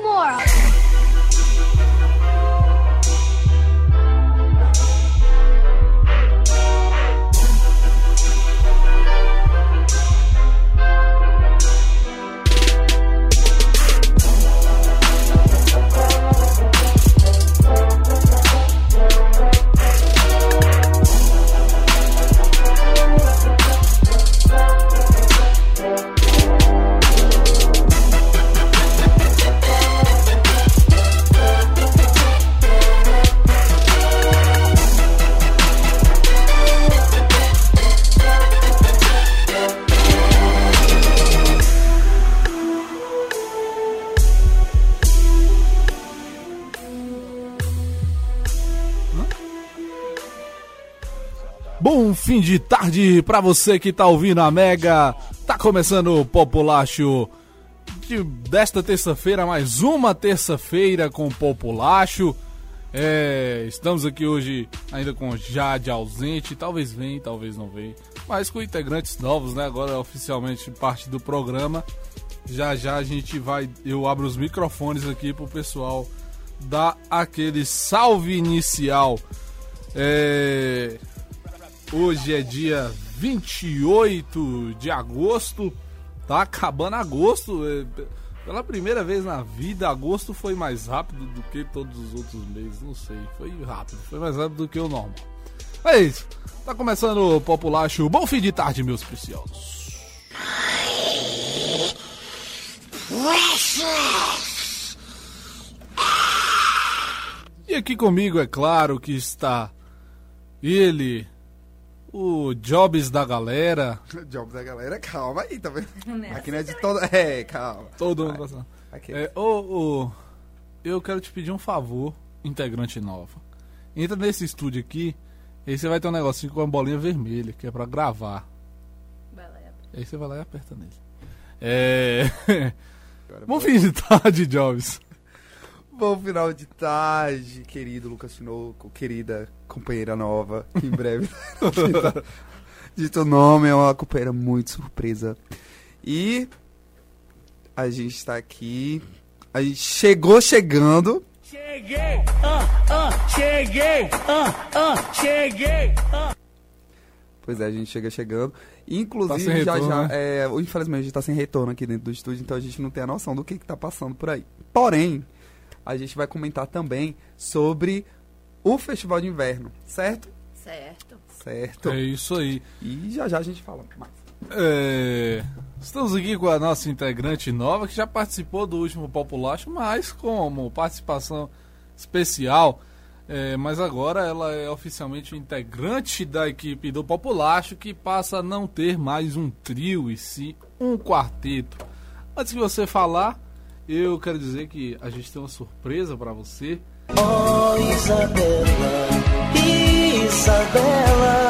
tomorrow. Fim de tarde pra você que tá ouvindo a Mega. Tá começando o Populacho de, desta terça-feira, mais uma terça-feira com o Populacho. É, estamos aqui hoje ainda com Jade ausente, talvez venha, talvez não venha, mas com integrantes novos, né? Agora oficialmente parte do programa. Já já a gente vai, eu abro os microfones aqui pro pessoal dar aquele salve inicial. É, Hoje é dia 28 de agosto, tá acabando agosto. é, Pela primeira vez na vida, agosto foi mais rápido do que todos os outros meses. Não sei, foi rápido, foi mais rápido do que o normal. É isso, tá começando o Populacho. Bom fim de tarde, meus preciosos. E aqui comigo, é claro, que está ele, o Jobs da galera. Job da galera, calma aí, tá vendo? Aqui não é de toda. É, calma. Todo mundo passando. Aqui. É, ô, ô, eu quero te pedir um favor, integrante nova. Entra nesse estúdio aqui, aí você vai ter um negocinho com uma bolinha vermelha, que é pra gravar. Aí você vai lá e aperta nele. É. Bom fim de tarde, Jobs. Bom final de tarde, querido Lucas Tinoco, querida companheira nova, que em breve dito o nome, é uma companheira muito surpresa. E a gente tá aqui, a gente chegou chegando, Cheguei, ah, ah, cheguei, ah, ah, cheguei, ah. pois é, a gente chega chegando. Tá Inclusive, sem já já, né? é, infelizmente a gente tá sem retorno aqui dentro do estúdio, então a gente não tem a noção do que, que tá passando por aí. Porém, a gente vai comentar também sobre o Festival de Inverno, certo? Certo. Certo. É isso aí. E já já a gente fala mais. É, Estamos aqui com a nossa integrante nova que já participou do último Populacho, mas como participação especial. É, mas agora ela é oficialmente integrante da equipe do Populacho que passa a não ter mais um trio e sim um quarteto. Antes de você falar, eu quero dizer que a gente tem uma surpresa para você. Oh, Isabela, Isabela.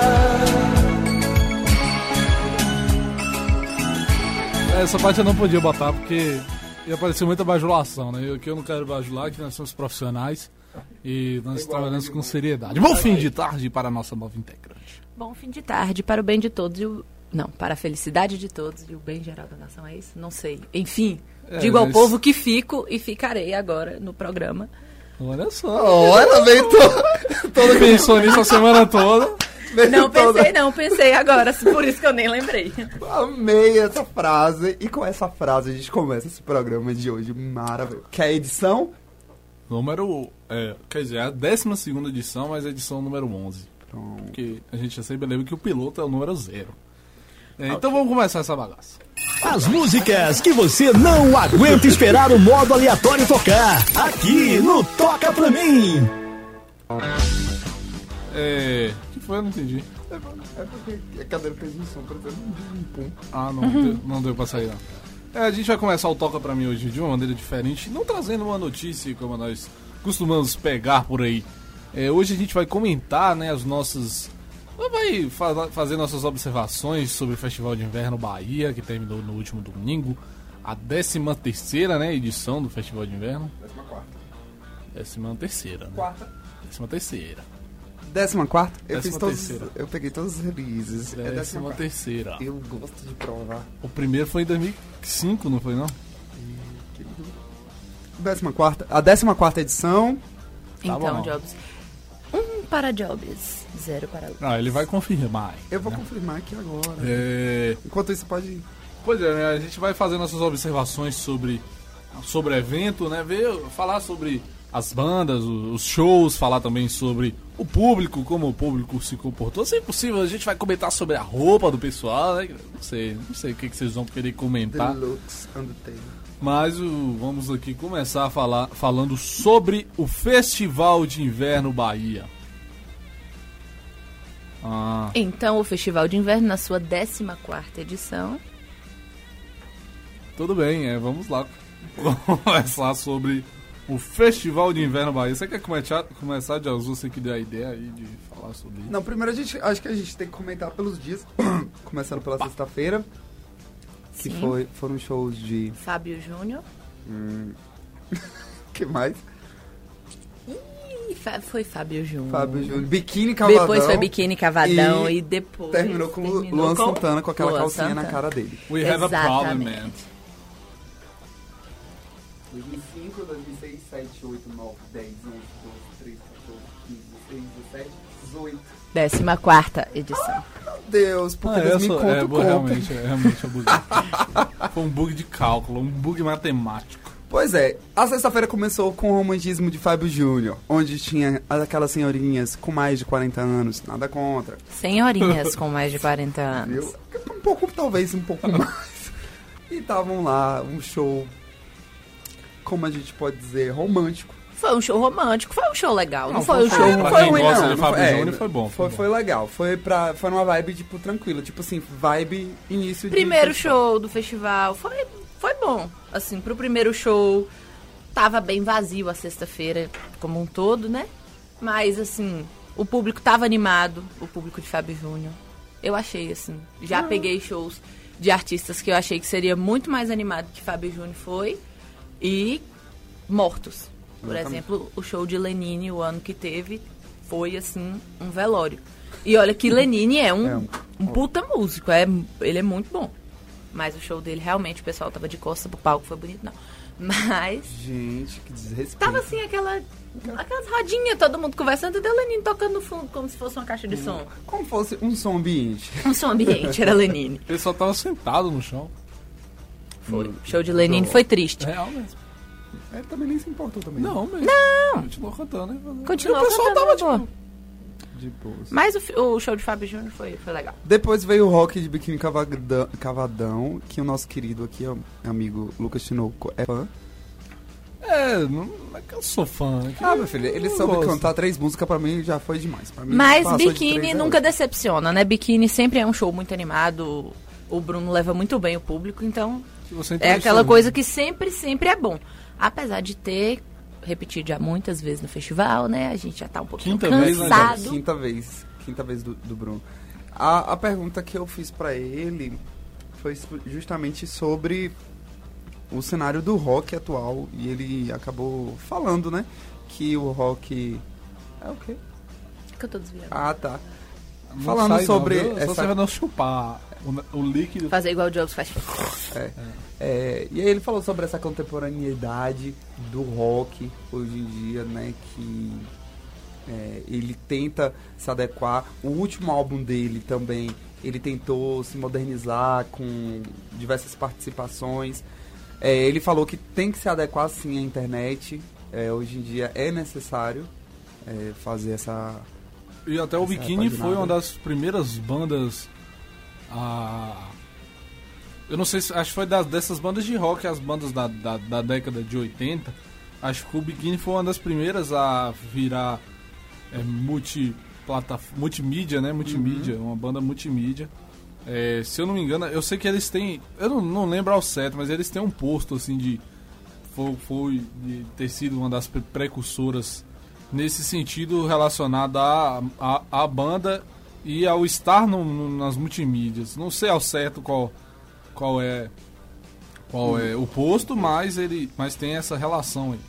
Essa parte eu não podia botar porque ia parecer muita bajulação, né? Eu, que eu não quero bajular, que nós somos profissionais e nós trabalhamos com seriedade. Bom fim de tarde para a nossa nova integrante. Bom fim de tarde para o bem de todos e o. Não, para a felicidade de todos e o bem geral da nação, é isso? Não sei. Enfim, É, digo ao mas- povo que fico e ficarei agora no programa. Olha só. Olha, veio to... todo Pensou nisso a semana toda. veio Não toda- pensei, não, pensei agora, por isso que eu nem lembrei. Amei essa frase. E com essa frase a gente começa esse programa de hoje maravilhoso. Que é a edição? Número. É, quer dizer, é a 12 edição, mas a edição número 11. Pronto. Porque a gente já sempre lembra que o piloto é o número zero. É, então vamos começar essa bagaça. As músicas que você não aguenta esperar o modo aleatório tocar. Aqui no Toca Pra Mim. É. O que foi? Eu não entendi. É porque a cadeira fez um som, parecendo um pum. Ah, não, deu, não deu pra sair não. É, a gente vai começar o Toca Pra Mim hoje de uma maneira diferente, não trazendo uma notícia como nós costumamos pegar por aí. É, hoje a gente vai comentar, né, as nossas... Vai fa- fazer nossas observações sobre o Festival de Inverno Bahia, que terminou no último domingo. A 13 terceira, né, edição do Festival de Inverno. Décima quarta. Décima terceira, né? Quarta. Décima terceira. Décima quarta? Eu Décima fiz todos. terceira. Eu peguei todos os releases. É décima Décima quarta. terceira. Eu gosto de provar. O primeiro foi em 2005, não foi não? Décima quarta, a 14 quarta edição. Tá então, bom. Jobs. Um para Jobs, zero para Lucas. Ah, ele vai confirmar. Eu vou né? confirmar aqui agora. É, Enquanto isso, pode. Pois é, né? A gente vai fazendo essas observações sobre, sobre o evento, né? Ver, falar sobre as bandas, os shows, falar também sobre o público, como o público se comportou. Se possível, a gente vai comentar sobre a roupa do pessoal, né? Não sei, não sei o que, que vocês vão querer comentar. Deluxe Undertale. Mas o- vamos aqui começar a falar falando sobre o Festival de Inverno Bahia. Ah, Então, o Festival de Inverno, na sua 14 edição, tudo bem, é, vamos lá conversar sobre o Festival de Inverno Bahia. Você quer começar, começar de azul, você que deu a ideia aí de falar sobre isso? Não, primeiro a gente. Acho que a gente tem que comentar pelos dias. Começando pela sexta-feira. Que Sim. foi, foram shows de. Fábio Júnior. que mais? Ih, foi Fábio Júnior. Fábio Júnior. Biquíni Cavadão. Depois foi Biquíni Cavadão E e, depois. Terminou com o terminou Luan com Santana com aquela Luan calcinha na Santana. cara dele. We have a problem, man. Exatamente. 2005, 2006, 7, 8, 9, 10, 11, 12, 13, 14, 15, 16, 17, 18. 14 edição. Meu Deus, porque Ah, Deus me conta é, realmente, é realmente. Foi um bug de cálculo, um bug matemático. Pois é, a sexta-feira começou com o romantismo de Fábio Júnior, onde tinha aquelas senhorinhas com mais de 40 anos, nada contra, Senhorinhas com mais de 40 anos. viu? Um pouco, talvez um pouco mais. E estavam lá, um show, como a gente pode dizer, romântico. Foi um show romântico, foi um show legal. Não, Não, foi foi um show. pra foi quem ruim, gosta não. de não Fábio é, Júnior, foi bom, foi Foi, bom. foi legal. Foi, pra, foi numa vibe, tipo, tranquila. Tipo assim, vibe início de... Primeiro show do festival foi, foi bom. Assim, pro primeiro show, tava bem vazio a sexta-feira como um todo, né? Mas, assim, o público tava animado, o público de Fábio Júnior. Eu achei, assim, já peguei shows de artistas que eu achei que seria muito mais animado que Fábio Júnior foi. E mortos. Por Exatamente. exemplo, o show de Lenine, o ano que teve, foi, assim, um velório. E olha que Lenine é um, É um- um puta músico, é, ele é muito bom. Mas o show dele, realmente, o pessoal tava de costa pro palco, foi bonito, não. Mas Gente, que desrespeito. tava assim, aquela, aquelas rodinhas, todo mundo conversando, e deu Lenine tocando no fundo, como se fosse uma caixa de som. Como fosse um som ambiente. Um som ambiente, era Lenine. Ele só tava sentado no chão. Foi. O show de Lenine foi triste. Real mesmo. Ele também nem se importou também. Não, mesmo. Não! Continuou cantando, né? Continuou E o pessoal cantando, tava, boa. tipo... De boas. Mas o, o show de Fábio Júnior foi, foi legal. Depois veio o rock de biquíni cavadão, cavadão, que o nosso querido aqui, amigo Lucas Tinoco, é fã. É, não é que eu sou fã. é que Ah, meu filho, ele soube gosto. cantar três músicas pra mim já foi demais. Mim, Mas de Biquíni é nunca decepciona, né? Biquíni sempre é um show muito animado. O Bruno leva muito bem o público, então é aquela coisa que sempre, sempre é bom. Apesar de ter repetido já muitas vezes no festival, né? A gente já tá um pouquinho Quinta vez, né, cansado. Quinta vez, quinta vez do, do Bruno. A, a pergunta que eu fiz pra ele foi justamente sobre o cenário do rock atual e ele acabou falando, né, que o rock é o quê? que eu tô desviando. Ah, tá. Não Falando sai, sobre Não, essa- você vai não chupar o, o líquido. Fazer igual o Jobs faz. É. É, e aí ele falou sobre essa contemporaneidade do rock hoje em dia, né? Que é, ele tenta se adequar. O último álbum dele também, ele tentou se modernizar com diversas participações. É, ele falou que tem que se adequar sim à internet. É, hoje em dia é necessário é, fazer essa. E até o paginada. foi uma das primeiras bandas a. Eu não sei se. Acho que foi das, dessas bandas de rock, as bandas da, da, da década de 80. Acho que o Biquíni foi uma das primeiras a virar é, multi, multimídia, né? Multimídia, uma banda multimídia. É, se eu não me engano, eu sei que eles têm. Eu não, não lembro ao certo, mas eles têm um posto assim de. Foi, foi de ter sido uma das pre- precursoras nesse sentido relacionado à, à, à banda e ao estar no- no- nas multimídias. Não sei ao certo qual, qual é qual é o posto, mas ele mas tem essa relação aí.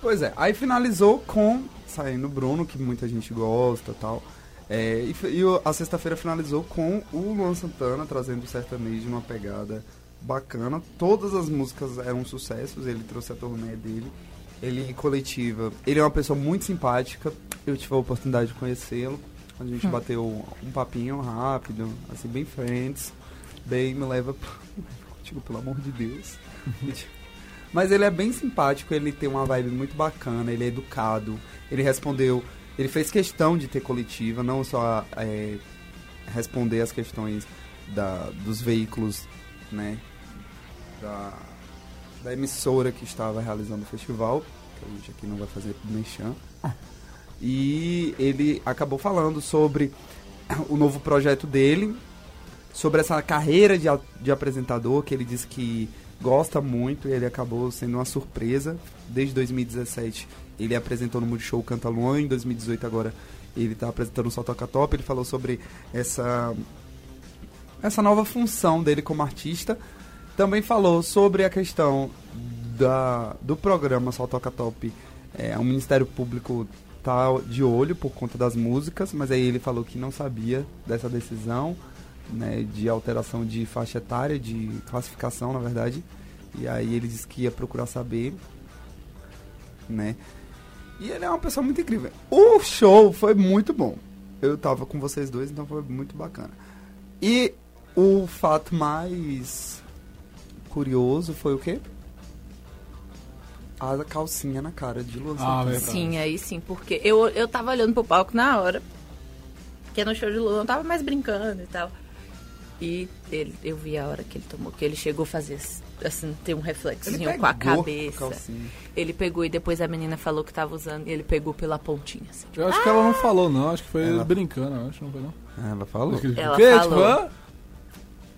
Pois é, aí finalizou com saindo Bruno, que muita gente gosta tal. É, e e a sexta-feira finalizou com o Luan Santana trazendo o sertanejo numa pegada bacana. Todas as músicas eram sucessos, ele trouxe a turnê dele. Ele coletiva. Ele é uma pessoa muito simpática. Eu tive a oportunidade de conhecê-lo. A gente bateu um papinho rápido, assim, bem friends. Bem, me leva contigo, pelo amor de Deus. Mas ele é bem simpático, ele tem uma vibe muito bacana, ele é educado. Ele respondeu, ele fez questão de ter coletiva, não só é, responder as questões da, dos veículos, né? Da, da emissora que estava realizando o festival, que a gente aqui não vai fazer mexer. E ele acabou falando sobre o novo projeto dele, sobre essa carreira de, de apresentador, que ele disse que gosta muito e ele acabou sendo uma surpresa. Desde 2017 ele apresentou no Multishow Canta Luan, em 2018 agora ele está apresentando o Só Toca Top. Ele falou sobre essa, essa nova função dele como artista. Também falou sobre a questão da, do programa Só Toca Top. É, o Ministério Público tá de olho por conta das músicas, mas aí ele falou que não sabia dessa decisão né, de alteração de faixa etária, de classificação, na verdade. E aí ele disse que ia procurar saber, né? E ele é uma pessoa muito incrível. O show foi muito bom. Eu tava com vocês dois, então foi muito bacana. E o fato mais curioso foi o quê? A calcinha na cara de Luan Ah, Santana. Sim, aí sim, porque eu, eu tava olhando pro palco na hora, porque no show de Lula eu tava mais brincando e tal. E ele, eu vi a hora que ele tomou, que ele chegou a fazer, assim, ter um reflexinho com a cabeça. calcinha. Ele pegou e depois a menina falou que tava usando, e ele pegou pela pontinha, assim. Eu acho que ela não falou, não. Acho que foi Ela- brincando, acho, não foi não. Ela falou. Ela o quê? falou. Tipo,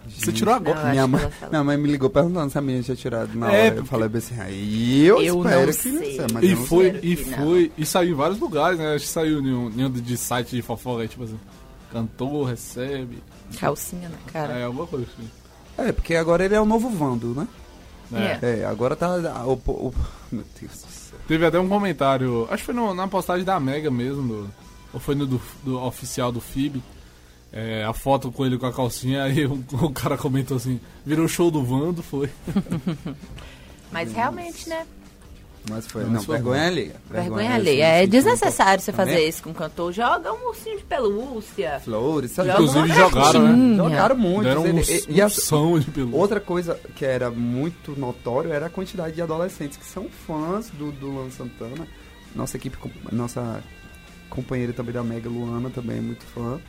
Você tirou agora. Não, Minha mãe, minha mãe me ligou perguntando se a menina tinha tirado na É, hora. Eu porque- falei assim, aí eu, Eu espero não que não sei. mas E foi, e foi, e saiu em vários lugares, né? Acho que saiu em um, em um de site de fofoca, aí, tipo assim, cantor, recebe, Calcinha na cara. é alguma coisa assim. É, porque agora ele é o novo Vando, né? É. É, agora tá. O, o- meu Deus do céu. Teve até um comentário, acho que foi no- na postagem da Mega mesmo, do- ou foi no do, do oficial do FIB, é, a foto com ele com a calcinha, aí o, o cara comentou assim, virou show do Vando, foi. Mas realmente, né? Mas foi. Mas não, foi vergonha alheia. Vergonha alheia. É desnecessário você Tá fazer vendo? isso com um cantor. Joga um ursinho de pelúcia. Flores, sabe? Joga Inclusive jogaram, né? Jogaram muito. Deram um, e, e um a- som de pelúcia. outra coisa que era muito notório era a quantidade de adolescentes que são fãs do, do Luan Santana. Nossa equipe, nossa companheira também da Mega, Luana, também é muito fã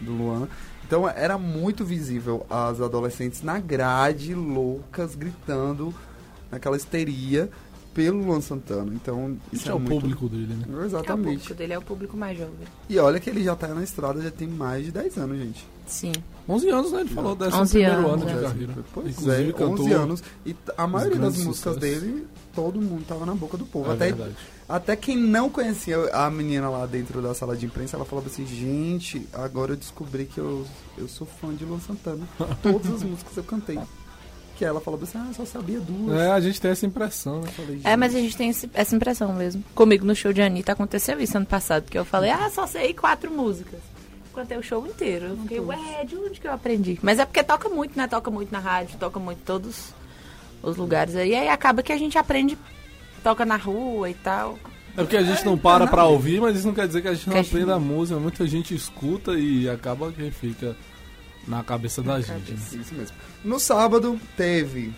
do Luan. Então era muito visível as adolescentes na grade, loucas, gritando naquela histeria pelo Luan Santana. Então isso Isso é é o muito... público dele, né? É o público Exatamente. dele, é o público mais jovem. E olha que ele já tá na estrada, já tem mais de 10 anos, gente. Sim. 11 anos, né? Ele falou, desse 11 primeiro anos, ano de né? carreira. Pois Inclusive é, cantou 11 anos. E a maioria das músicas sucessos. dele, todo mundo tava na boca do povo. É até, verdade. até quem não conhecia a menina lá dentro da sala de imprensa, ela falava assim, gente, agora eu descobri que eu, eu sou fã de Luan Santana. Todas as músicas eu cantei. Que ela falava assim, ah, eu só sabia duas. É, a gente tem essa impressão, né? Falei, É, mas a "Gente, gente tem esse- essa impressão mesmo. Comigo no show de Anitta aconteceu isso ano passado, que eu falei, ah, só sei quatro músicas. Cantei o show inteiro. Eu fiquei, ué, de onde que eu aprendi? Mas é porque toca muito, né? Toca muito na rádio, toca muito em todos os lugares aí. Aí acaba que a gente aprende, toca na rua e tal. É porque a gente não para pra ouvir, mas isso não quer dizer que a gente não Que a gente aprenda a música. Muita gente escuta e acaba que fica na cabeça da gente. né? Isso mesmo. No sábado teve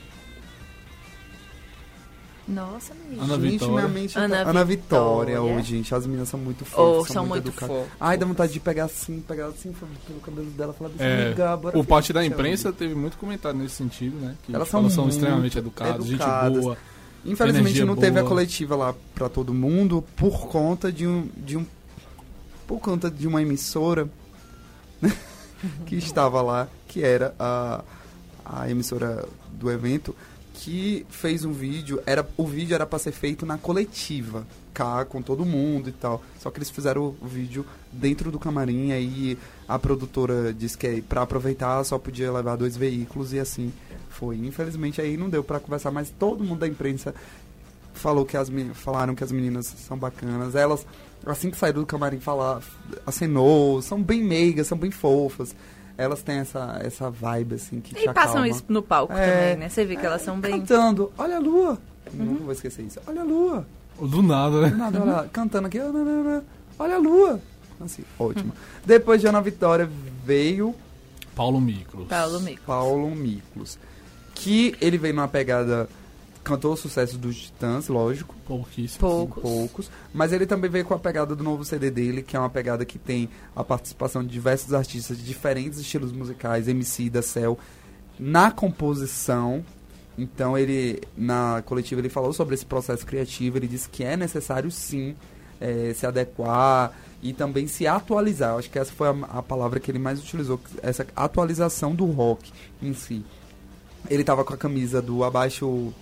Nossa, menina. Ana Gente, Vitória. minha mente Ana tá- Ana Vitória Vitória. hoje, gente. As meninas são muito Oh, fofas, são muito educadas. fofas. Ai, dá vontade de pegar assim, pegar assim pelo cabelo dela, falar assim, É, amiga, bora o parte da imprensa teve muito comentário nesse sentido, né? Que Elas tipo, são elas são muito extremamente educadas, educadas. gente boa. Infelizmente Energia não teve a boa. coletiva lá pra todo mundo por conta de um de um por conta de uma emissora que estava lá, que era a a emissora do evento que fez um vídeo, era o vídeo era para ser feito na coletiva, cá com todo mundo e tal. Só que eles fizeram o vídeo dentro do camarim aí a produtora disse que para aproveitar só podia levar dois veículos e assim foi. Infelizmente aí não deu para conversar, mas todo mundo da imprensa falou que as falaram que as meninas são bacanas. Elas assim que saíram do camarim falar, acenou, são bem meigas, são bem fofas. Elas têm essa, essa vibe, assim, que te E passam acalma. isso no palco É. também, né? Você vê que elas são bem. Cantando, olha a lua. Uhum. Nunca vou esquecer isso. Olha a lua. Do nada, Do né? nada, olha, cantando aqui, olha, a lua. Assim, ótimo. Depois de Ana Vitória veio Paulo Micros. Paulo Mico. Paulo Miklos. Que ele veio numa pegada. Cantou o sucesso dos Titãs, lógico. Pouquíssimo. Poucos. poucos. Mas ele também veio com a pegada do novo CD dele, que é uma pegada que tem a participação de diversos artistas de diferentes estilos musicais, MC da Cell, na composição. Então ele, na coletiva, ele falou sobre esse processo criativo, ele disse que é necessário sim eh, se adequar e também se atualizar. Eu acho que essa foi a, a palavra que ele mais utilizou, essa atualização do rock em si. Ele tava com a camisa do abaixo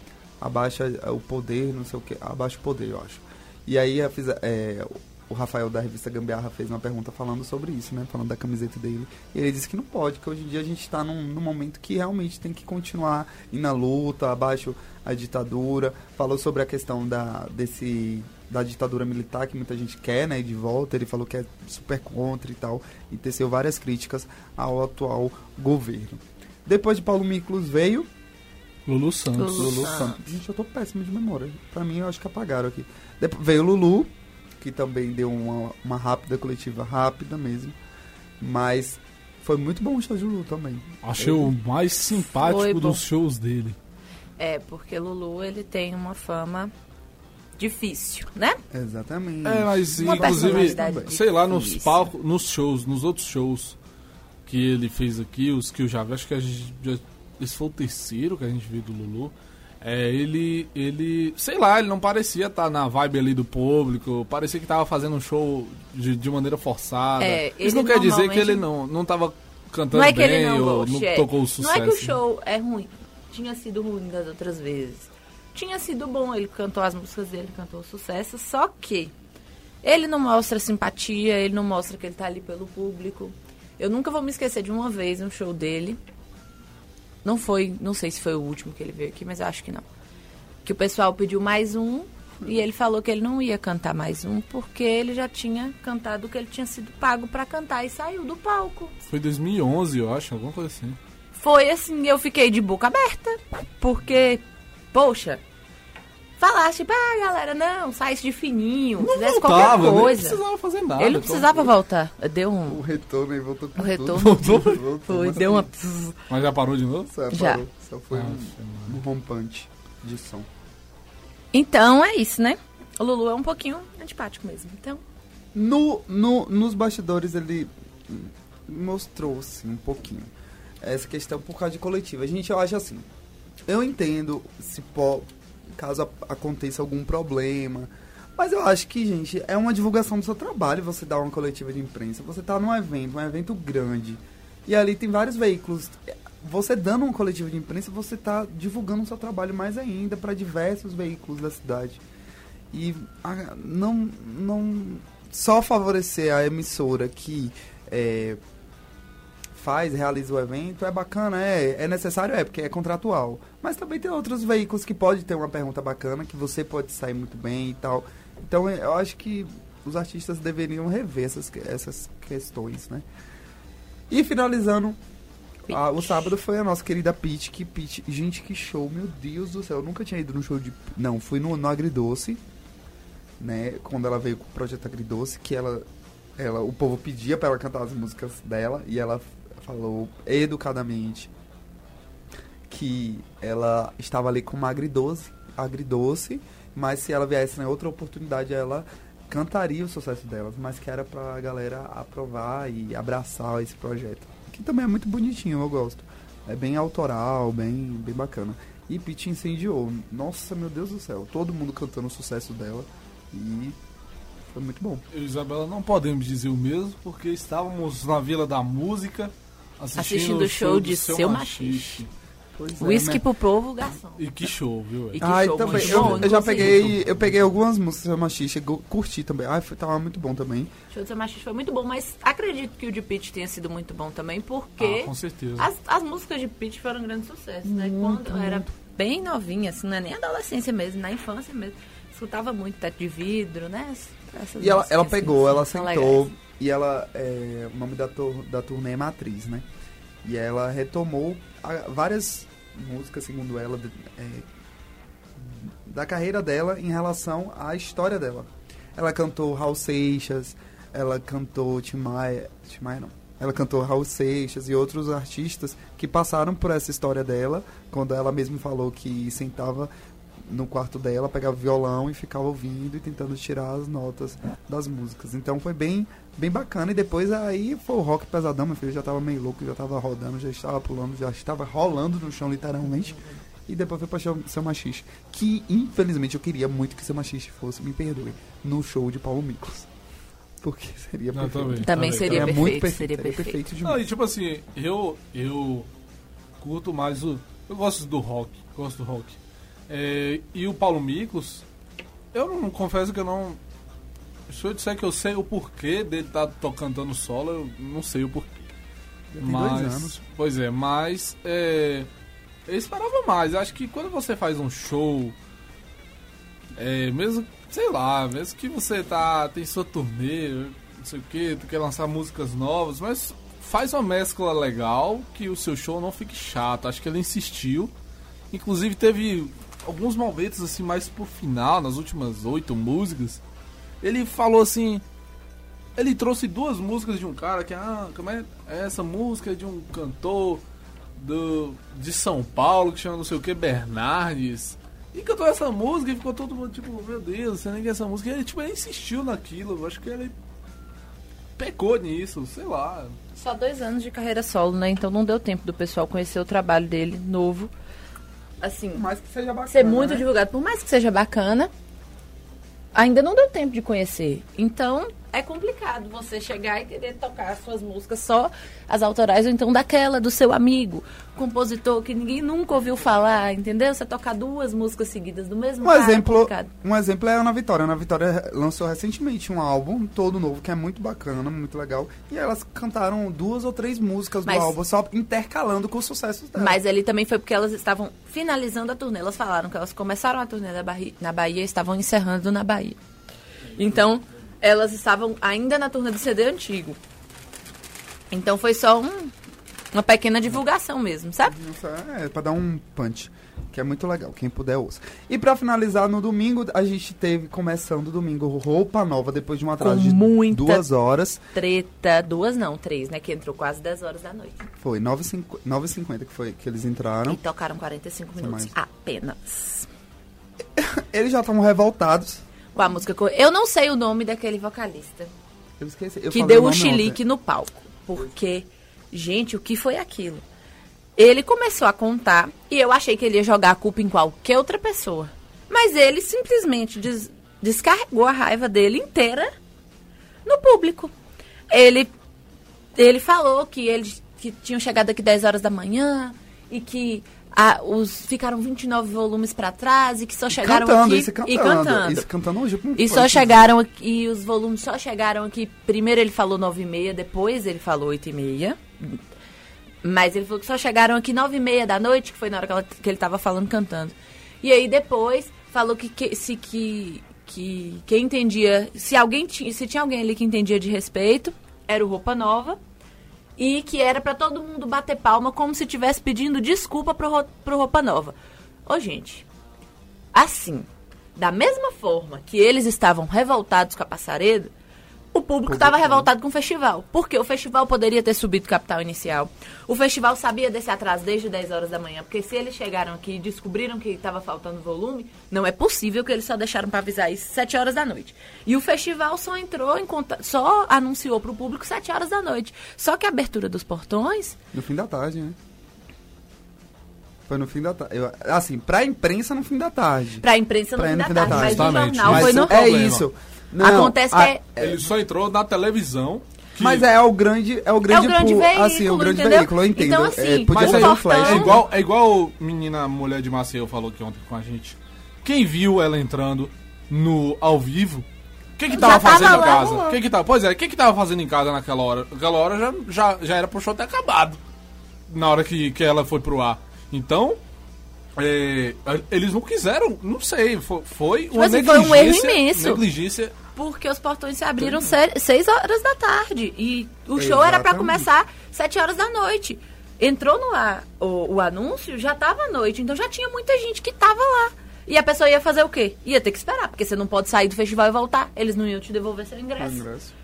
abaixa o poder, não sei o que, abaixa o poder, eu acho. E aí é, o Rafael da revista Gambiarra fez uma pergunta falando sobre isso, né? Falando da camiseta dele. E ele disse que não pode, que hoje em dia a gente está num, num momento que realmente tem que continuar ir na luta, abaixo a ditadura. Falou sobre a questão da, desse, da ditadura militar que muita gente quer, né? De volta, ele falou que é super contra e tal. E teceu várias críticas ao atual governo. Depois de Paulo Miklos veio Lulu Santos. Lulu. Lulu. Santos. Gente, eu tô péssimo de memória. Pra mim, eu acho que apagaram aqui. Depois veio o Lulu, que também deu uma, uma rápida coletiva, rápida mesmo. Mas foi muito bom o show de Lulu também. Achei o mais simpático dos shows dele. É, porque Lulu ele tem uma fama difícil, né? Exatamente. É, mas Uma inclusive, sei lá, nos palcos, nos shows, nos outros shows que ele fez aqui, os que eu já vi, acho que a gente, já- esse foi o terceiro que a gente viu do Lulu. É, ele, ele, sei lá, ele não parecia estar na vibe ali do público, parecia que tava fazendo um show de, de maneira forçada. É, Isso não quer dizer que ele não, não tava cantando Não é que bem ele não ou goste, não é. tocou o sucesso. Não é que o show é ruim. Tinha sido ruim das outras vezes. Tinha sido bom, ele cantou as músicas dele, cantou o sucesso, só que ele não mostra simpatia, ele não mostra que ele tá ali pelo público. Eu nunca vou me esquecer de uma vez um show dele. Não foi, não sei se foi o último que ele veio aqui, mas eu acho que não. Que o pessoal pediu mais um e ele falou que ele não ia cantar mais um porque ele já tinha cantado o que ele tinha sido pago pra cantar e saiu do palco. Foi 2011, eu acho, alguma coisa assim. Foi assim, eu fiquei de boca aberta. Porque, poxa, falasse, tipo, ah, galera, não, saísse de fininho, fizesse Voltava, qualquer coisa. precisava fazer nada. Ele não precisava voltar. Deu O um. retorno aí voltou com O retorno. tudo. Voltou? Voltou, Foi, mas deu uma. Mas já parou de novo? Só, Já. parou. Só foi Ah, um, um rompante de som. Então é isso, né? O Lulu é um pouquinho antipático mesmo. Então, No, no, nos bastidores ele mostrou assim, um pouquinho essa questão por causa de coletiva. Gente, eu acho assim. Eu entendo se po- caso aconteça algum problema. Mas eu acho que, gente, é uma divulgação do seu trabalho você dar uma coletiva de imprensa. Você tá num evento, um evento grande. E ali tem vários veículos. Você dando uma coletiva de imprensa, você tá divulgando o seu trabalho mais ainda para diversos veículos da cidade. E a- não, não só favorecer a emissora que é, faz, realiza o evento é bacana, é, é necessário, é, porque é contratual. Mas também tem outros veículos que pode ter uma pergunta bacana, que você pode sair muito bem e tal. Então eu acho que os artistas deveriam rever essas, essas questões, né? E finalizando, ah, o sábado foi a nossa querida Pete, que Pete, gente, que show, meu Deus do céu, eu nunca tinha ido no show de, não, fui no, no Agridoce, né, quando ela veio com o projeto Agridoce, que ela, ela, o povo pedia pra ela cantar as músicas dela, e ela falou educadamente que ela estava ali com uma agridoce, agridoce, mas se ela viesse em outra oportunidade, ela cantaria o sucesso delas, mas que era pra galera aprovar e abraçar esse projeto. Que também é muito bonitinho, eu gosto. É bem autoral, bem, bem bacana. E Pete incendiou. Nossa, meu Deus do céu. Todo mundo cantando o sucesso dela. E foi muito bom. Eu e Isabela não podemos dizer o mesmo, porque estávamos na Vila da Música assistindo, Assistindo o show de do Seu Machixe. Pois é, whisky né? pro povo, garçom. E que show, viu? E que Ai, show, também. muito Eu, bom, eu já peguei, eu peguei algumas músicas da Machixe, curti também. Ai, foi, tava muito bom também. O show do seu machista foi muito bom, mas acredito que o de Pitch tenha sido muito bom também, porque Ah, com certeza. as, as músicas de Pitch foram um grande sucesso, né? Quando eu era bem novinha, assim, não é nem adolescência mesmo, na infância mesmo. Escutava muito Teto de Vidro, né? Essas E ela, ela assim, pegou, ela são sentou. legais. E ela, é, o nome da, tur da turnê é Matriz, né? E ela retomou várias músicas, segundo ela, é, da carreira dela em relação à história dela. Ela cantou Raul Seixas, ela cantou Tim Maia, não. Ela cantou Raul Seixas e outros artistas que passaram por essa história dela, quando ela mesma falou que sentava no quarto dela, pegava violão e ficava ouvindo e tentando tirar as notas das músicas. Então foi bem, bem bacana. E depois aí foi o rock pesadão, meu filho já tava meio louco, já tava rodando, já estava pulando, já estava rolando no chão literalmente. E depois foi pra show, seu machiste. Que infelizmente eu queria muito que seu machiste fosse, me perdoe, no show de Paulo Miklos. Porque seria Não, perfeito. também. Também seria É perfeito, muito perfeito, seria seria perfeito. perfeito Não, e tipo assim, eu, eu curto mais o. Eu gosto do rock, gosto do rock. É, e o Paulo Miklos, eu não confesso que eu não. Se eu disser que eu sei o porquê dele estar tá tocando solo, eu não sei o porquê. Mas, dois anos. Pois é, mas é, eu esperava mais. Acho que quando você faz um show, é, mesmo, sei lá, mesmo que você tá tem sua turnê, não sei o que, tu quer lançar músicas novas, mas faz uma mescla legal que o seu show não fique chato. Acho que ele insistiu. Inclusive teve alguns momentos assim mais pro final, nas últimas oito músicas, ele falou assim, ele trouxe duas músicas de um cara que, ah, como é? Essa música é de um cantor do, de São Paulo que chama não sei o que, Bernardes. E cantou essa música e ficou todo mundo tipo, meu Deus, você nem quer essa música. E ele, tipo, ele insistiu naquilo. Eu acho que ele pecou nisso, sei lá. Só dois anos de carreira solo, né? Então não deu tempo do pessoal conhecer o trabalho dele novo. Assim, Por mais que seja bacana. ser muito né? divulgado. Por mais que seja bacana, ainda não deu tempo de conhecer. Então, é complicado você chegar e querer tocar as suas músicas só as autorais ou então daquela do seu amigo, compositor que ninguém nunca ouviu falar, entendeu? Você tocar duas músicas seguidas do mesmo Um cara, é exemplo, complicado. um exemplo é a Ana Vitória. A Ana Vitória lançou recentemente um álbum todo novo, que é muito bacana, muito legal. E elas cantaram duas ou três músicas Mas- do álbum, só intercalando com os sucessos dela. Mas ali também foi porque elas estavam finalizando a turnê. Elas falaram que elas começaram a turnê da Barri- na Bahia e estavam encerrando na Bahia. Então, elas estavam ainda na turnê do CD antigo. Então foi só um- uma pequena divulgação mesmo, sabe? Nossa, é, pra dar um punch. Que é muito legal, quem puder ouça. E pra finalizar, no domingo, a gente teve, começando o domingo, roupa nova, depois de um atraso de muita- duas horas. Treta, duas não, três, né? Que entrou quase 10 horas da noite. Foi 9h50 9h50 que foi que eles entraram. E tocaram 45 minutos mais. apenas. Eles já estavam revoltados. Com a música. Eu não sei o nome daquele vocalista. Eu esqueci. Eu que deu o chilique ontem. no palco. Porque, gente, o que foi aquilo? Ele começou a contar e eu achei que ele ia jogar a culpa em qualquer outra pessoa. Mas ele simplesmente des- descarregou a raiva dele inteira no público. Ele, ele falou que eles que tinham chegado aqui 10 horas da manhã e que ah, os, ficaram 29 volumes pra trás e que só chegaram cantando, aqui cantando. e cantando. Isso cantando hoje. como E só chegaram aqui, e os volumes só chegaram aqui. Primeiro ele falou 9 e meia, depois ele falou 8 e meia. Mas ele falou que só chegaram aqui 9 e meia da noite, que foi na hora que, ela- que ele tava falando cantando. E aí depois falou que, que- se que, que quem entendia, se alguém tinha, se tinha alguém ali que entendia de respeito, era o Roupa Nova. E que era pra todo mundo bater palma como se estivesse pedindo desculpa pro, Ro- pro Roupa Nova. Ô, gente, assim, da mesma forma que eles estavam revoltados com a Passaredo, o público estava revoltado com o festival. Porque o festival poderia ter subido capital inicial. O festival sabia desse atraso desde 10 horas da manhã. Porque se eles chegaram aqui e descobriram que estava faltando volume, não é possível que eles só deixaram para avisar isso 7 horas da noite. E o festival só entrou em conta, só anunciou para o público 7 horas da noite. Só que a abertura dos portões No fim da tarde, né? Foi no fim da tarde. Eu- Assim, pra imprensa no fim da tarde. Pra imprensa no Pra fim no da fim da tarde, mas no Justamente. jornal Mas foi no... é problema. isso. Não, Acontece que a- é- Ele só entrou na televisão. que- Mas é o grande, é o grande, grande pu- veículo, assim, o grande entendeu? veículo, eu entendo. Então, assim, é, podia ser é, um flash. é igual, é igual a menina mulher de Maceió falou que ontem com a gente. Quem viu ela entrando no ao vivo, o que que tava tava fazendo em lá, casa? rolando. Que que tava, pois é, o que que tava fazendo em casa naquela hora? Naquela hora já, já, já era pro show ter acabado. Na hora que, que ela foi pro ar. Então, é, eles não quiseram, não sei, foi, foi uma assim, foi um erro negligência- imenso. Negligência Porque os portões se abriram 6 horas da tarde. E o show era pra Exatamente. começar 7 horas da noite. Entrou no ar o, o anúncio, já tava à noite, então já tinha muita gente que tava lá. E a pessoa ia fazer o quê? Ia ter que esperar, porque você não pode sair do festival e voltar. Eles não iam te devolver seu ingresso. Ingresso.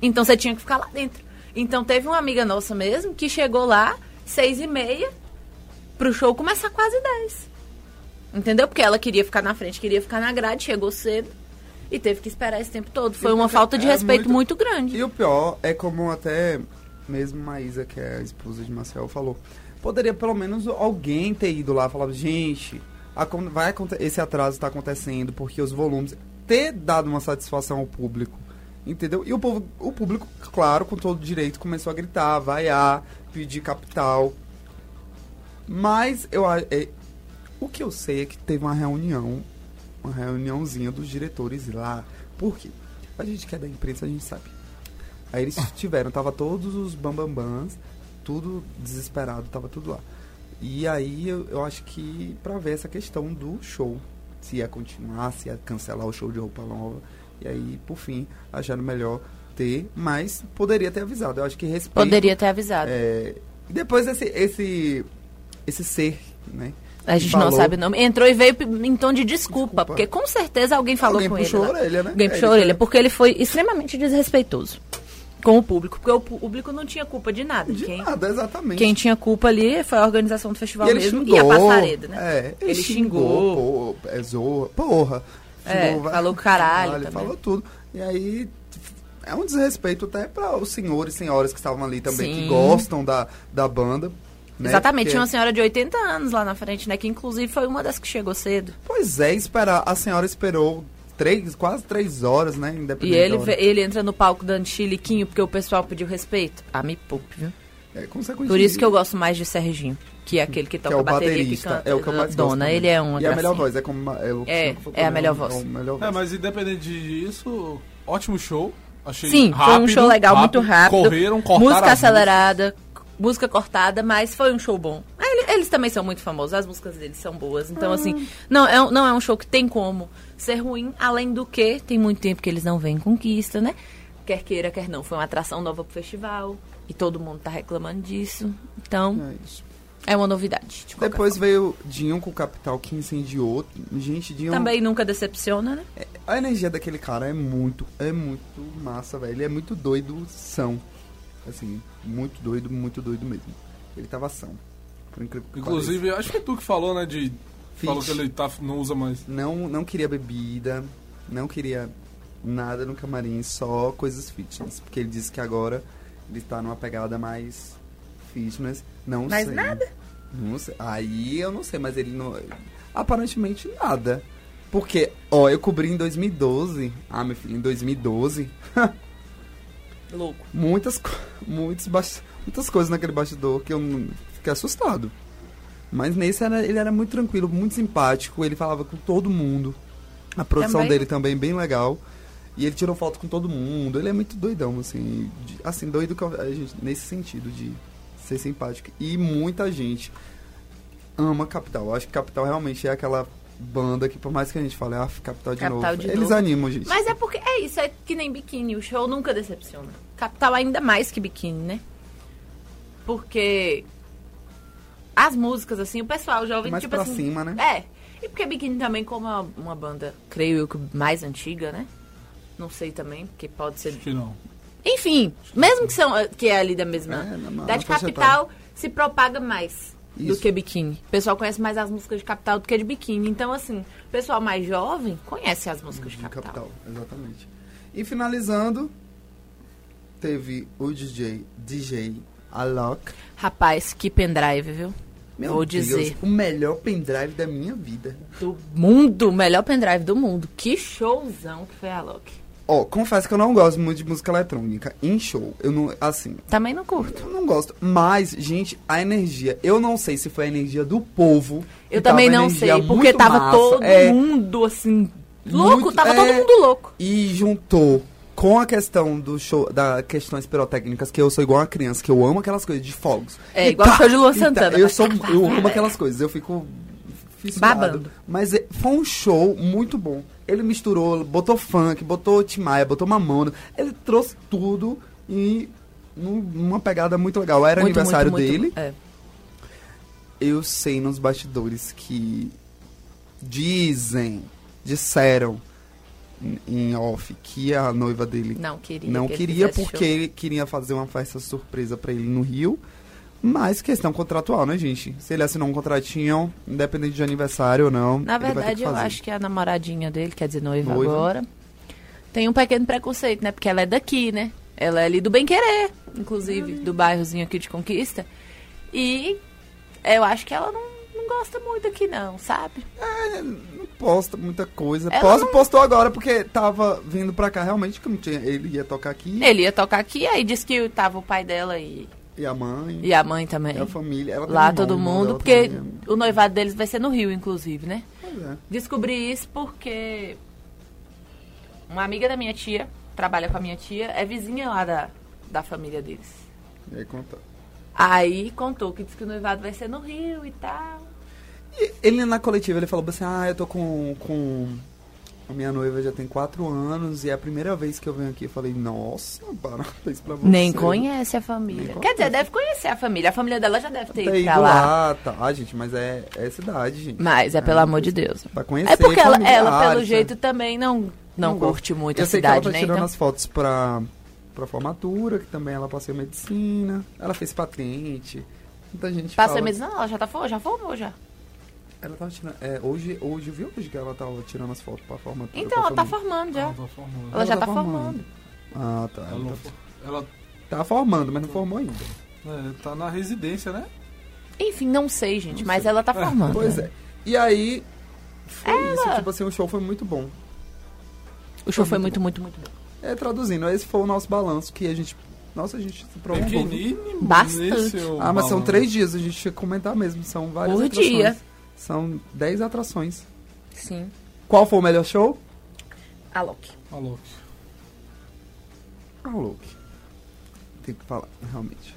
Então você tinha que ficar lá dentro. Então teve uma amiga nossa mesmo que chegou lá, seis e meia, pro show começar quase dez. Entendeu? Porque ela queria ficar na frente, queria ficar na grade, chegou cedo e teve que esperar esse tempo todo. Foi uma falta de É respeito muito, muito- grande. E o pior é como até mesmo Maísa, que é a esposa de Marcel, falou. Poderia pelo menos alguém ter ido lá e falar, gente, acon- vai esse atraso está acontecendo porque os volumes. Ter dado uma satisfação ao público. Entendeu? E o, povo, o público, claro, com todo direito, começou a gritar, vaiar, pedir capital. Mas eu a- é, o que eu sei é que teve uma reunião, uma reuniãozinha dos diretores lá. Por quê? A gente que é da imprensa, a gente sabe. Aí eles tiveram, tava todos os bambambãs, tudo desesperado, tava tudo lá. E aí eu, eu acho que pra ver essa questão do show, se ia continuar, se ia cancelar o show de roupa nova. E aí, por fim, acharam melhor ter, mas poderia ter avisado. Eu acho que respeito. Poderia ter avisado. É, depois esse, esse, esse ser, né? A gente falou- não sabe o nome. Entrou e veio em tom de desculpa, Desculpa. porque com certeza alguém falou Alguém com puxou ele. a lá. orelha, né? Alguém É, puxou a orelha, porque ele foi extremamente desrespeitoso com o público, porque o público não tinha culpa de nada. De quem, nada, exatamente. quem tinha culpa ali foi a organização do festival E mesmo xingou, e a passareda, né? É, ele, Ele xingou, pô, é porra. É, Xingou, falou caralho falou tudo. E aí é um desrespeito até para os senhores e senhoras que estavam ali também, que Sim. gostam da, da banda. Né? Exatamente, Porque- tinha uma senhora de 80 anos lá na frente, né? Que inclusive foi uma das que chegou cedo. Pois é, esperar. A senhora esperou três, quase três horas, né? Independente E ele, ele entra no palco dando chiliquinho porque o pessoal pediu respeito. Ah, me poupe, viu? É, Por isso que eu gosto mais de Serginho, que é aquele que que toca é o bateria, baterista. que canta, é o que eu mais gosto. dona. também. Ele é uma E a melhor gracinha. voz, é como. É, o- É, é a melhor é voz. o melhor É, voz. mas independente disso, ótimo show. Achei Sim, foi um rápido, show legal, muito rápido. Correram, cortaram Música acelerada, música cortada, mas foi um show bom. Ele- Eles também são muito famosos, as músicas deles são boas. Então, Ah. assim, não é, um- não é um show que tem como ser ruim, além do que tem muito tempo que eles não vêm conquista, né? Quer queira, quer não. Foi uma atração nova pro festival. E todo mundo tá reclamando disso. Então, É é uma novidade. de Depois forma. veio Dinho com o Capital que incendiou. Gente, Dinho. Também nunca decepciona, né? A energia daquele cara é muito, é muito massa, velho. Ele é muito doido, são. Assim, muito doido, muito doido mesmo. Ele tava são. Por incrível que Inclusive, acho que é tu que falou, né? De. Fit. Falou que ele tá, não usa mais. não, não queria bebida, não queria nada no camarim, só coisas fitness. Porque ele disse que agora ele tá numa pegada mais fitness. Não Mais sei. nada? Não sei. Aí eu não sei, mas ele não. Aparentemente nada. Porque, ó, eu cobri em 2012. Ah, meu filho, em 2012. Louco. muitas, muitos muitas coisas naquele bastidor que eu fiquei assustado. Mas nesse era, ele era muito tranquilo, muito simpático, ele falava com todo mundo. A produção Também. dele também bem legal. E ele tirou foto com todo mundo. Ele é muito doidão, assim. de- assim, doido que eu- a gente- nesse sentido de ser simpático. E muita gente ama Capital. Eu acho que Capital realmente é aquela banda que, por mais que a gente fale, ah, Capital de Capital novo. de eles novo. animam, gente. Mas é porque é isso, é que nem biquíni, o show nunca decepciona. Capital ainda mais que biquíni, né? Porque as músicas, assim, o pessoal já ouve Mais tipo pra assim. cima, né? É. E porque biquíni também, como é uma, uma banda, creio eu que mais antiga, né? Não sei também, porque pode ser. Acho que não. Enfim, mesmo que, são, que é ali da mesma. É, na- na da de Capital se propaga mais do Isso. que biquíni. O pessoal conhece mais as músicas de Capital do que de biquíni. Então, assim, o pessoal mais jovem conhece as músicas de De Capital. capital, exatamente. E finalizando, teve o DJ, DJ Alok. Rapaz, que pendrive, viu? Meu Vou Deus, dizer. o melhor pendrive da minha vida. Do mundo, o melhor pendrive do mundo. Que showzão que foi a Loki. Ó, confesso que eu não gosto muito de música eletrônica em show. Eu não, assim, Também não curto. eu não gosto. Mas, gente, a energia, eu não sei se foi a energia do povo. Eu também não sei, porque tava massa, todo é, mundo assim. Louco, muito- tava é, todo mundo louco. E juntou com a questão do show, da questões pirotécnicas, que eu sou igual uma criança, que eu amo aquelas coisas de fogos. É, E igual o show de Luan e Santana. eu sou, eu amo aquelas coisas, eu fico fissurado. Babando. Mas é- foi um show muito bom. Ele misturou, botou funk, botou Timaya, botou Mamona. Ele trouxe tudo e num- numa pegada muito legal. Era Muito, aniversário muito, muito dele. bom. É. eu sei nos bastidores que dizem, disseram em- off que a noiva dele Não queria. não que queria porque show. ele queria fazer uma festa surpresa pra ele no Rio. Mas questão contratual, né, gente? Se ele assinou um contratinho, independente de aniversário ou não. Na ele vai ter verdade, eu acho que a namoradinha dele, quer dizer, noiva, Noiva. agora, tem um pequeno preconceito, né? Porque ela é daqui, né? Ela é ali do Bem Querer, inclusive, do bairrozinho aqui de Conquista. E eu acho que ela não, não gosta muito aqui, não, sabe? Não posta muita coisa. Ela não- postou agora porque tava vindo pra cá realmente, que não tinha. Ele ia tocar aqui Ele ia tocar aqui, aí disse que tava o pai dela e, e a mãe. e a mãe também. E a família. Ela Lá irmão, todo irmão mundo, porque também, né? o noivado deles vai ser no Rio, inclusive, né? Pois é. Descobri isso porque uma amiga da minha tia, trabalha com a minha tia, é vizinha lá da, da família deles. E aí conta. Aí contou que disse que o noivado vai ser no Rio e tal. E ele na coletiva, ele falou assim, ah, eu tô com, com a minha noiva já tem quatro anos e é a primeira vez que eu venho aqui. Eu falei, nossa, parabéns pra você. Nem conhece a família. Nem Quer dizer, deve conhecer a família. A família dela já deve ter Tá ido ido pra lá. lá, tá, gente, mas é, é cidade, gente. Mas é pelo amor de Deus. Pra conhecer É porque ela, ela, pelo né? jeito, também não, não, gosta. curte muito eu a cidade, que ela tá né? tirando Então, as fotos pra, pra formatura, que também ela passou medicina. Ela fez patente. Muita gente passa fala... medicina, não, ela já tá já formou já. Ela tava tirando... É, hoje, hoje, viu hoje que ela tava tirando as fotos pra formatura? Então, pra ela tá formando já. Ela tá formando. Ela já Ela tá tá formando. Ah, tá. Ela, Ela não tá, ela tá formando, mas não formou ainda. é, tá na residência, né? Enfim, não sei, gente, mas ela tá formando. Pois é. E aí... Foi Ela- isso, tipo assim, o show foi muito bom. O show foi muito, muito, muito bom. É, traduzindo, esse foi o nosso balanço que a gente... Nossa, a gente se prolongou. Bastante. o Ah, mas são balanço. três dias, a gente tinha que comentar mesmo. São várias Por atrações. dia. São dez atrações. Sim. Qual foi o melhor show? A Loki. Alô. A Loki. Tem que falar, realmente.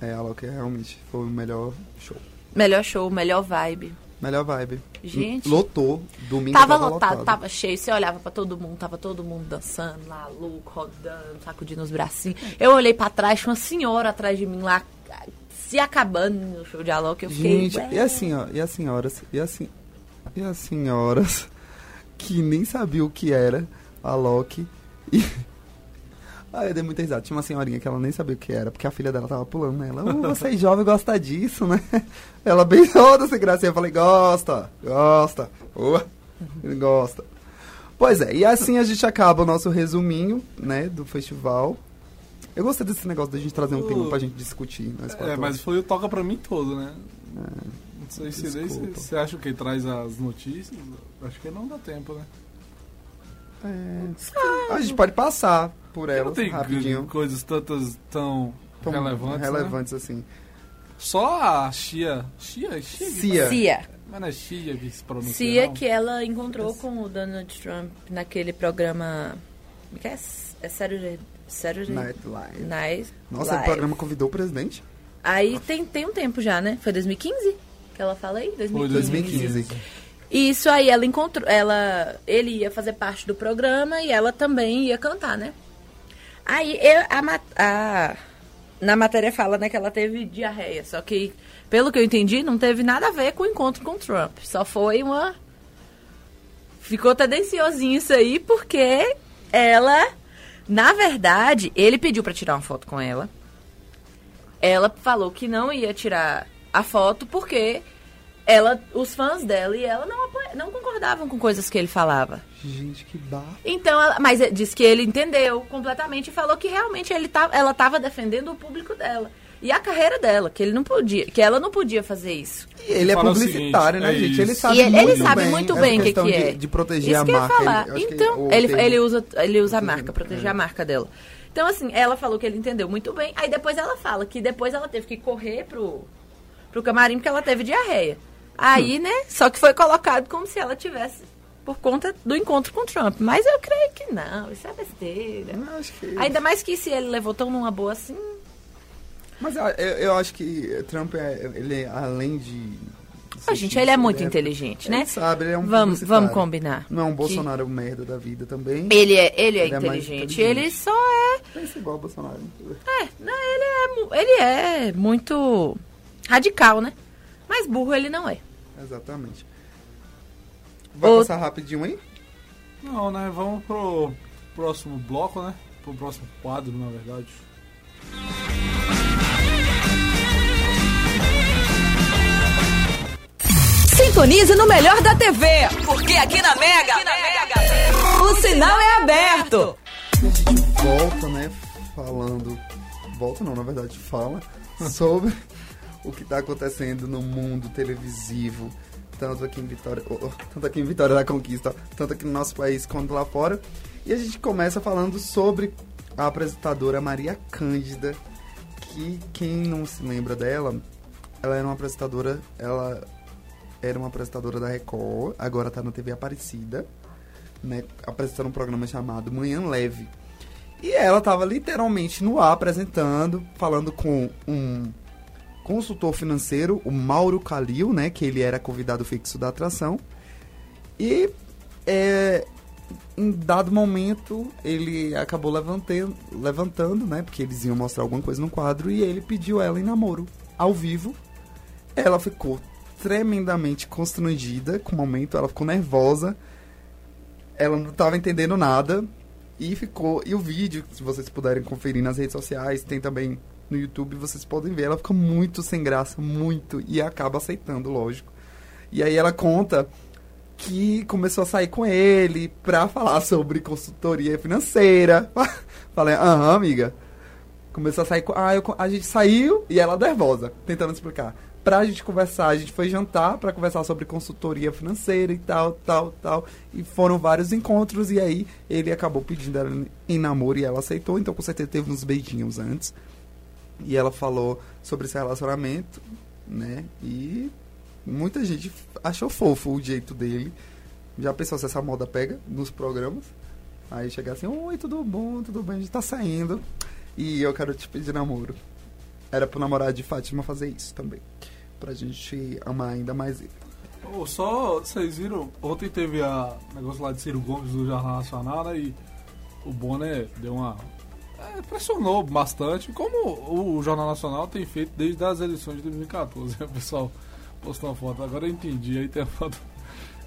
É, a Loki realmente foi o melhor show. Melhor show, melhor vibe. Melhor vibe. Gente. Lotou, domingo Tava, tava, lotado, tava cheio. Você olhava pra todo mundo, tava todo mundo dançando lá, louco, rodando, sacudindo os bracinhos. Eu olhei pra trás, tinha uma senhora atrás de mim lá, se acabando no show de Alok. Eu fiquei. Gente, "Ué". e assim, ó, e as senhoras, e assim, e as senhoras que nem sabiam o que era a Loki e Ah, eu dei muita risada. Tinha uma senhorinha que ela nem sabia o que era, porque a filha dela tava pulando nela. Uh, você é jovem gosta disso, né? Ela bem toda sem graça. Eu falei, gosta, gosta. Ele gosta. Pois é, e assim a gente acaba o nosso resuminho, né, do festival. Eu gostei desse negócio da gente trazer um tema pra gente discutir. Nós É, mas foi o toca pra mim todo, né? Não sei se daí você acha que traz as notícias. Acho que não dá tempo, né? É, a gente pode passar por Porque não elas tem rapidinho. coisas tantas tão, Tão relevantes. né? relevantes assim. Só a Chia. Chia? Chia? Cia. Cia. Mas não é Chia que se pronuncia. Cia, não? que ela encontrou com o Donald Trump naquele programa. como que é? É Saturday, Saturday Night Live. Night Nossa, Live. o programa convidou o presidente? Aí tem, tem um tempo já, né? Foi 2015 que ela fala aí? Foi 2015. 2015. Isso aí, ela encontrou. Ela, ele ia fazer parte do programa e ela também ia cantar, né? Aí eu, a, a- na matéria fala né, que ela teve diarreia. Só que, pelo que eu entendi, não teve nada a ver com o encontro com o Trump. Só foi uma. Ficou tendenciosinho isso aí, porque ela. Na verdade, ele pediu pra tirar uma foto com ela. Ela falou que não ia tirar a foto porque ela, os fãs dela e ela não, não concordavam com coisas que ele falava. Gente, que barra. Então, ela, mas eh, disse que ele entendeu completamente e falou que realmente ele tá, ela estava defendendo o público dela e a carreira dela, que ele não podia, que ela não podia fazer isso. E ele é Fala publicitário, seguinte, né, é gente? Ele isso. sabe E ele, muito ele sabe bem muito bem o que, que de, é. De proteger Isso a marca. falar. Ele- acho que então, ele, termo- ele usa, ele usa a marca, proteger é. a marca dela. Então, assim, ela falou que ele entendeu muito bem. Aí depois ela fala que depois ela teve que correr pro, pro camarim porque ela teve diarreia. Aí, Hum. né? Só que foi colocado como se ela tivesse por conta do encontro com o Trump. Mas eu creio que não, isso é besteira. Acho que... Ainda mais que se ele levou tão numa boa assim. Mas eu, eu- acho que Trump, é, ele é, além de... A gente, ele é muito inteligente, né? Ele sabe, ele é um Vamos, vamos combinar. Não é um Que Bolsonaro merda da vida também. Ele é, ele é Ele é inteligente. inteligente. Ele só é Pensa igual o Bolsonaro. É, não, ele é, ele é muito radical, né? Mas burro ele não é. Exatamente. Vai Ô- passar rapidinho aí? Não, né? Vamos pro próximo bloco, né? Pro próximo quadro, na verdade. Sintonize no melhor da TV, porque aqui na Mega, o sinal é aberto. Volta, né, falando. Volta não, na verdade, fala sobre o que está acontecendo no mundo televisivo, tanto aqui em Vitória, tanto aqui em Vitória da Conquista, tanto aqui no nosso país quanto lá fora. E a gente começa falando sobre a apresentadora Maria Cândida, que quem não se lembra dela, ela era uma apresentadora, ela era uma apresentadora da Record, agora tá na TV Aparecida, né, apresentando um programa chamado Manhã Leve. E ela tava literalmente no ar apresentando, falando com um consultor financeiro, o Mauro Calil, né, que ele era convidado fixo da atração. E é, em dado momento ele acabou levantando, levantando, né, porque eles iam mostrar alguma coisa no quadro e ele pediu ela em namoro ao vivo. Ela ficou tremendamente constrangida com o momento, ela ficou nervosa. Ela não estava entendendo nada e ficou. E o vídeo, se vocês puderem conferir nas redes sociais, tem também no YouTube, vocês podem ver. Ela fica muito sem graça, muito, e acaba aceitando, lógico. E aí ela conta que começou a sair com ele pra falar sobre consultoria financeira. Falei, aham, amiga. Começou a sair com. Ah, eu, a gente saiu e ela nervosa, tentando explicar. Pra gente conversar, a gente foi jantar pra conversar sobre consultoria financeira e tal, tal, tal. E foram vários encontros, e aí ele acabou pedindo ela em namoro e ela aceitou, então com certeza teve uns beijinhos antes. E ela falou sobre esse relacionamento, né? E muita gente achou fofo o jeito dele. Já pensou se essa moda pega nos programas? Aí chega assim, oi, tudo bom, tudo bem, a gente tá saindo. E eu quero te pedir namoro. Era pro namorado de Fátima fazer isso também. Pra gente amar ainda mais ele. Ô, só, vocês viram, ontem teve a negócio lá de Ciro Gomes do Jornal Nacional, né? E o Bonner deu uma. é, pressionou bastante, como o Jornal Nacional tem feito desde as eleições de 2014. O pessoal postou uma foto, agora eu entendi. Aí tem a foto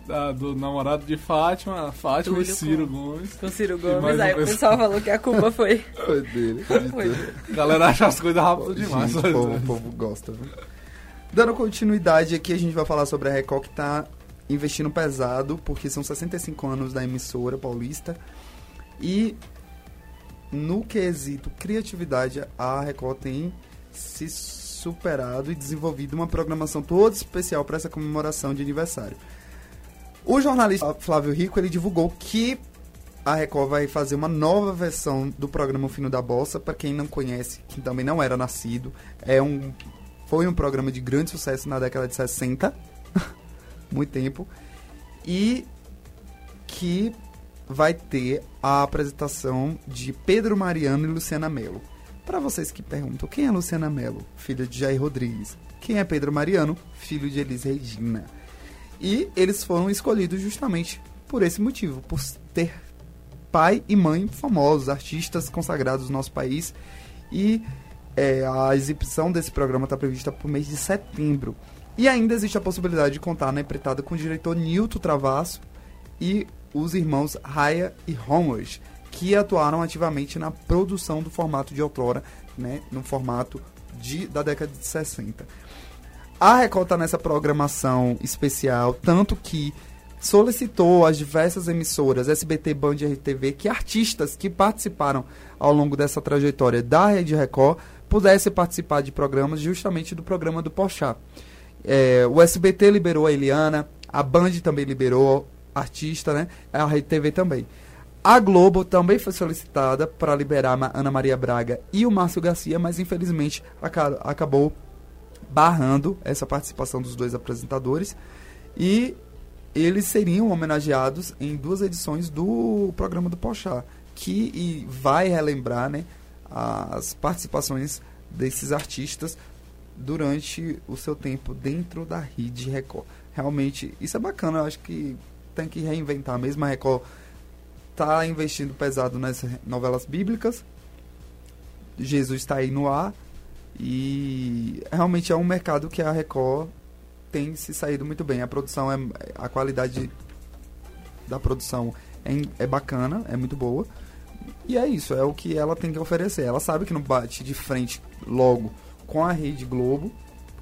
da- do namorado de Fátima, Fátima e Túlio Ciro com- Gomes. Com Ciro Gomes, aí o pessoal. falou que a culpa foi. Foi dele. foi. A galera acha as coisas rápido demais. Gente, o, povo, o povo gosta, viu? Dando continuidade aqui, a gente vai falar sobre a Record que tá investindo pesado, porque são 65 anos da emissora paulista. E no quesito criatividade, a Record tem se superado e desenvolvido uma programação toda especial para essa comemoração de aniversário. O jornalista Flávio Rico ele divulgou que a Record vai fazer uma nova versão do programa O Fino da Bossa. Para quem não conhece, que também não era nascido, é um foi um programa de grande sucesso na década de 60, muito tempo, e que vai ter a apresentação de Pedro Mariano e Luciana Mello. Para vocês que perguntam, quem é Luciana Mello? Filha de Jair Rodrigues. Quem é Pedro Mariano? Filho de Elis Regina. E eles foram escolhidos justamente por esse motivo, por ter pai e mãe famosos, artistas consagrados no nosso país. E é, a exibição desse programa está prevista para o mês de setembro. E ainda existe a possibilidade de contar na empreitada com o diretor Nilton Travasso e os irmãos Raya e Homeridge, que atuaram ativamente na produção do formato de outrora, né, no formato de, da década de 60. A Record está nessa programação especial, tanto que solicitou às diversas emissoras, SBT, Band e RTV, que artistas que participaram ao longo dessa trajetória da Rede Record pudessem participar de programas, justamente do programa do Pochá. É, o SBT liberou a Eliana, a Band também liberou artista, né? A Rede TV também. A Globo também foi solicitada para liberar a Ana Maria Braga e o Márcio Garcia, mas infelizmente aca- acabou barrando essa participação dos dois apresentadores e eles seriam homenageados em duas edições do programa do Pochá, que vai relembrar né, as participações desses artistas durante o seu tempo dentro da Rede Record. Realmente, isso é bacana, eu acho que tem que reinventar mesmo. A Record está investindo pesado nessas novelas bíblicas. Jesus está aí no ar. E realmente é um mercado que a Record tem se saído muito bem. A produção é a qualidade da produção é, é bacana, é muito boa. E é isso, é o que ela tem que oferecer. Ela sabe que não bate de frente logo com a Rede Globo,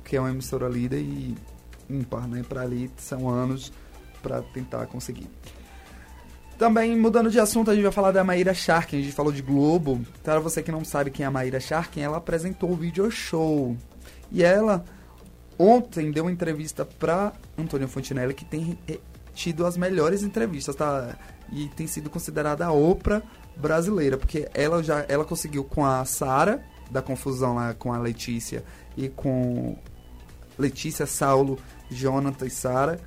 que é uma emissora líder e ímpar, né? Para ali são anos para tentar conseguir. Também, mudando de assunto, a gente vai falar da Maíra Sharkin. A gente falou de Globo. Para você que não sabe quem é a Maíra Sharkin, ela apresentou o video show. E ela, ontem, deu uma entrevista para Antônio Fontinelli, que tem eh, tido as melhores entrevistas, tá? E tem sido considerada a Oprah brasileira, porque ela já ela conseguiu com a Sara, da confusão lá com a Letícia, e com Letícia, Saulo, Jonathan e Sara,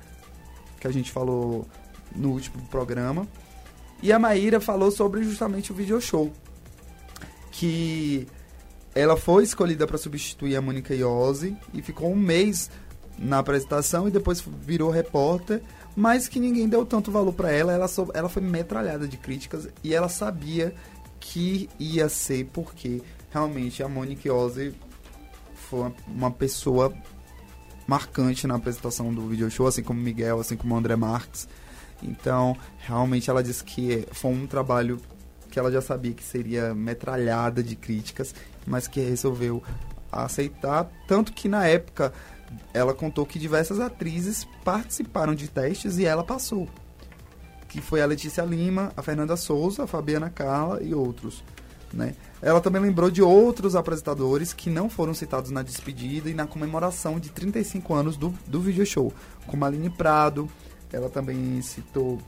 que a gente falou no último programa. E a Maíra falou sobre justamente o video show. Que ela foi escolhida para substituir a Mônica Iose e ficou um mês na apresentação e depois virou repórter, mas que ninguém deu tanto valor para ela. Ela, sou- ela foi metralhada de críticas e ela sabia que ia ser porque realmente a Mônica Iose foi uma, uma pessoa marcante na apresentação do video show, assim como Miguel, assim como André Marques. Então, realmente ela disse que foi um trabalho que ela já sabia que seria metralhada de críticas, mas que resolveu aceitar, tanto que na época ela contou que diversas atrizes participaram de testes e ela passou. Que foi a Letícia Lima, a Fernanda Souza, a Fabiana Carla e outros. Né? Ela também lembrou de outros apresentadores que não foram citados na despedida e na comemoração de 35 anos do, do video show, como Aline Prado. Ela também citou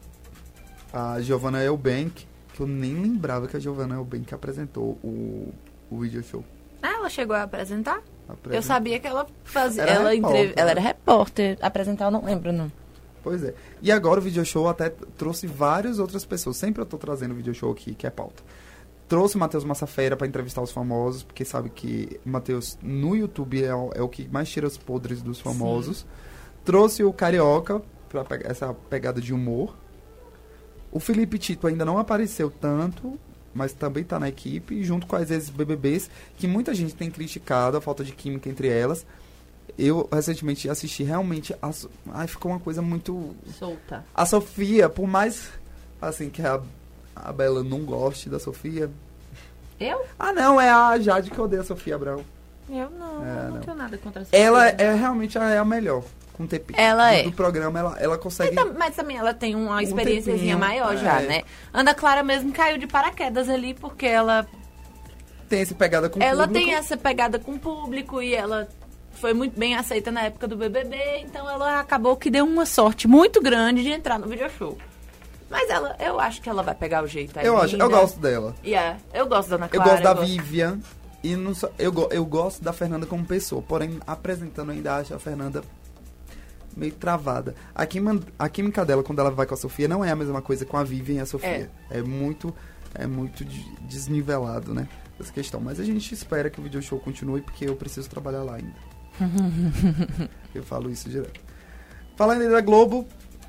a Giovanna Elbank, que eu nem lembrava que a Giovanna Elbank apresentou o, o video show. Ah, ela chegou a apresentar? Eu sabia que ela fazia. Era ela, repórter, entrev- ela né? era repórter. Apresentar eu não lembro, não. Pois é. E agora o video show até trouxe várias outras pessoas. Sempre eu tô trazendo video show aqui, que é pauta. Trouxe o Matheus Massafeira para entrevistar os famosos, porque sabe que Matheus no YouTube é, o- é o que mais tira os podres dos famosos. Trouxe o Carioca para pegar essa pegada de humor. O Felipe Tito ainda não apareceu tanto, mas também tá na equipe, junto com as ex-BBBs, que muita gente tem criticado a falta de química entre elas. Eu recentemente assisti realmente. A, So- ai, ficou uma coisa muito. Solta. A Sofia, por mais assim que a, a Bela não goste da Sofia. Eu? Ah, não, é a Jade que odeia a Sofia Abrão. Eu não. É, eu não, não. tenho nada contra essa Ela pessoa. é realmente a- é a melhor com TP. Ela é. Do programa, ela, ela consegue. Mas, tam- mas também ela tem uma Um tempinho, maior já, é. né? Ana Clara mesmo caiu de paraquedas ali, porque ela, Tem essa pegada com o ela público. tem essa pegada com o público e ela foi muito bem aceita na época do BBB, então ela acabou que deu uma sorte muito grande de entrar no video show. Mas ela, eu acho que ela vai pegar o jeito Eu acho, eu gosto dela. Yeah, eu gosto da Ana Eu Clara. gosto da Vivian. E não só, eu, eu gosto da Fernanda como pessoa. Porém, apresentando, eu ainda acho a Fernanda meio travada. A química, a química dela, quando ela vai com a Sofia, não é a mesma coisa com a Vivian e a Sofia. É, muito é muito de- desnivelado, né? Essa questão. Mas a gente espera que o video show continue, porque eu preciso trabalhar lá ainda. eu falo isso direto. Falando da Globo,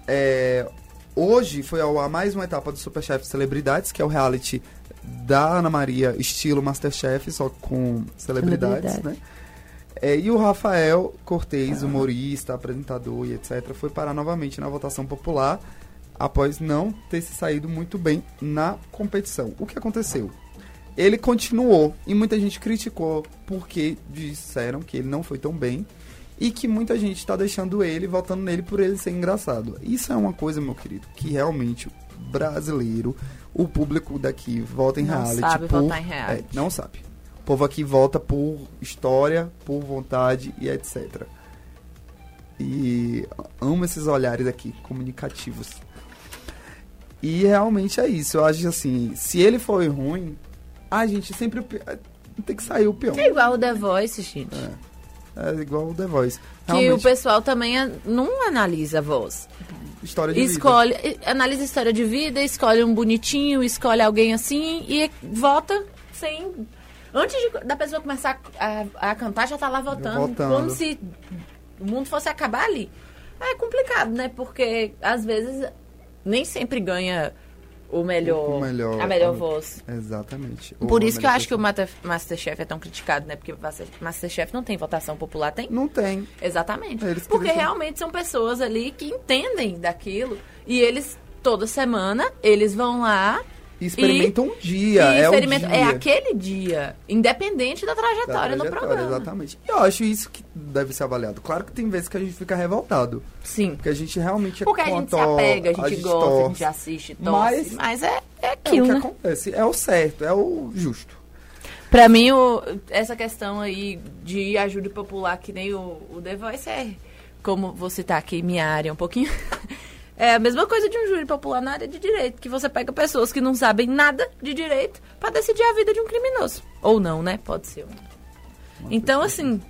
é, hoje foi ao ar mais uma etapa do Superchef Celebridades, que é o reality da Ana Maria, estilo Masterchef, só com celebridades, Celebridade. né? É, e o Rafael Cortez, humorista, apresentador e etc., foi parar novamente na votação popular após não ter se saído muito bem na competição. O que aconteceu? Ele continuou e muita gente criticou porque disseram que ele não foi tão bem e que muita gente está deixando ele, votando nele por ele ser engraçado. Isso é uma coisa, meu querido, que realmente o brasileiro, o público daqui vota em Não reality sabe por, votar em reality. É, não sabe. Povo aqui vota por história, por vontade e etc. E amo esses olhares aqui comunicativos. E realmente é isso. Eu acho assim, se ele foi ruim, a gente sempre tem que sair o pior. É igual o The Voice, gente. É igual o The Voice. Que o Realmente, pessoal também não analisa a voz. história de vida. Escolhe, e- analisa a história de vida, escolhe um bonitinho, escolhe alguém assim e vota sem. Antes de- da pessoa começar a, a cantar, já tá lá votando. Votando. Como se o mundo fosse acabar ali. É complicado, né? Porque às vezes nem sempre ganha o melhor, O melhor- a melhor a- voz. Exatamente. Por Ou isso que eu acho que o Masterchef é tão criticado, né? Porque o Masterchef não tem votação popular, tem? Não tem. Exatamente. Eles que Porque deixam- realmente são pessoas ali que entendem daquilo. E eles, toda semana, eles vão lá E experimentam um dia. e é, o experimentam. dia É aquele dia, independente da da trajetória, no trajetória, programa. Exatamente. E eu acho isso que deve ser avaliado. Claro que tem vezes que a gente fica revoltado. Sim. Porque a gente realmente é Porque a gente se apega, a gente, gosta, a torce. gente assiste, torce. Mas- Mas, é, é É o aquilo, que né? acontece. É o certo, é o justo. Pra mim, o- essa questão aí de ajuda popular, que nem o, o The Voice, é como vou citar aqui minha área um pouquinho. É a mesma coisa de um júri popular na área de direito, que você pega pessoas que não sabem nada de direito pra decidir a vida de um criminoso. Ou não, né? Pode ser. Então, assim,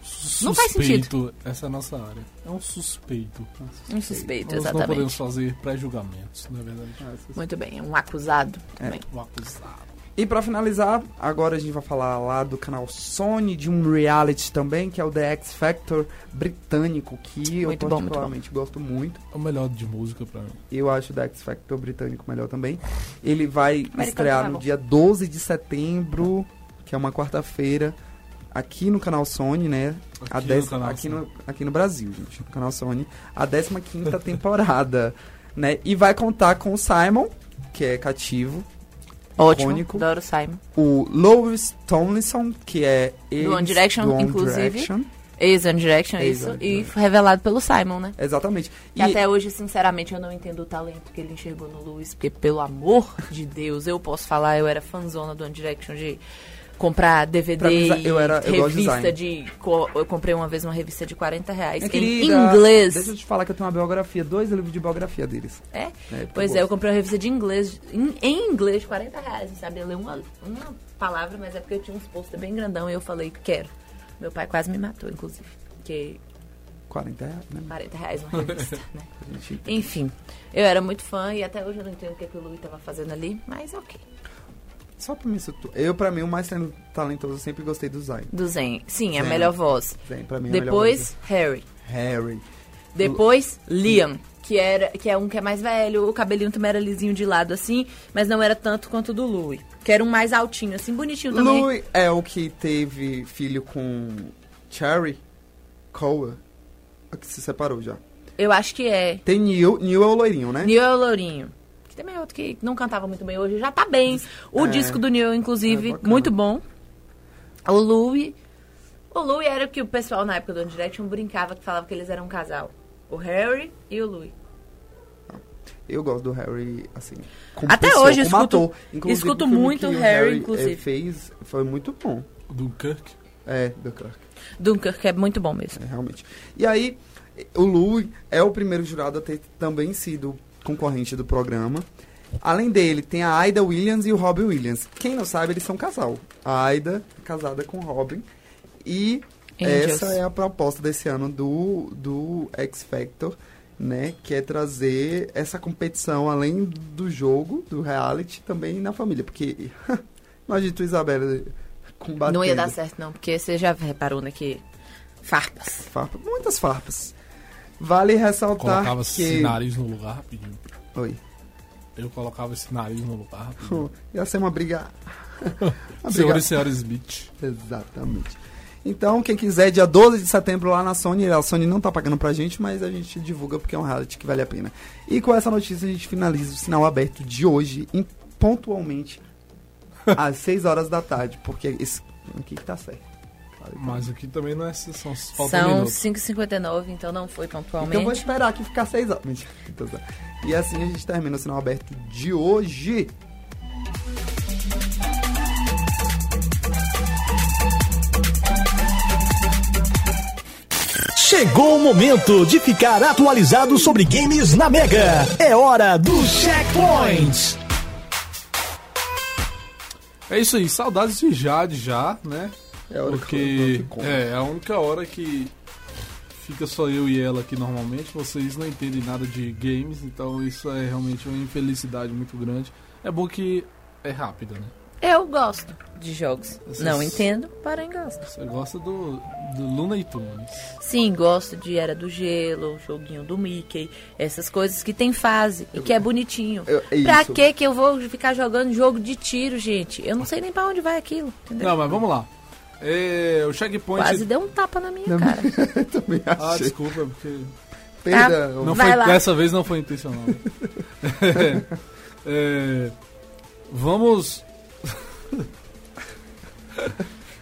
Não faz Suspeito, essa é a nossa área. É um suspeito. um suspeito, Nós não podemos exatamente. fazer pré-julgamentos, na verdade. Muito bem, um acusado. É. também. O acusado. E pra finalizar, agora a gente vai falar lá do canal Sony, de um reality também, que é o The X Factor britânico, que eu Muito muito particularmente gosto muito. É o melhor de música pra mim. Eu acho o The X Factor britânico melhor também. Ele vai estrear tá no dia 12 de setembro, que é uma quarta-feira, aqui no canal Sony, né? a Aqui no décima- canal aqui, Sony. no, aqui no Brasil, gente, no canal Sony, a 15 temporada, né? E vai contar com o Simon, que é cativo, Ótimo, Icônico. adoro o Simon. o Lois Tomlinson, que é ex Do One Direction, do One inclusive. Direction. Ex-One Direction, Ex isso. One E revelado pelo Simon, né? Exatamente. E, até hoje, sinceramente, eu não entendo o talento que ele enxergou no Luiz, porque, pelo amor de Deus, eu posso falar, eu era fanzona do One Direction de comprar DVD Pra eu era- eu revista de... Eu comprei uma vez uma revista de 40 reais Minha em querida, inglês. Deixa eu te falar que eu tenho uma biografia, dois livros de biografia deles. É? É, porque Pois eu é, eu comprei uma revista de inglês, em, em inglês, de 40 reais, não sabia ler uma, uma palavra, mas é porque eu tinha uns posters bem grandão e eu falei, quero. Meu pai quase me matou, inclusive. Porque 40 reais, né? 40 reais uma revista, né? Enfim, eu era muito fã e até hoje eu não entendo o que, é que o Louis tava fazendo ali, mas ok. Só pra mim, eu pra mim, o mais talen- talentoso, eu sempre gostei do Zayn. Do Zen. Sim, a Zen. melhor voz. Zayn, pra mim, é a Depois, Harry. voz. Harry. Depois, Liam. Que, era, que é um que é mais velho, o cabelinho também era lisinho de lado assim, mas não era tanto quanto o do Louis. Que era um mais altinho, assim, bonitinho também. Louis é o que teve filho com Cherry Cole, a que se separou já. Eu acho que é. Tem Neil, Neil é o loirinho, né? Neil é o Lourinho. É outro que não cantava muito bem hoje, já tá bem. O É. disco do Neil, inclusive, É muito bom. O Louis. O Louis era o que o pessoal na época do One Direction brincava que falava que eles eram um casal. O Harry e o Louis. Eu gosto do Harry, assim. como Até pessoa, hoje como escuto- escuto muito que o Harry, eh, inclusive. fez foi muito bom. Do Kirk. É, do Kirk. Dunkirk é muito bom mesmo. É, realmente. E aí, o Louis é o primeiro jurado a ter também sido concorrente do programa. Além dele, tem a Aida Williams e o Robin Williams. Quem não sabe, eles são um casal. A Aida é casada com o Robin. E Angels. essa é a proposta desse ano do, do X Factor, né? Que é trazer essa competição, além do jogo, do reality, também na família. Porque, imagina tu, Isabela, combatendo. Não ia dar certo, não, porque você já reparou, né, que farpas. Farpa, muitas farpas. Vale ressaltar Colocava que... esse nariz no lugar rapidinho. Oi. Eu colocava esse nariz no lugar rapidinho. Ia ser uma briga... uma briga... e senhora Smith. Exatamente. Então, quem quiser, dia 12 de setembro lá na Sony, a Sony não tá pagando pra gente, mas a gente divulga porque é um reality que vale a pena. E com essa notícia a gente finaliza o sinal aberto de hoje, em- pontualmente, às 6 horas da tarde, porque esse aqui que tá certo. Que- Mas aqui também não é são falta São minuto. 5h59, então não foi pontualmente. Então vou esperar aqui ficar 6 horas. E assim a gente termina o sinal aberto de hoje. Chegou o momento de ficar atualizado sobre games na Mega. É hora do Checkpoint. É isso aí, saudades de Jade já, né? É a hora que Porque eu- eu- eu- é, é a única hora que fica só eu e ela aqui normalmente. Vocês não entendem nada de games, então isso é realmente uma infelicidade muito grande. É bom que é rápida, né? Eu gosto de jogos. Vocês- Não entendo, porém gosto. Você gosta do, do Luna e Tunes. Sim, gosto de Era do Gelo, joguinho do Mickey, essas coisas que tem fase e que é bonitinho. Eu- é pra que que eu vou ficar jogando jogo de tiro, gente? Eu não sei nem pra onde vai aquilo, entendeu? Não, mas vamos lá. É, o checkpoint. Quase deu um tapa na minha cara. Eu também Ah, achei. desculpa, porque. Perdão. Não Vai foi, lá. dessa vez não foi intencional. É, vamos.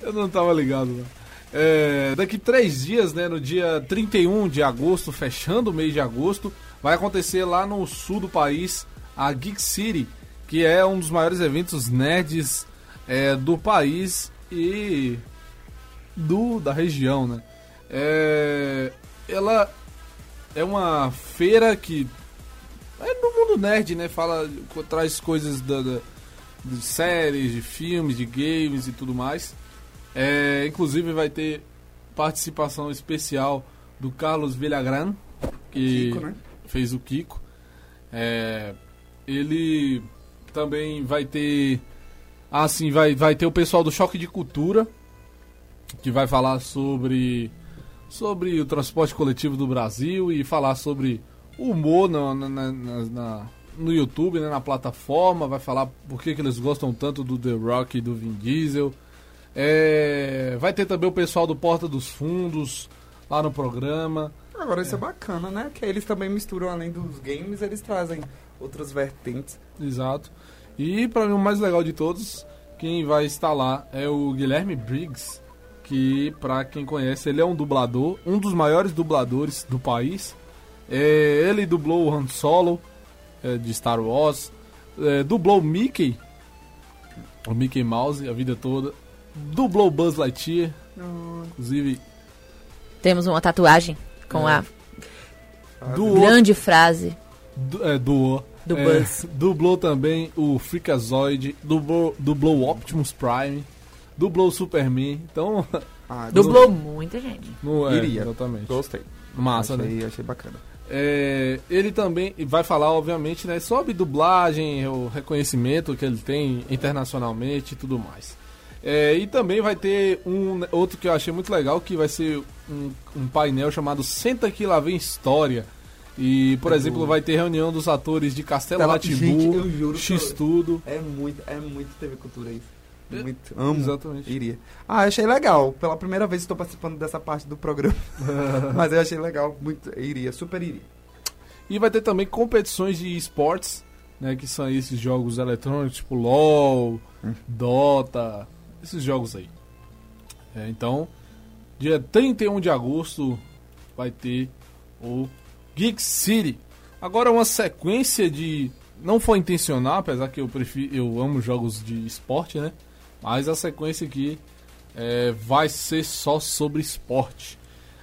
Eu não tava ligado, né? É, daqui três dias, né, no dia 31 de agosto, fechando o mês de agosto, vai acontecer lá no sul do país a Geek City, que é um dos maiores eventos nerds é, do país e do da região, né? É, ela é uma feira que é no mundo nerd, né? Fala, traz coisas da, da- de séries, de filmes, de games e tudo mais. É, inclusive vai ter participação especial do Carlos Villagrán, que Kiko, né? fez o Kiko. É, ele também vai ter. Ah, sim, vai, vai ter o pessoal do Choque de Cultura, que vai falar sobre, sobre o transporte coletivo do Brasil e falar sobre o humor na, na- na- na- no YouTube, né, na plataforma. Vai falar por que, que eles gostam tanto do The Rock e do Vin Diesel. É, vai ter também o pessoal do Porta dos Fundos lá no programa. Agora isso é bacana, né? Que eles também misturam, além dos games, eles trazem outras vertentes. Exato. E para mim o mais legal de todos, quem vai estar lá é o Guilherme Briggs, que para quem conhece, ele é um dublador, um dos maiores dubladores do país. É, ele dublou o Han Solo é, de Star Wars, é, dublou o Mickey, o Mickey Mouse a vida toda, dublou o Buzz Lightyear, inclusive Temos uma tatuagem com É. a grande frase. Du, é, duou, do é, Buzz. dublou também o Freakazoid, dublou, dublou o Optimus Prime, dublou o Superman. Então, Ah, Dublou muita gente. não é, Iria. exatamente. Gostei. Massa, né? achei, achei bacana. É, ele também vai falar, obviamente, né, sobre dublagem, o reconhecimento que ele tem internacionalmente e tudo mais. É, e também vai ter um outro que eu achei muito legal, que vai ser um, um painel chamado Senta que lá vem história. E, por É exemplo, vai ter reunião dos atores de Castelo Tela- Rá-Tim-Bum, Gente, eu juro que X eu- Tudo. É muito, é muito TV Cultura isso. É, Muito. Amo. Exatamente. Iria. Ah, achei legal. Pela primeira vez estou participando dessa parte do programa. Mas eu achei legal. Muito. Iria, super iria. E vai ter também competições de esportes, né? Que são esses jogos eletrônicos, tipo LOL, Dota, esses jogos aí. É, então, dia 31 de agosto vai ter o Geek City. Agora uma sequência de. Não foi intencional, apesar que eu prefiro. Eu amo jogos de esporte, né? Mas a sequência aqui é, vai ser só sobre esporte.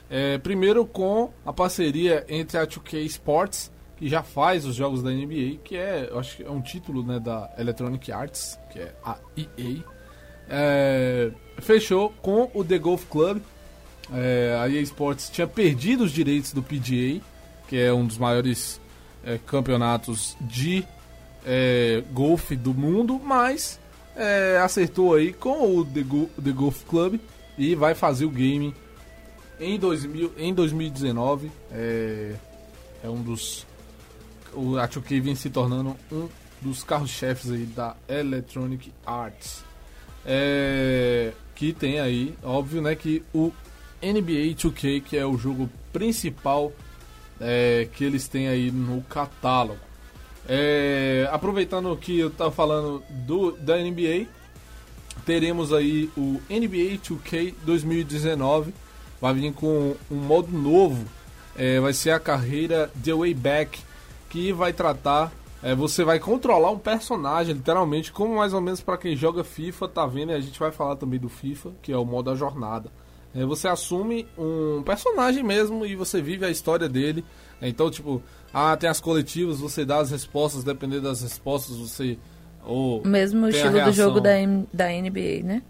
É, primeiro com a parceria entre a 2K Sports, que já faz os jogos da NBA, que é, acho que é um título né, da Electronic Arts, que é a EA. É, fechou com o The Golf Club. É, a EA Sports tinha perdido os direitos do PGA, que é um dos maiores é, campeonatos de é, golfe do mundo, mas é, acertou aí com o The, Go- The Golf Club e vai fazer o game em, 2000, em 2019. É, é um dos. O a 2K vem se tornando um dos carros-chefes aí da Electronic Arts. É, que tem aí, óbvio, né, que o NBA 2K, que é o jogo principal é, que eles têm aí no catálogo. É, aproveitando que eu tava falando do, da NBA, teremos aí o NBA 2K 2019. Vai vir com um modo novo. É, vai ser a carreira The Way Back, que vai tratar. é, você vai controlar um personagem, literalmente, como mais ou menos para quem joga FIFA, tá vendo? E a gente vai falar também do FIFA, que é o modo da jornada. É, você assume um personagem mesmo e você vive a história dele. É, então, tipo, ah, tem as coletivas, você dá as respostas, dependendo das respostas, você. Ou O mesmo estilo do jogo da, da NBA, né?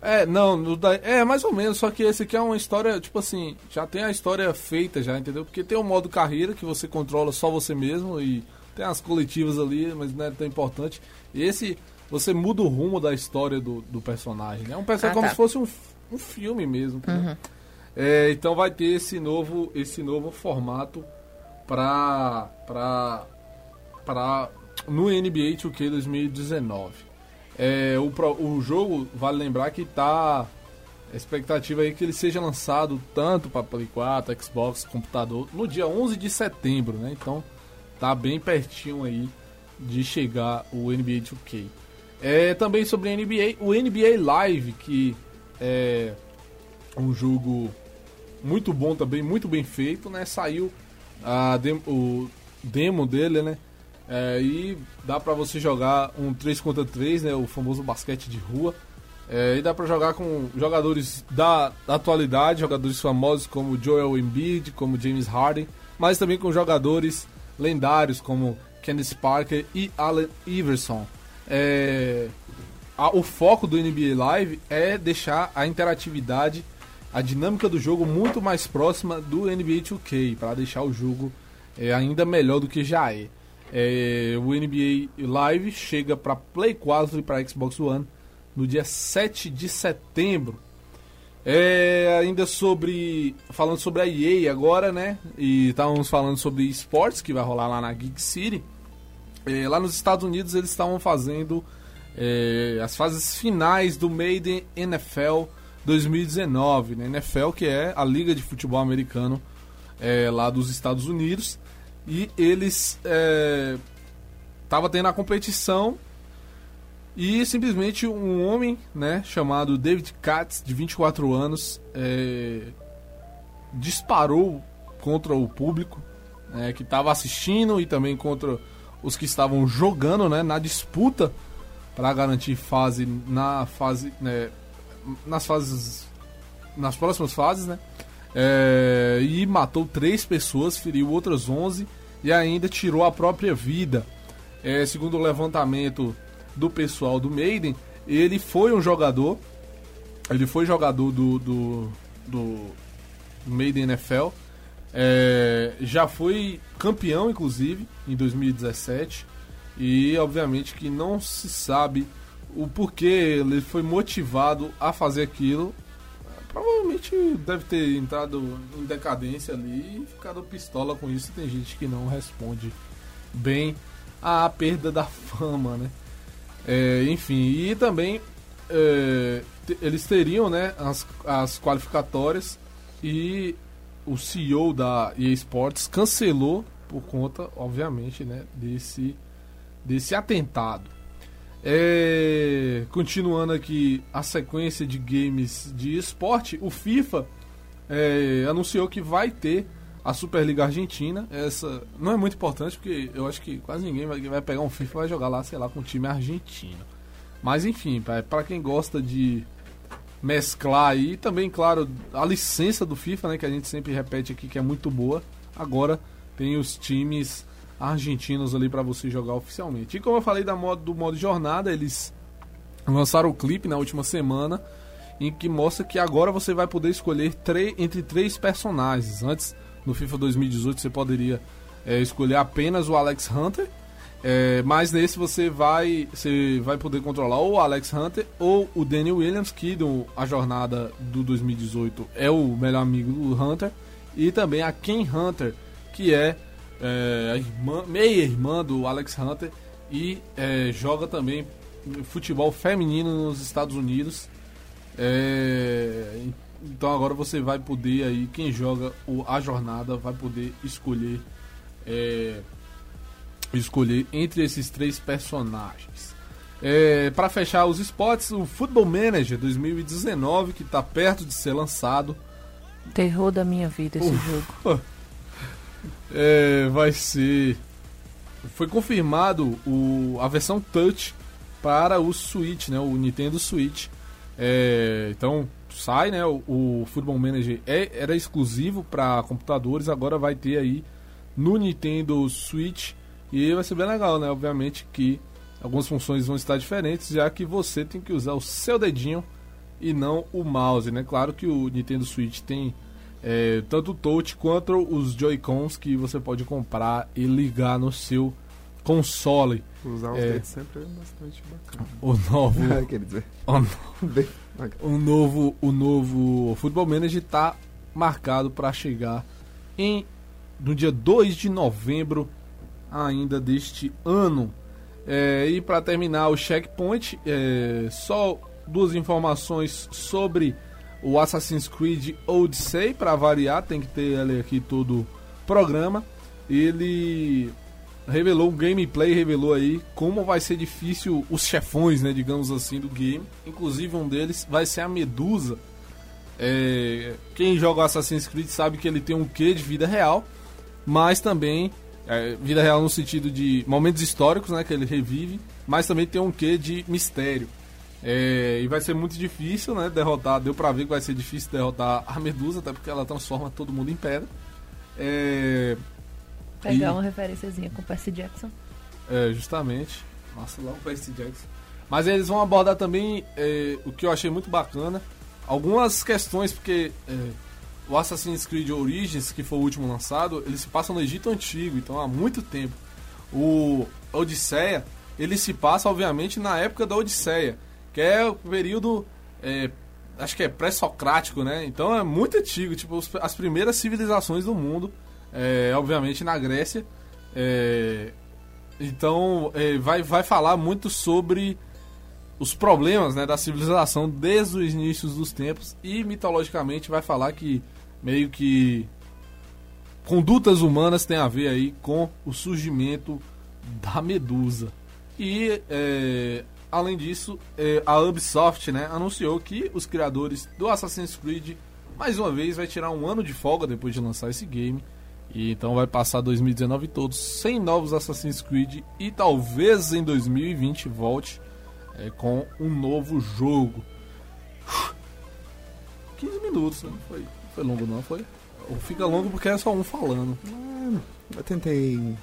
É, não, é mais ou menos, só que esse aqui é uma história, tipo assim, já tem a história feita já, entendeu? Porque tem o modo carreira que você controla só você mesmo e tem as coletivas ali, mas não é tão importante. Esse, você muda o rumo da história do, do personagem, né? É um personagem Ah, como tá. se fosse um, um filme mesmo. entendeu? É, então vai ter esse novo, esse novo formato pra, pra, no NBA 2K 2019. É, o, o jogo, vale lembrar que tá. A expectativa aí é que ele seja lançado tanto para Play 4, Xbox, computador, no dia 11 de setembro, né? Então tá bem pertinho aí de chegar o NBA 2K. É, também sobre NBA, o NBA Live, que é um jogo muito bom também, muito bem feito, né? Saiu a o demo dele, né? É, e dá pra você jogar um 3 contra 3, né? O famoso basquete de rua. É, e dá pra jogar com jogadores da, da atualidade, jogadores famosos como Joel Embiid, como James Harden, mas também com jogadores lendários como Candice Parker e Allen Iverson. É, a- o foco do NBA Live é deixar a interatividade, a dinâmica do jogo muito mais próxima do NBA 2K, para deixar o jogo é, ainda melhor do que já é. É, o NBA Live chega para Play 4 e para Xbox One no dia 7 de setembro. É, ainda sobre. Falando sobre a EA agora, né? E estávamos falando sobre esportes que vai rolar lá na Geek City. É, lá nos Estados Unidos eles estavam fazendo é, as fases finais do Maiden NFL 2019, né? NFL que é a liga de futebol americano é, lá dos Estados Unidos e eles é, tava tendo a competição e simplesmente um homem, né, chamado David Katz, de 24 anos, é, disparou contra o público né, que estava assistindo e também contra os que estavam jogando, né, na disputa para garantir fase na fase, né, nas fases, nas próximas fases, né, é, e matou três pessoas, feriu outras 11 e ainda tirou a própria vida. É, segundo o levantamento do pessoal do Maiden, ele foi um jogador, ele foi jogador do, do, do Maiden NFL, é, já foi campeão, inclusive, em 2017. E obviamente que não se sabe o porquê ele foi motivado a fazer aquilo. Provavelmente deve ter entrado em decadência ali e ficado pistola com isso. Tem gente que não responde bem à perda da fama, né? É, enfim, e também é, eles teriam né, as, as qualificatórias e o CEO da EA Sports cancelou por conta, obviamente, né, desse, desse atentado. É, continuando aqui a sequência de games de esporte, o FIFA é, anunciou que vai ter a Superliga Argentina. Essa não é muito importante porque eu acho que quase ninguém vai, vai pegar um FIFA e vai jogar lá, sei lá, com o time argentino. Mas enfim, para quem gosta de mesclar aí, também, claro, a licença do FIFA, né, que a gente sempre repete aqui que é muito boa. Agora tem os times argentinos ali para você jogar oficialmente. E como eu falei da modo, do modo jornada, eles lançaram o clipe na última semana em que mostra que agora você vai poder escolher entre três personagens. Antes, no FIFA 2018, você poderia é, escolher apenas o Alex Hunter. É, mas nesse você vai, você vai poder controlar ou o Alex Hunter ou o Daniel Williams, que do, a jornada do 2018 é o melhor amigo do Hunter. E também a Ken Hunter, que é, é a irmã, meia-irmã do Alex Hunter e é, joga também futebol feminino nos Estados Unidos. É, então agora você vai poder aí, quem joga o, a jornada vai poder escolher é, escolher entre esses três personagens. É, para fechar os spots, o Football Manager 2019 que está perto de ser lançado, Terror da minha vida esse jogo. é, vai ser foi confirmado o, a versão Touch para o Switch, né, o Nintendo Switch. É, então sai, né, o, o Football Manager é, era exclusivo para computadores, agora vai ter aí no Nintendo Switch e vai ser bem legal, né? Obviamente que algumas funções vão estar diferentes, já que você tem que usar o seu dedinho e não o mouse, né? Claro que o Nintendo Switch tem é, tanto o touch quanto os Joy-Cons que você pode comprar e ligar no seu console. Usar os É. dedos sempre é bastante bacana. O novo, Quer dizer, o, bacana. o novo, o novo Football Manager está marcado para chegar em no dia 2 de novembro ainda deste ano. É, e para terminar o checkpoint, é, só duas informações sobre o Assassin's Creed Odyssey para variar, tem que ter ele aqui todo o programa. Ele revelou um gameplay, revelou aí como vai ser difícil os chefões, né, digamos assim, do game. Inclusive um deles vai ser a Medusa. É, quem joga Assassin's Creed sabe que ele tem um quê de vida real, mas também é, vida real no sentido de momentos históricos, né, que ele revive, mas também tem um quê de mistério. É, e vai ser muito difícil, né, derrotar. Deu pra ver que vai ser difícil derrotar a Medusa, até porque ela transforma todo mundo em pedra. É, Pegar E- uma referênciazinha com o Percy Jackson. é, justamente. Nossa, lá o Percy Jackson. Mas eles vão abordar também é, o que eu achei muito bacana. Algumas questões, porque é, o Assassin's Creed Origins, que foi o último lançado, ele se passa no Egito Antigo, então há muito tempo. O Odisseia, ele se passa, obviamente, na época da Odisseia, que é o período, é, acho que é pré-socrático, né? Então é muito antigo, tipo, as primeiras civilizações do mundo, é, obviamente na Grécia. É, então, é, vai, vai falar muito sobre os problemas né, da civilização desde os inícios dos tempos e mitologicamente vai falar que meio que condutas humanas têm a ver aí com o surgimento da Medusa. E é, além disso, é, a Ubisoft né, anunciou que os criadores do Assassin's Creed mais uma vez vai tirar um ano de folga depois de lançar esse game. E então vai passar 2019 todos sem novos Assassin's Creed e talvez em 2020 volte é, com um novo jogo. 15 minutos, né? Foi, foi longo não, foi? Ou fica longo porque é só um falando. Eu tentei.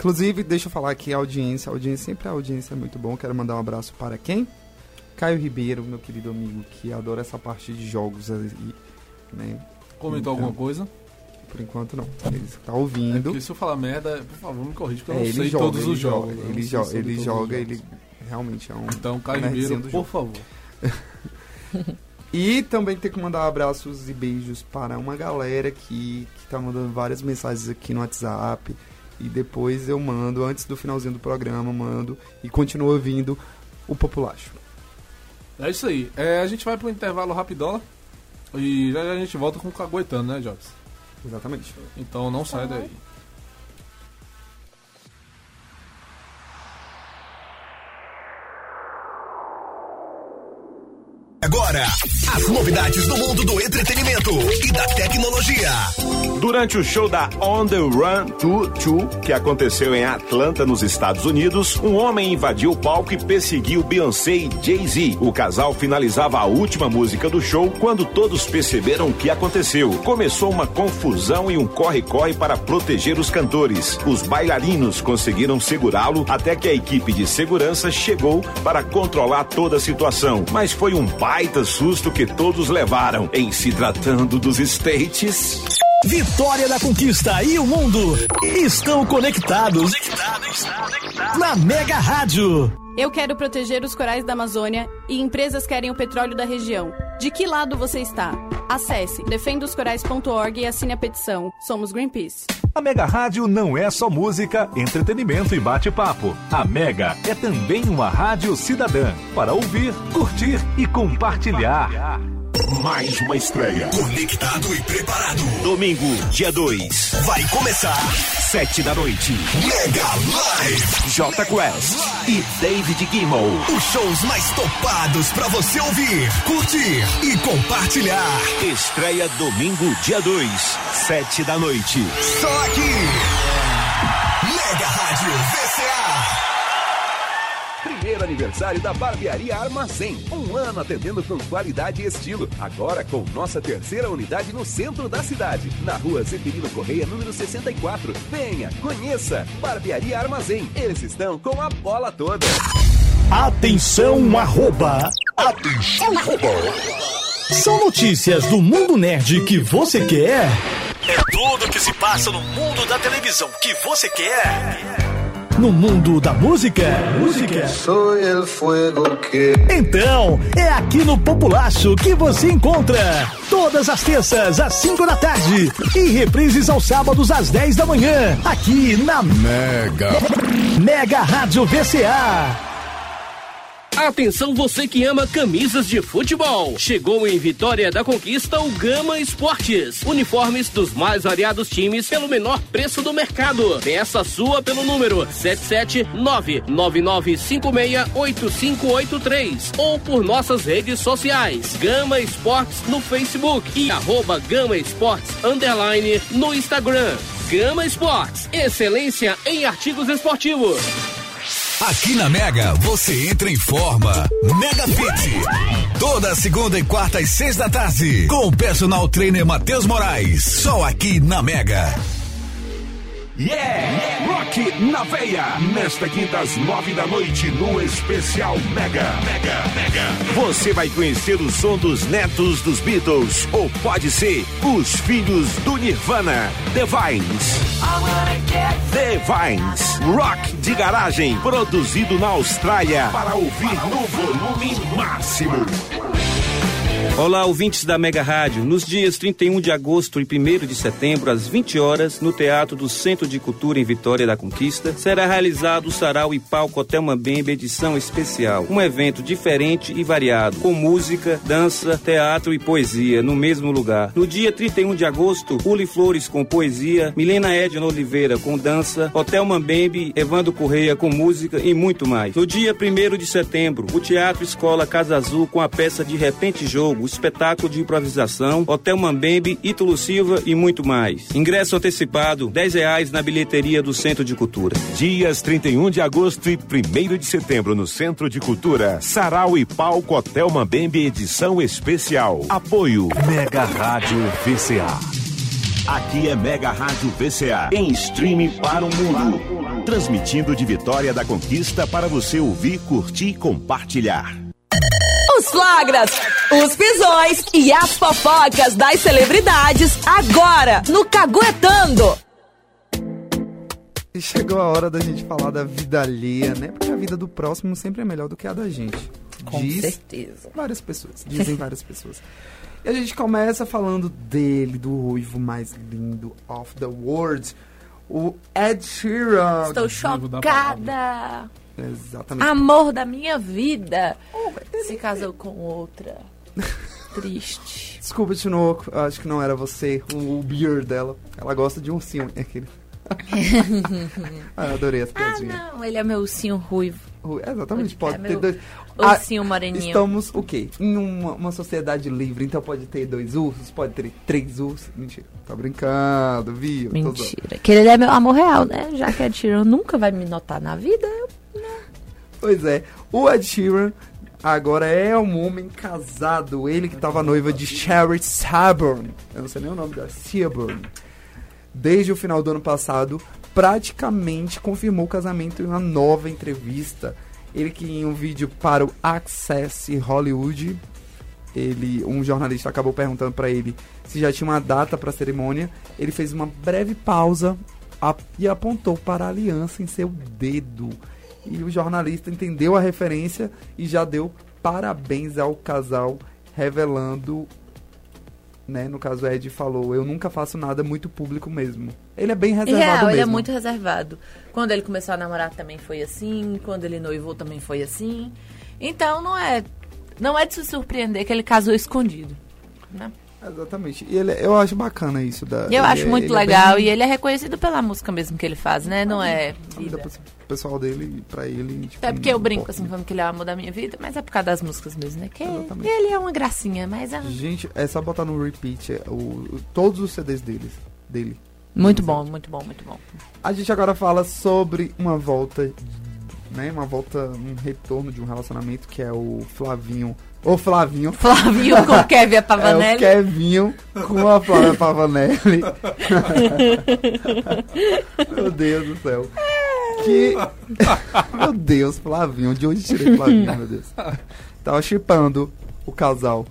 Inclusive, deixa eu falar aqui a audiência. A audiência sempre a audiência é muito bom. Quero mandar um abraço para quem? Caio Ribeiro, meu querido amigo, que adora essa parte de jogos aí, né? Comentou Então, alguma coisa? Por enquanto não. Ele está É ouvindo. porque se eu falar merda, por favor, me corrija, porque eu É, não ele sei joga, todos ele os joga, jogos. eu Ele, jo ele joga, ele realmente é um. Então, Caio Ribeiro, por jogo. favor. E também tem que mandar abraços e beijos para uma galera que, que tá mandando várias mensagens aqui no WhatsApp. E depois eu mando, antes do finalzinho do programa, mando e continua ouvindo o Populacho. É isso aí. É, a gente vai pro intervalo rapidola. E já, já a gente volta com o Caguetano, né, Jobs? Exatamente. Então não sai daí. Agora, as novidades do mundo do entretenimento e da tecnologia. Durante o show da On the Run 22, que aconteceu em Atlanta, nos Estados Unidos, um homem invadiu o palco e perseguiu Beyoncé e Jay-Z. O casal finalizava a última música do show quando todos perceberam o que aconteceu. Começou uma confusão e um corre-corre para proteger os cantores. Os bailarinos conseguiram segurá-lo até que a equipe de segurança chegou para controlar toda a situação. Mas foi um baita susto que todos levaram. Em se tratando dos States. Vitória da Conquista e o mundo estão conectados na Mega Rádio. Eu quero proteger os corais da Amazônia e empresas querem o petróleo da região. De que lado você está? Acesse defendaoscorais.org e assine a petição. Somos Greenpeace. A Mega Rádio não é só música, entretenimento e bate-papo. A Mega é também uma rádio cidadã para ouvir, curtir e compartilhar. Mais uma estreia. Conectado e preparado. Domingo, dia 2, Vai começar sete da noite. Mega Live. J Quest e David Gimel. Os shows mais topados pra você ouvir, curtir e compartilhar. Estreia domingo, dia 2, sete da noite. Só aqui. Mega Rádio VCA. Primeiro aniversário da Barbearia Armazém. Um ano atendendo com qualidade e estilo. Agora com nossa terceira unidade no centro da cidade. Na rua Zeferino Correia, número 64. Venha, conheça. Barbearia Armazém. Eles estão com a bola toda. Atenção, arroba. Atenção, arroba. São notícias do mundo nerd que você quer. É tudo que se passa no mundo da televisão que você quer. No mundo da música? Música. Soy el fuego que. Então, é aqui no Populacho que você encontra. Todas as terças, às 5 da tarde. E reprises aos sábados, às 10 da manhã. Aqui na Mega. Mega Rádio VCA. Atenção você que ama camisas de futebol. Chegou em Vitória da Conquista o Gama Esportes. Uniformes dos mais variados times pelo menor preço do mercado. Peça sua pelo número 77999568583 ou por nossas redes sociais. Gama Esportes no Facebook e arroba Gama Esportes no Instagram. Gama Esportes, excelência em artigos esportivos. Aqui na Mega, você entra em forma. Mega Fit. Toda segunda e quarta às seis da tarde. Com o personal trainer Matheus Moraes. Só aqui na Mega. Yeah! Rock na veia! Nesta quinta às nove da noite, no especial Mega. Mega, Mega. Você vai conhecer o som dos netos dos Beatles, ou pode ser os filhos do Nirvana, The Vines. The Vines, rock de garagem, produzido na Austrália, para ouvir no volume máximo. Olá, ouvintes da Mega Rádio. Nos dias 31 de agosto e 1 de setembro, às 20 horas, no Teatro do Centro de Cultura em Vitória da Conquista, será realizado o Sarau e Palco Hotel Mambembe edição especial. Um evento diferente e variado, com música, dança, teatro e poesia no mesmo lugar. No dia 31 de agosto, Pule Flores com poesia, Milena Edna Oliveira com dança, Hotel Mambembe, Evandro Correia com música e muito mais. No dia 1 de setembro, o Teatro Escola Casa Azul com a peça De Repente Jogo, espetáculo de improvisação, Hotel Mambembe, Ítalo Silva e muito mais. Ingresso antecipado, 10 reais na bilheteria do Centro de Cultura. Dias 31 de agosto e 1 de setembro no Centro de Cultura. Sarau e Palco Hotel Mambembe edição especial. Apoio Mega Rádio VCA. Aqui é Mega Rádio VCA, em streaming para o mundo. Transmitindo de Vitória da Conquista para você ouvir, curtir e compartilhar. Os flagras, os pisões e as fofocas das celebridades agora no Caguetando. E chegou a hora da gente falar da vida alheia, né? Porque a vida do próximo sempre é melhor do que a da gente. Com Diz certeza. Várias pessoas, dizem várias pessoas. E a gente começa falando dele, do ruivo mais lindo of the world, o Ed Sheeran. Estou chocada. Exatamente. Amor da minha vida. Se casou com outra. Triste. Desculpa, Tinoco, acho que não era você, o, o beer dela. Ela gosta de ursinho. É aquele. ah, eu adorei as Ah, piadinhas. não, ele é meu ursinho ruivo. Ru- Exatamente, pode É ter meu dois. Ah, ursinho moreninho. Estamos o quê? Em uma, uma sociedade livre, então pode ter dois ursos, pode ter três ursos. Mentira, tá brincando, viu? Mentira. Que ele é meu amor real, né? Já que Ed Sheeran nunca vai me notar na vida, eu Pois é, o Ed Sheeran agora é um homem casado. Ele que estava noiva de Sherry Saburn. Eu não sei nem o nome dela, Saburn. Desde o final do ano passado, praticamente confirmou o casamento em uma nova entrevista. Ele que em um vídeo para o Access Hollywood, ele, um jornalista acabou perguntando para ele se já tinha uma data para a cerimônia. Ele fez uma breve pausa e apontou para a aliança em seu dedo. E o jornalista entendeu a referência e já deu parabéns ao casal, revelando, né, no caso Ed falou, eu nunca faço nada muito público mesmo. Ele é bem E reservado real, mesmo. ele é muito reservado. Quando ele começou a namorar também foi assim, quando ele noivou também foi assim. Então não é não é de se surpreender que ele casou escondido, né? Exatamente. E ele, eu acho bacana isso da. Eu acho é- muito ele é legal bem- e ele é reconhecido pela música mesmo que ele faz, né? Não é a vida pessoal dele, pra ele. Tipo, É porque eu brinco assim, falando que ele é o amor da minha vida, mas é por causa das músicas mesmo, né? Que Exatamente. ele é uma gracinha, mas é Gente, é só botar no repeat é, o, o- todos os CDs deles, dele. muito bom, muito bom, muito bom. A gente agora fala sobre uma volta, né? Uma volta, um retorno de um relacionamento que é o Flavinho. O Flavinho. Flavinho com o Kevin Apavanelli. É o Kevinho com a Flávia Pavanelli. Meu Deus do céu. Que. Meu Deus, Flavinho. De onde tirei Flavinho, meu Deus? Tava chipando o casal.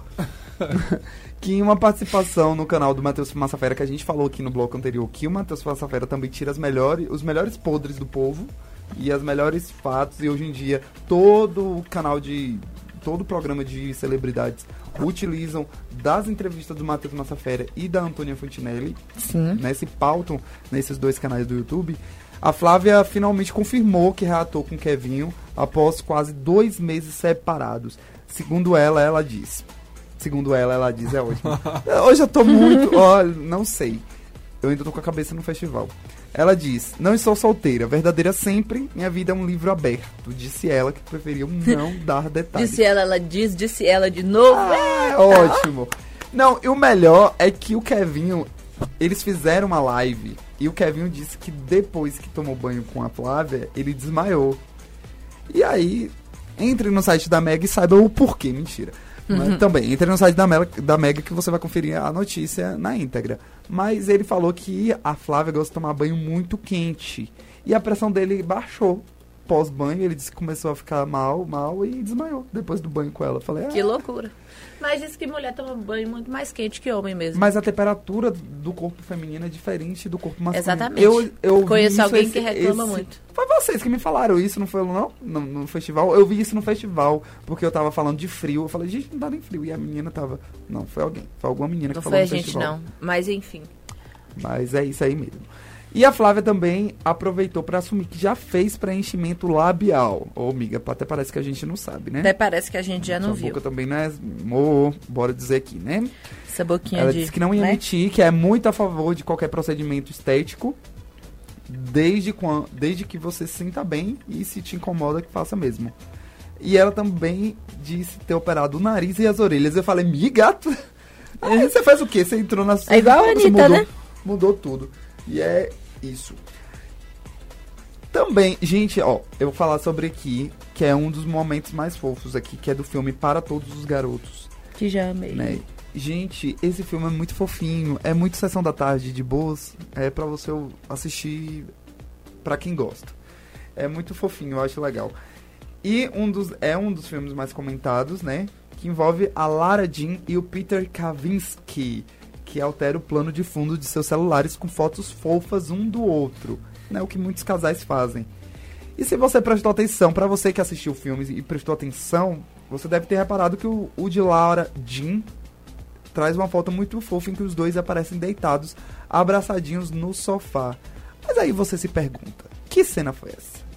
que em uma participação no canal do Matheus Massafera, que a gente falou aqui no bloco anterior, que o Matheus Massafera também tira as melhores, os melhores podres do povo. e as melhores fatos. E hoje em dia, todo o canal de. Todo o programa de celebridades utilizam das entrevistas do Matheus Massafera e da Antônia Fontinelli, Sim. né, se pautam nesses dois canais do YouTube. A Flávia finalmente confirmou que reatou com Kevinho após quase dois meses separados. Segundo ela, ela diz. Segundo ela, ela diz, é ótimo. Hoje eu tô muito. Olha, não sei. Eu ainda tô com a cabeça no festival. Ela diz: Não estou solteira, verdadeira sempre. Minha vida é um livro aberto. Disse ela que preferiu não dar detalhes. Disse ela, ela diz, disse ela de novo. É ótimo. Não, e o melhor é que o Kevinho, eles fizeram uma live e o Kevinho disse que depois que tomou banho com a Flávia, ele desmaiou. E aí, entre no site da Meg e saiba o porquê, mentira. Mas Uhum. também, entre no site da, Mel, da Mega que você vai conferir a notícia na íntegra. Mas ele falou que a Flávia gosta de tomar banho muito quente. E a pressão dele baixou pós-banho. Ele disse que começou a ficar mal, mal e desmaiou depois do banho com ela. Eu Falei, ah, Que loucura. Mas diz que mulher toma banho muito mais quente que homem mesmo. Mas a temperatura do corpo feminino é diferente do corpo masculino. Exatamente. Eu, eu Conheço alguém esse- que reclama esse- muito. Foi vocês que me falaram isso, não foi não? No, no festival. Eu vi isso no festival, porque eu tava falando de frio. Eu falei, gente, não dá nem frio. E a menina tava. Não, foi alguém. Foi alguma menina Não que falou foi a gente, festival. não. Mas enfim. Mas é isso aí mesmo. E a Flávia também aproveitou pra assumir que já fez preenchimento labial. Ô, amiga, até parece que a gente não sabe, né? Até parece que a gente já não Sua viu. boca também não é. Mo, bora dizer aqui, né? Essa boquinha Ela de. disse que não ia né? emitir, que é muito a favor de qualquer procedimento estético, desde, quan- desde que você se sinta bem e se te incomoda, que faça mesmo. E ela também disse ter operado o nariz e as orelhas. Eu falei, mi gato. Aí você faz o quê? Você entrou na É igual a Anitta, mudou, né? Mudou tudo. E é isso. Também, gente, ó, eu vou falar sobre aqui, que é um dos momentos mais fofos aqui, que é do filme Para Todos os Garotos Que já amei. né? Gente, esse filme é muito fofinho, é muito sessão da tarde de boas, é pra você assistir pra quem gosta. É muito fofinho, eu acho legal. E um dos é um dos filmes mais comentados, né? Que envolve a Lara Jean e o Peter Kavinsky, que altera o plano de fundo de seus celulares com fotos fofas um do outro, né? O que muitos casais fazem. E se você prestou atenção, pra você que assistiu o filme e prestou atenção, você deve ter reparado que o, o de Laura Jean traz uma foto muito fofa em que os dois aparecem deitados, abraçadinhos no sofá. Mas aí você se pergunta, que cena foi essa?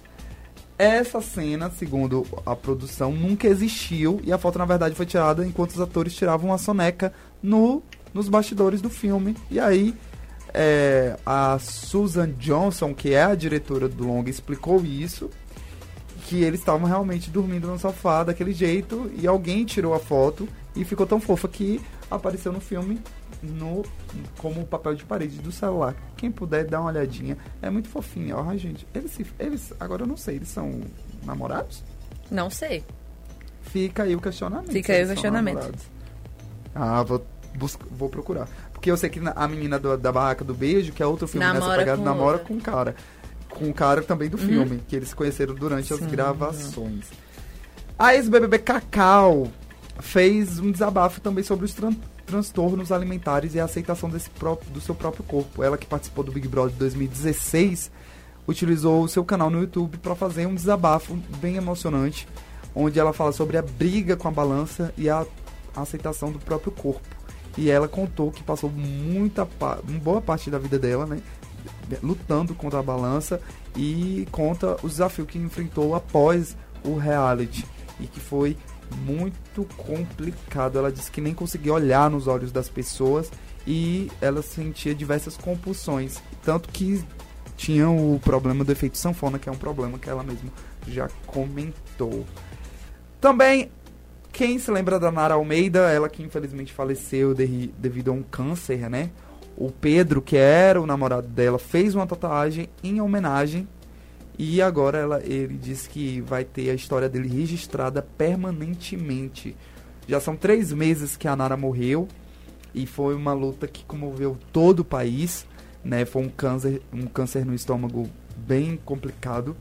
Essa cena, segundo a produção, nunca existiu e a foto na verdade foi tirada enquanto os atores tiravam uma soneca no, nos bastidores do filme. E aí é, a Susan Johnson, que é a diretora do longa, explicou isso que eles estavam realmente dormindo no sofá daquele jeito e alguém tirou a foto e ficou tão fofa que apareceu no filme no como papel de parede do celular. Quem puder dar uma olhadinha, é muito fofinho. Ó, gente, eles se, eles agora eu não sei, eles são namorados? Não sei. Fica aí o questionamento. Fica aí o questionamento. Ah, vou busca, vou procurar. Porque eu sei que a menina do- da Barraca do Beijo, que é outro filme nessa Namora pegada, com namora outra. com um cara. Com o cara também do Uhum. filme, que eles se conheceram durante as Sim. gravações. A ex-BBB Cacau fez um desabafo também sobre os tran- transtornos alimentares e a aceitação desse próprio, do seu próprio corpo. Ela que participou do Big Brother 2016 utilizou o seu canal no YouTube para fazer um desabafo bem emocionante, onde ela fala sobre a briga com a balança e a aceitação do próprio corpo. E ela contou que passou muita boa parte da vida dela, né, lutando contra a balança e conta o desafio que enfrentou após o reality e que foi muito complicado. Ela disse que nem conseguia olhar nos olhos das pessoas e ela sentia diversas compulsões, tanto que tinha o problema do efeito sanfona, que é um problema que ela mesma já comentou. Também quem se lembra da Nara Almeida, ela que infelizmente faleceu de- devido a um câncer, né? O Pedro, que era o namorado dela, fez uma tatuagem em homenagem e agora ela, ele disse que vai ter a história dele registrada permanentemente. Já são três meses que a Nara morreu e foi uma luta que comoveu todo o país, né? Foi um câncer, um câncer no estômago bem complicado.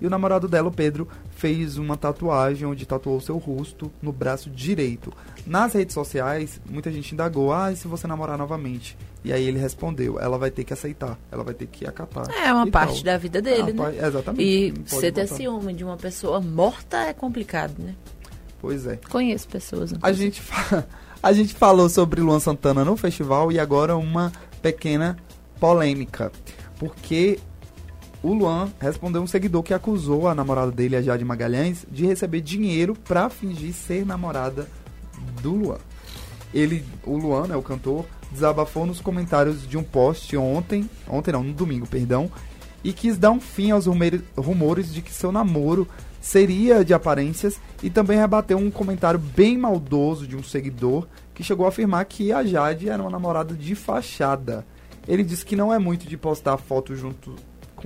E o namorado dela, o Pedro, fez uma tatuagem onde tatuou seu rosto no braço direito. Nas redes sociais, muita gente indagou: ah, e se você namorar novamente? E aí ele respondeu: ela vai ter que aceitar, ela vai ter que acatar. É uma parte tal. da vida dele, né? parte- exatamente. E você ter ciúme de uma pessoa morta é complicado, né? Pois é. Conheço pessoas. A gente, a gente falou sobre Luan Santana no festival e agora uma pequena polêmica. Porque o Luan respondeu um seguidor que acusou a namorada dele, a Jade Magalhães, de receber dinheiro pra fingir ser namorada do Luan. Ele, o Luan, né, o cantor, desabafou nos comentários de um post ontem, ontem não, no domingo, perdão, e quis dar um fim aos rumores, de que seu namoro seria de aparências e também rebateu um comentário bem maldoso de um seguidor que chegou a afirmar que a Jade era uma namorada de fachada. Ele disse que não é muito de postar foto junto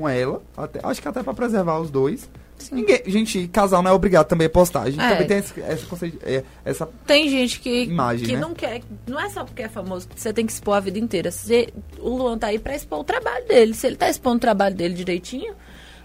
com ela, até, acho que até pra preservar os dois. Ninguém, gente, casal não é obrigado também a postar. A gente É. também tem esse, conceito, é, essa Tem gente que, Imagem, que né? não quer. Não é só porque é famoso que você tem que expor a vida inteira. Você- o Luan tá aí pra expor o trabalho dele. Se ele tá expondo o trabalho dele direitinho,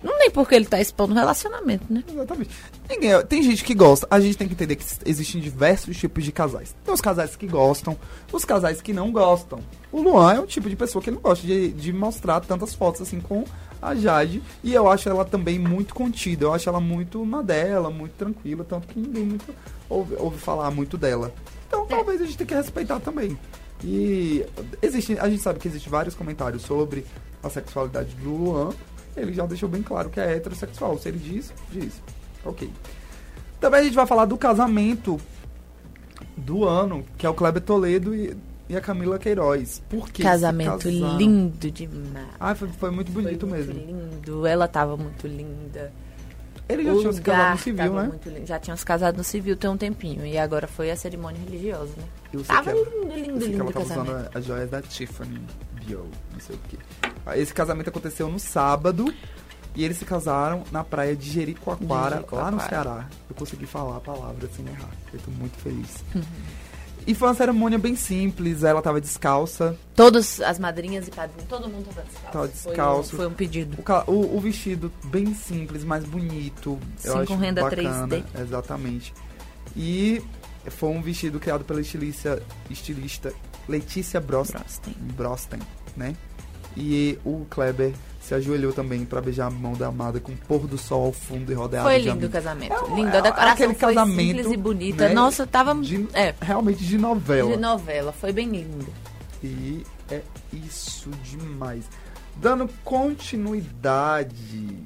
não tem por que ele tá expondo o relacionamento, né? Exatamente. Ninguém, tem gente que gosta. A gente tem que entender que existem diversos tipos de casais. Tem os casais que gostam, os casais que não gostam. O Luan é um tipo de pessoa que não gosta de, de mostrar tantas fotos assim com a Jade. E eu acho ela também muito contida. Eu acho ela muito na dela, muito tranquila. Tanto que ninguém muito ouve, ouve falar muito dela. Então talvez a gente tenha que respeitar também. E existe, a gente sabe que existem vários comentários sobre a sexualidade do Luan. Ele já deixou bem claro que é heterossexual. Se ele diz, diz. Ok. Também a gente vai falar do casamento do ano, que é o Kleber Toledo e, e a Camila Queiroz. Por que Casamento lindo demais. Ah, foi, foi muito bonito Foi mesmo. muito lindo. Ela tava muito linda. Ele já O tinha se casado no civil, né? Já tinham se casado no civil tem um tempinho. E agora foi a cerimônia religiosa, né? Eu sei Tava que ela- lindo, eu lindo, sei que lindo ela o tava casamento. usando as joias da Tiffany Bio, não sei o quê. Ah, Esse casamento aconteceu no sábado e eles se casaram na praia de Jericoacoara, De lá no Jericoacoara. Ceará. Eu consegui falar a palavra sem errar. Eu tô muito feliz. Uhum. E foi uma cerimônia bem simples, ela tava descalça. Todas as madrinhas e padrinhos, todo mundo tava descalço. Tava Foi um- descalço. Foi um, pedido. O, o- o vestido bem simples, mas bonito. Sim, com renda bacana, 3D. Exatamente. E foi um vestido criado pela estilista, estilista Letícia Brosten, Brosten, né? E o Kleber se ajoelhou também pra beijar a mão da amada com o pôr do sol ao fundo e rodeado Foi de lindo o casamento. É lindo. é A decoração aquele foi casamento, simples e bonita. né, Nossa, tava... de- é, Realmente de novela. de novela. Foi bem lindo. E é isso demais. Dando continuidade.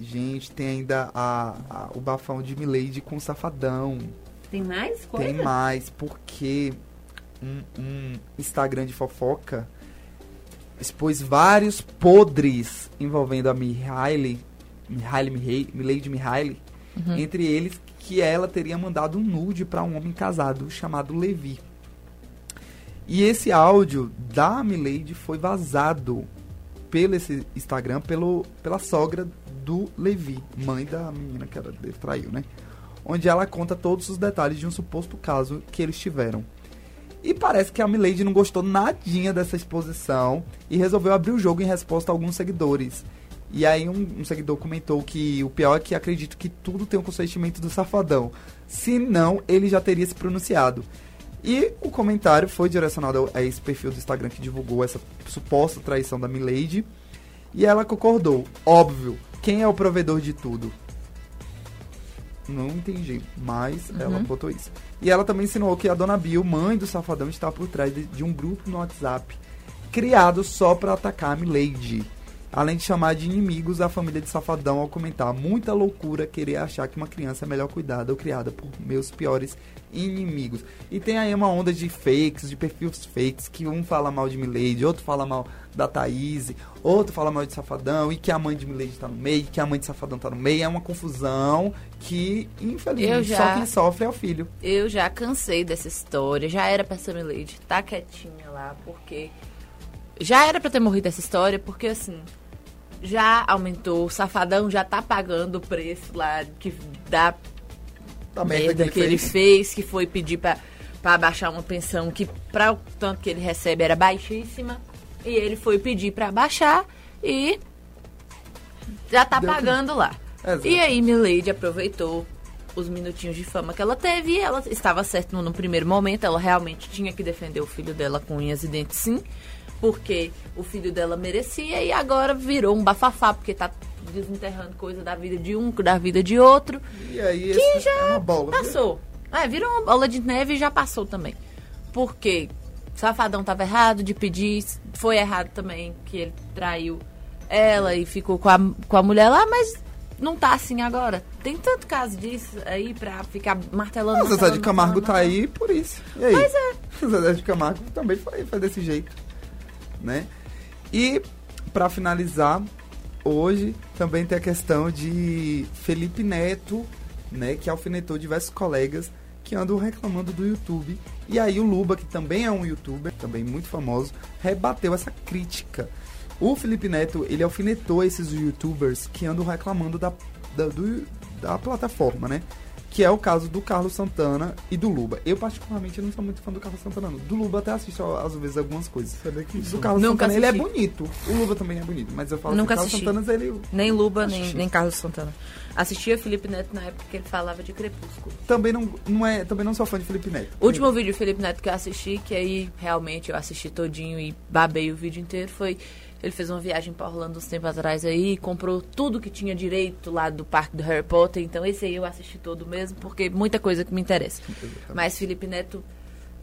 Gente, tem ainda a, a- o bafão de Milady com o Safadão. Tem mais coisa? Tem mais, porque um, um Instagram de fofoca expôs vários podres envolvendo a Mihaly, Mihaly, Mihai- Milady Mihaly, Uhum. entre eles que ela teria mandado um nude para um homem casado chamado Levi. E esse áudio da Milady foi vazado pelo esse Instagram pelo, pela sogra do Levi, mãe da menina que ela traiu, né? Onde ela conta todos os detalhes de um suposto caso que eles tiveram. E parece que a Milady não gostou nadinha dessa exposição e resolveu abrir o jogo em resposta a alguns seguidores. E aí um, um seguidor comentou que o pior é que acredito que tudo tem o consentimento do safadão. Se não, ele já teria se pronunciado. E o comentário foi direcionado a esse perfil do Instagram que divulgou essa suposta traição da Milady. E ela concordou. Óbvio, quem é o provedor de tudo? Não entendi, mas ela Uhum. botou isso. E ela também ensinou que a dona Bill, mãe do Safadão, está por trás de, de um grupo no WhatsApp criado só para atacar a Milady. Além de chamar de inimigos a família de Safadão ao comentar muita loucura querer achar que uma criança é melhor cuidada ou criada por meus piores inimigos. E tem aí uma onda de fakes, de perfis fakes, que um fala mal de Milady, outro fala mal da Thaís, outro fala mal de Safadão, e que a mãe de Milady tá no meio, que a mãe de Safadão tá no meio. É uma confusão que, infelizmente, já- só quem sofre é o filho. Eu já cansei dessa história. Já era pra essa Milady tá quietinha lá, porque. Já era pra ter morrido essa história, porque assim. Já aumentou, o safadão já tá pagando o preço lá que dá Da merda que, ele fez, que foi pedir pra, pra abaixar uma pensão que, pra o tanto que ele recebe, era baixíssima. E ele foi pedir pra abaixar e já tá Deu- pagando lá. Exato. E aí Milady aproveitou os minutinhos de fama que ela teve e ela estava certa no, no primeiro momento, ela realmente tinha que defender o filho dela com unhas e dentes sim, porque o filho dela merecia e agora virou um bafafá, porque tá desenterrando coisa da vida de um, da vida de outro. E aí, Que já é uma bola. viu? Passou. É, virou uma bola de neve e já passou também. Porque Safadão tava errado de pedir, foi errado também que ele traiu ela e ficou com a, com a mulher lá, mas não tá assim agora. Tem tanto caso disso aí pra ficar martelando. Mas o Zé martelando, de Camargo martelando, tá aí por isso. E aí? Pois é. O Zé de Camargo também foi, foi desse jeito. Né? E, pra finalizar, hoje também tem a questão de Felipe Neto, né? Que alfinetou diversos colegas que andam reclamando do YouTube. E aí o Luba, que também é um youtuber, também muito famoso, rebateu essa crítica. O Felipe Neto, ele alfinetou esses youtubers que andam reclamando da, da, do- da plataforma, né? Que é o caso do Carlos Santana e do Luba. Eu, particularmente, não sou muito fã do Carlos Santana, não. Do Luba até assisto, às vezes, algumas coisas. Do Carlos Nunca Santana, ele é assisti. bonito. O Luba também é bonito, mas eu falo Nunca assim, assisti. Carlos Santana, ele... Nem Luba, nem, Assisti. nem Carlos Santana. Assistia Felipe Neto na época que ele falava de Crepúsculo. Também não, não é, também não sou fã de Felipe Neto. O último vídeo do Felipe Neto que eu assisti, que aí realmente eu assisti todinho e babei o vídeo inteiro, foi. Ele fez uma viagem pra Orlando uns tempos atrás aí, comprou tudo que tinha direito lá do parque do Harry Potter. Então esse aí eu assisti todo mesmo, porque muita coisa que me interessa. Mas Felipe Neto,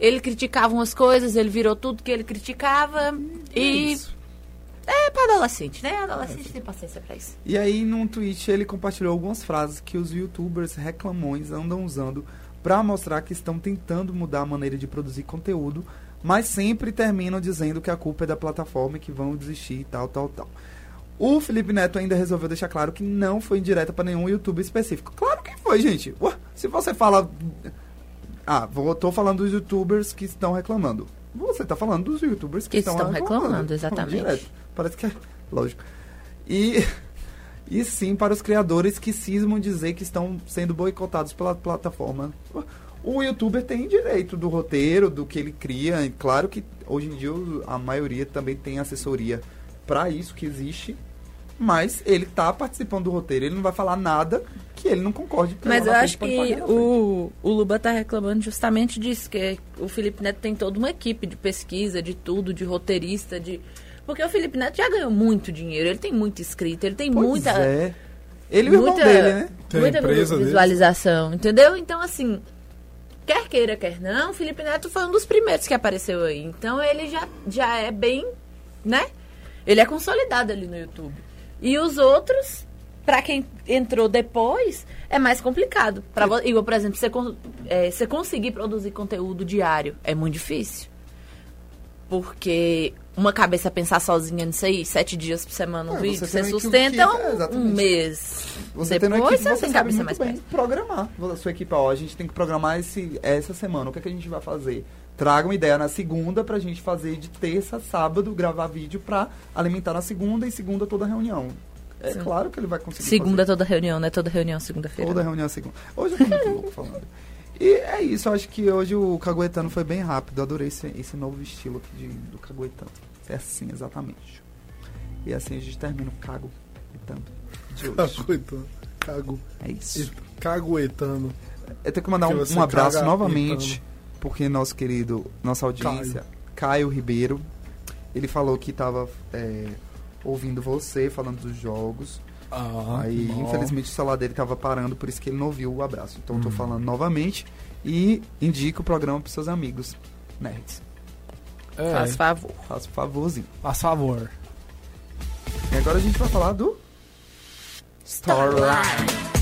ele criticava umas coisas, ele virou tudo que ele criticava e. É pra adolescente, né? Adolescente tem paciência pra isso. E aí, num tweet, ele compartilhou algumas frases que os youtubers reclamões andam usando pra mostrar que estão tentando mudar a maneira de produzir conteúdo, mas sempre terminam dizendo que a culpa é da plataforma e que vão desistir e tal, tal, tal. O Felipe Neto ainda resolveu deixar claro que não foi indireta pra nenhum youtuber específico. Claro que foi, gente. Ué, se você fala. Ah, vou, tô falando dos youtubers que estão reclamando. Você tá falando dos youtubers que, Que estão reclamando, exatamente. Direto. Parece que é. Lógico. E. E sim para os criadores que cismam dizer que estão sendo boicotados pela plataforma. O youtuber tem direito do roteiro, do que ele cria. E claro que hoje em dia a maioria também tem assessoria para isso que existe. Mas ele tá participando do roteiro. Ele não vai falar nada que ele não concorde. Mas eu acho que o, o Luba tá reclamando justamente disso, que o Felipe Neto tem toda uma equipe de pesquisa, de tudo, de roteirista, de. Porque o Felipe Neto já ganhou muito dinheiro, ele tem muito inscrito, ele tem Pois muita. é. Ele e o irmão muita, dele, né? Tem muita dele. visualização, entendeu? Então, assim, quer queira, quer não, Felipe Neto foi um dos primeiros que apareceu aí. Então ele já, já é bem, né? Ele é consolidado ali no YouTube. E os outros, pra quem entrou depois, é mais complicado. Pra, igual, por exemplo, você, é, você conseguir produzir conteúdo diário é muito difícil. Porque uma cabeça pensar sozinha nisso aí, sete dias por semana um É, vídeo, você você sustenta que- é, um, mês. Você Depois equipe, você você tem cabeça mais bem perto. programar. A sua equipe, ó, a gente tem que programar esse, essa semana. O que, é que a gente vai fazer? Traga uma ideia na segunda pra gente fazer de terça, sábado, gravar vídeo pra alimentar na segunda e segunda toda reunião. É Sim. claro que ele vai conseguir Segunda fazer. toda reunião, né? Toda reunião segunda-feira. Toda reunião segunda. Hoje eu tô muito louco falando. E é isso, eu acho que hoje o Caguetano foi bem rápido. Adorei esse, esse novo estilo aqui de, do Caguetano. É assim, exatamente. E assim a gente termina o Cago de hoje. Caguetano. Cago. É isso. Caguetano. Eu tenho que mandar um, um abraço novamente, irritando. porque nosso querido, nossa audiência, Caio, Ribeiro, ele falou que estava ouvindo você falando dos jogos. Ah, Aí, bom. infelizmente, o celular dele estava parando, por isso que ele não ouviu o abraço. Então, eu tô Hum. falando novamente e indico o programa para seus amigos nerds. É. Faz favor. Faça favorzinho. Faz favor. E agora a gente vai falar do Storyline.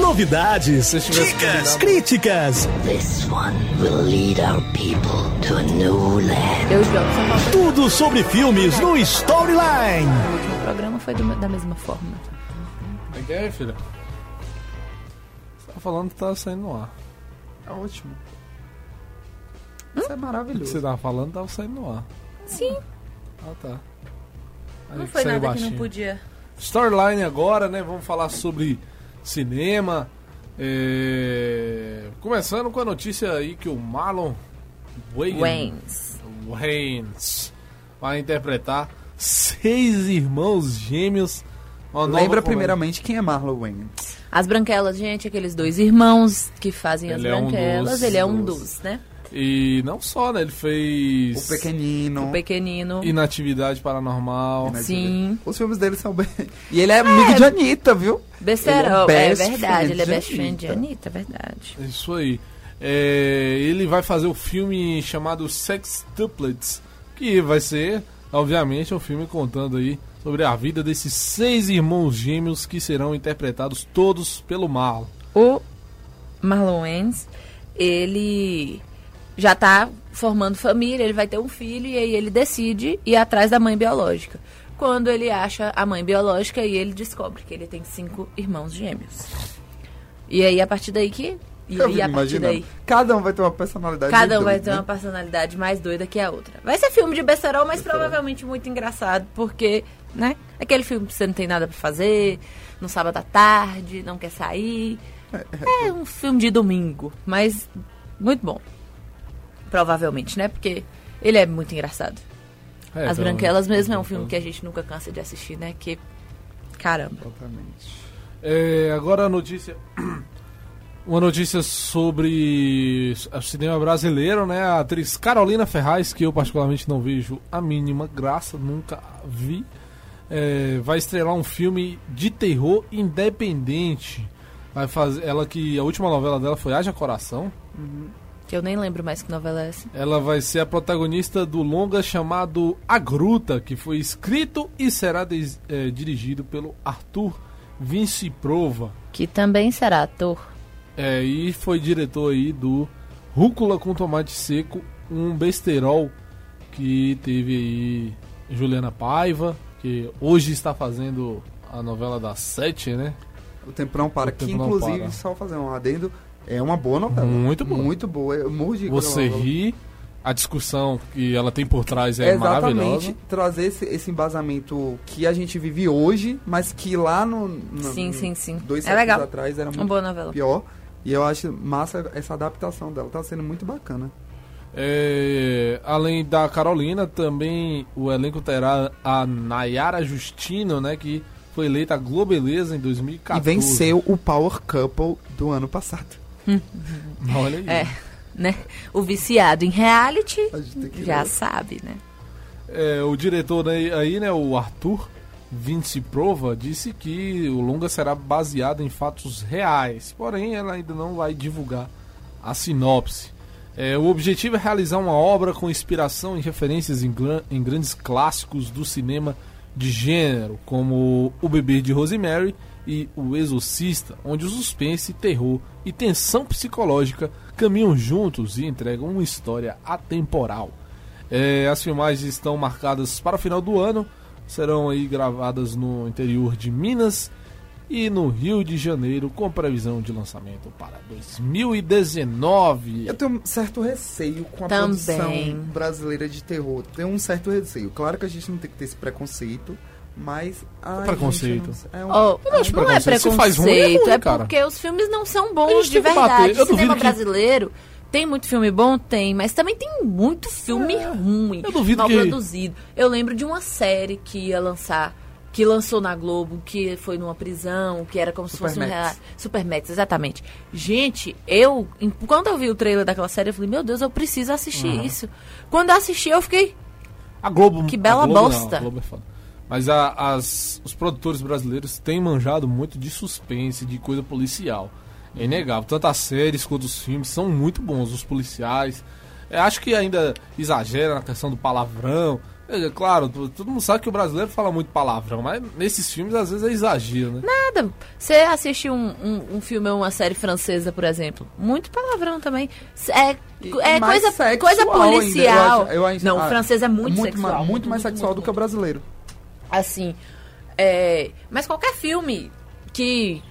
Novidades, dicas, críticas, This one will lead our people to a new land. Eu jogo São Paulo. tudo sobre filmes no Storyline. O último programa foi do- da mesma forma. Como é que é, filha? Você tá falando que tá saindo no ar. É ótimo. Isso é O que maravilhoso. você tava falando tava saindo no ar. Sim, Ah, tá. Aí não que foi nada que baixinho. não podia. Storyline agora, né? Vamos falar sobre cinema. É, Começando com a notícia aí que o Marlon Wayans, Waynes. Wayans vai interpretar seis irmãos gêmeos. Lembra primeiramente quem é Marlon Wayans. As branquelas, gente, aqueles dois irmãos que fazem as Ele é um branquelas, dos- ele é um dos. dos, né? E não só, né? Ele fez. O Pequenino. O pequenino. Inatividade Paranormal. Sim. Os filmes dele são bem. E ele é amigo de Anitta, viu? Besterol, é, best verdade, ele é best friend de Anitta. É verdade. Isso aí. É, ele vai fazer o filme chamado Sextuplets, que vai ser, obviamente, um filme contando aí sobre a vida desses seis irmãos gêmeos que serão interpretados todos pelo Marlon. O Marlon Wayans, ele já tá formando família, ele vai ter um filho e aí ele decide ir atrás da mãe biológica. Quando ele acha a mãe biológica e ele descobre que ele tem cinco irmãos gêmeos. E aí a partir daí que e Eu aí a partir daí Cada um vai ter uma personalidade. Cada um vai ter né? uma personalidade mais doida que a outra. Vai ser filme de besterol, mas provavelmente muito engraçado, porque, né? Aquele filme que você não tem nada pra fazer, no sábado à tarde, não quer sair. É um filme de domingo, mas muito bom. Provavelmente, né? Porque ele é muito engraçado. É, As pelo- Branquelas mesmo é um filme que a gente nunca cansa de assistir, né? Que caramba. É, agora a notícia. Uma notícia sobre o cinema brasileiro, né? A atriz Carolina Ferraz, que eu particularmente não vejo a mínima graça, nunca vi. é, vai estrelar um filme de terror independente. Vai fazer. Ela que. A última novela dela foi Haja Coração. Que eu nem lembro mais que novela é essa. Ela vai ser a protagonista do longa chamado A Gruta, que foi escrito e será des- é, dirigido pelo Arthur Vinci Prova. Que também será ator. É, e foi diretor aí do Rúcula com Tomate Seco, um besterol que teve aí Juliana Paiva, que hoje está fazendo a novela das sete, né? O Tempo Não Para, O que inclusive, Para. só fazer um adendo, é uma boa novela. Muito boa. Muito boa. Eu morro de Você ri, a discussão que ela tem por trás é Exatamente, maravilhosa. trazer esse, esse embasamento que a gente vive hoje, mas que lá no, no- Sim, no- sim, sim. dois É séculos legal. atrás era Uma muito boa novela. pior. E eu acho massa essa adaptação dela, tá sendo muito bacana. É, além da Carolina, também o elenco terá a Nayara Justino, né? Que foi eleita a Globeleza em 2014. E venceu o Power Couple do ano passado. Olha aí. É, né? O viciado em reality já ver. sabe, né? É, o diretor aí, aí, né, o Arthur Vinci Prova, disse que o longa será baseado em fatos reais, porém ela ainda não vai divulgar a sinopse. É, o objetivo é realizar uma obra com inspiração e referências em, gran- em grandes clássicos do cinema de gênero, como O Bebê de Rosemary e O Exorcista, onde o suspense, terror e tensão psicológica caminham juntos e entregam uma história atemporal. É, as filmagens estão marcadas para o final do ano, serão aí gravadas no interior de Minas e no Rio de Janeiro, com previsão de lançamento para 2019. Eu tenho um certo receio com a Também. produção brasileira de terror. Tenho um certo receio. Claro que a gente não tem que ter esse preconceito, mas. ai, preconceito. gente, eu não- é um- Oh, é um não é preconceito. Se preconceito, faz ruim, é ruim, é cara. porque os filmes não são bons de verdade. O cinema que- brasileiro tem muito filme bom? Tem, mas também tem muito filme ruim, É, eu duvido mal que- produzido. Eu lembro de uma série que ia lançar, que lançou na Globo, que foi numa prisão, que era como se fosse um Supermax. real... Supermax, exatamente. Gente, eu, enquanto eu vi o trailer daquela série, eu falei, meu Deus, eu preciso assistir Aham. isso. Quando eu assisti, eu fiquei... A Globo. Que bela a Globo não, bosta. a Globo é foda. Mas a- as, os produtores brasileiros têm manjado muito de suspense, de coisa policial. É inegável. Tanto as séries quanto os filmes são muito bons. Os policiais. É, acho que ainda exagera na questão do palavrão. É, claro, to- todo mundo sabe que o brasileiro fala muito palavrão, mas nesses filmes às vezes é exagero, né? Nada. Você assiste um, um, um filme ou uma série francesa, por exemplo. Muito palavrão também. É, é mais coisa, sexual coisa ainda, policial. eu acho- eu acho- não, o ah, francês é muito, muito sexual. ma- muito mais sexual do que o brasileiro. Assim. é, mas qualquer filme que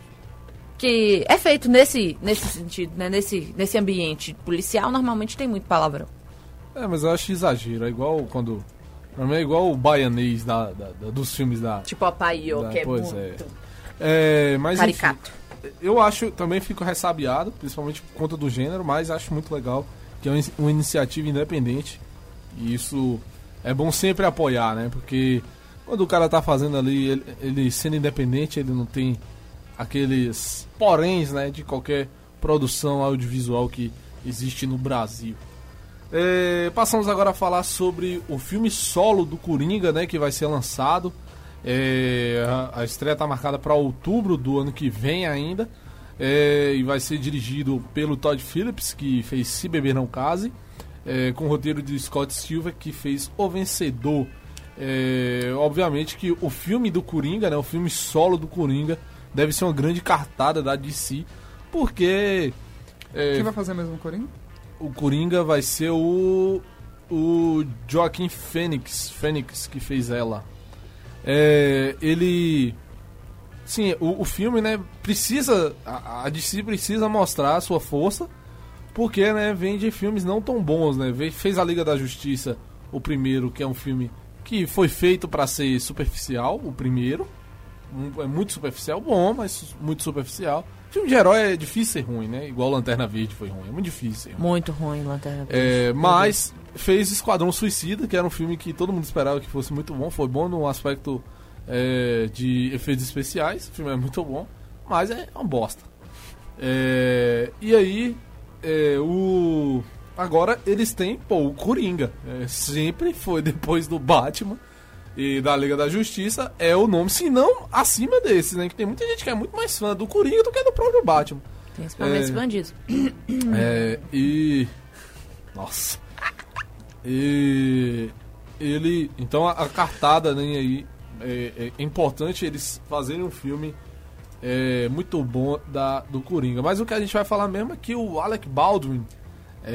que é feito nesse, nesse sentido, né? Nesse, nesse ambiente policial, normalmente tem muito palavrão. É, mas eu acho exagero. É igual quando. Pra mim é igual o baianês da, da- da- dos filmes da. Tipo a Paio, da- que é pois muito É, mas enfim, caricato. eu acho, também fico ressabiado, principalmente por conta do gênero, mas acho muito legal que é uma iniciativa independente. E isso é bom sempre apoiar, né? Porque quando o cara tá fazendo ali, ele, ele sendo independente, ele não tem aqueles poréns, né, de qualquer produção audiovisual que existe no Brasil. É, passamos agora a falar sobre o filme solo do Coringa, né, que vai ser lançado. É, a, a estreia está marcada para outubro do ano que vem ainda. É, e vai ser dirigido pelo Todd Phillips, que fez Se Beber Não Case, é, com o roteiro de Scott Silver, que fez O Vencedor. É, obviamente que o filme do Coringa, né, o filme solo do Coringa, deve ser uma grande cartada da DC, porque. é, Quem vai fazer mesmo o Coringa? o Coringa vai ser o o Joaquim Fênix, Fênix que fez ela. É, ele sim, o, o filme, né, precisa a, a DC precisa mostrar a sua força, porque, né, vem de filmes não tão bons, né? Fez a Liga da Justiça, o primeiro, que é um filme que foi feito para ser superficial, o primeiro. É muito superficial, bom, mas muito superficial. Filme de herói é difícil ser ruim, né? Igual Lanterna Verde foi ruim. É muito difícil ser ruim. Muito ruim, Lanterna Verde. É, mas fez Esquadrão Suicida, que era um filme que todo mundo esperava que fosse muito bom. Foi bom no aspecto é, de efeitos especiais. O filme é muito bom, mas é uma bosta. É, e aí, é, o. Agora eles têm, pô, o Coringa. É, sempre foi depois do Batman e da Liga da Justiça, é o nome, se não acima desses, né? Que tem muita gente que é muito mais fã do Coringa do que do próprio Batman. Principalmente É. os bandidos. É, e. Nossa. E. Ele. Então a, a cartada né, aí. É, é importante eles fazerem um filme é, muito bom da, do Coringa. Mas o que a gente vai falar mesmo é que o Alec Baldwin,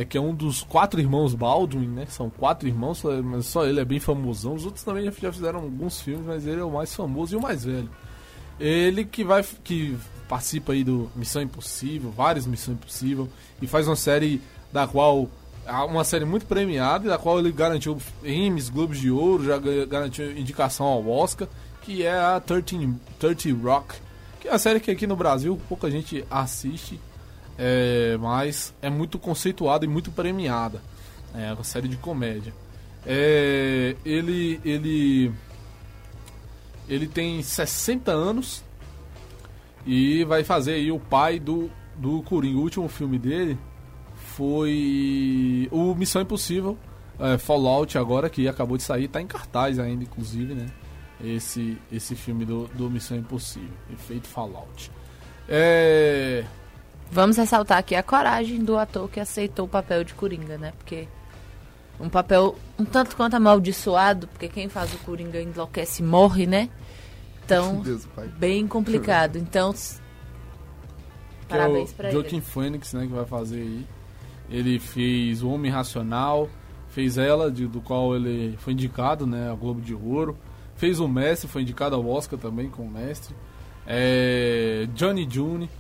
é, que é um dos quatro irmãos Baldwin, né? São quatro irmãos, só- mas só ele é bem famosão. Os outros também já, fizeram alguns filmes, mas ele é o mais famoso e o mais velho. Ele que vai que participa aí do Missão Impossível, várias Missões Impossível e faz uma série da qual uma série muito premiada, da qual ele garantiu Emmys, Globos de Ouro, já ga- garantiu indicação ao Oscar, que é a 13, 30 Rock, que é uma série que aqui no Brasil pouca gente assiste, é, mas é muito conceituada e muito premiada. É uma série de comédia. É, ele ele ele tem 60 anos e vai fazer aí o pai do, do Coringa. O último filme dele foi o Missão Impossível é, Fallout agora, que acabou de sair, tá em cartaz ainda, inclusive, né? Esse, esse filme do, do Missão Impossível, Efeito Fallout. É... Vamos ressaltar aqui a coragem do ator que aceitou o papel de Coringa, né? Porque um papel um tanto quanto amaldiçoado, porque quem faz o Coringa enlouquece e morre, né? Então, Deus, pai. bem complicado. Então, que é parabéns o pra ele. Phoenix, né, que vai fazer aí. Ele fez O Homem Racional, fez ela, de- do qual ele foi indicado, né, ao Globo de Ouro. Fez o Mestre, foi indicado ao Oscar também com o Mestre. É, Johnny June,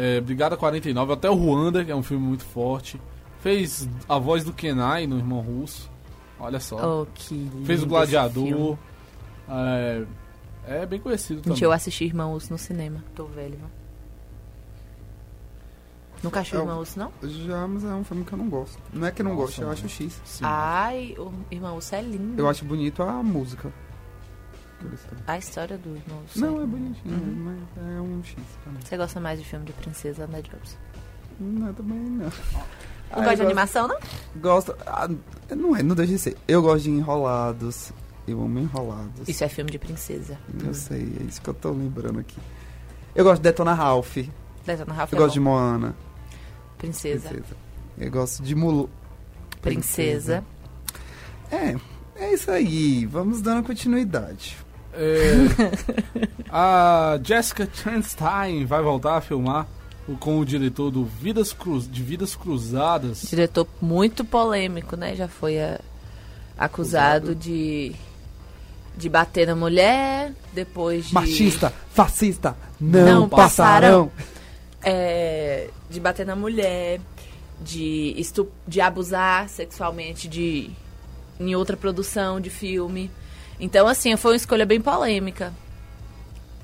é, Brigada 49, até o Ruanda, que é um filme muito forte. Fez a voz do Kenai no Irmão Russo. Olha só. Oh, que lindo Fez o esse Gladiador. filme. É, é bem conhecido também. Gente, eu assisti Irmão Urso no cinema. Tô velho, não? Nunca achou É Irmão Urso, não? Já, mas é um filme que eu não gosto. Não é que eu não Nossa, gosto, eu mano. acho X. Ai, o Irmão Urso é lindo. Eu acho bonito a música. A história do Urso. Não, é bonitinho, Uhum. mas é um X mim. Você gosta mais de filme de princesa, né, Jobs? Não, também não. Não gosta de animação, não? Gosto. ah, não é, não deixa de ser. Eu gosto de enrolados. Eu amo enrolados. Isso é filme de princesa. Eu sei, é isso que eu tô lembrando aqui. Eu gosto de Detona Ralph. Detona Ralph Eu é gosto de bom. Moana. Princesa. Eu gosto de Mulu. Princesa. É, é isso aí. Vamos dando continuidade. É, a Jessica Chastain vai voltar a filmar com o diretor do Vidas Cruz, de Vidas Cruzadas. Diretor muito polêmico, né? Já foi a- acusado de de bater na mulher, depois de Machista, fascista, não, passarão. é, de bater na mulher, de estu de abusar sexualmente de em outra produção de filme. Então assim, foi uma escolha bem polêmica.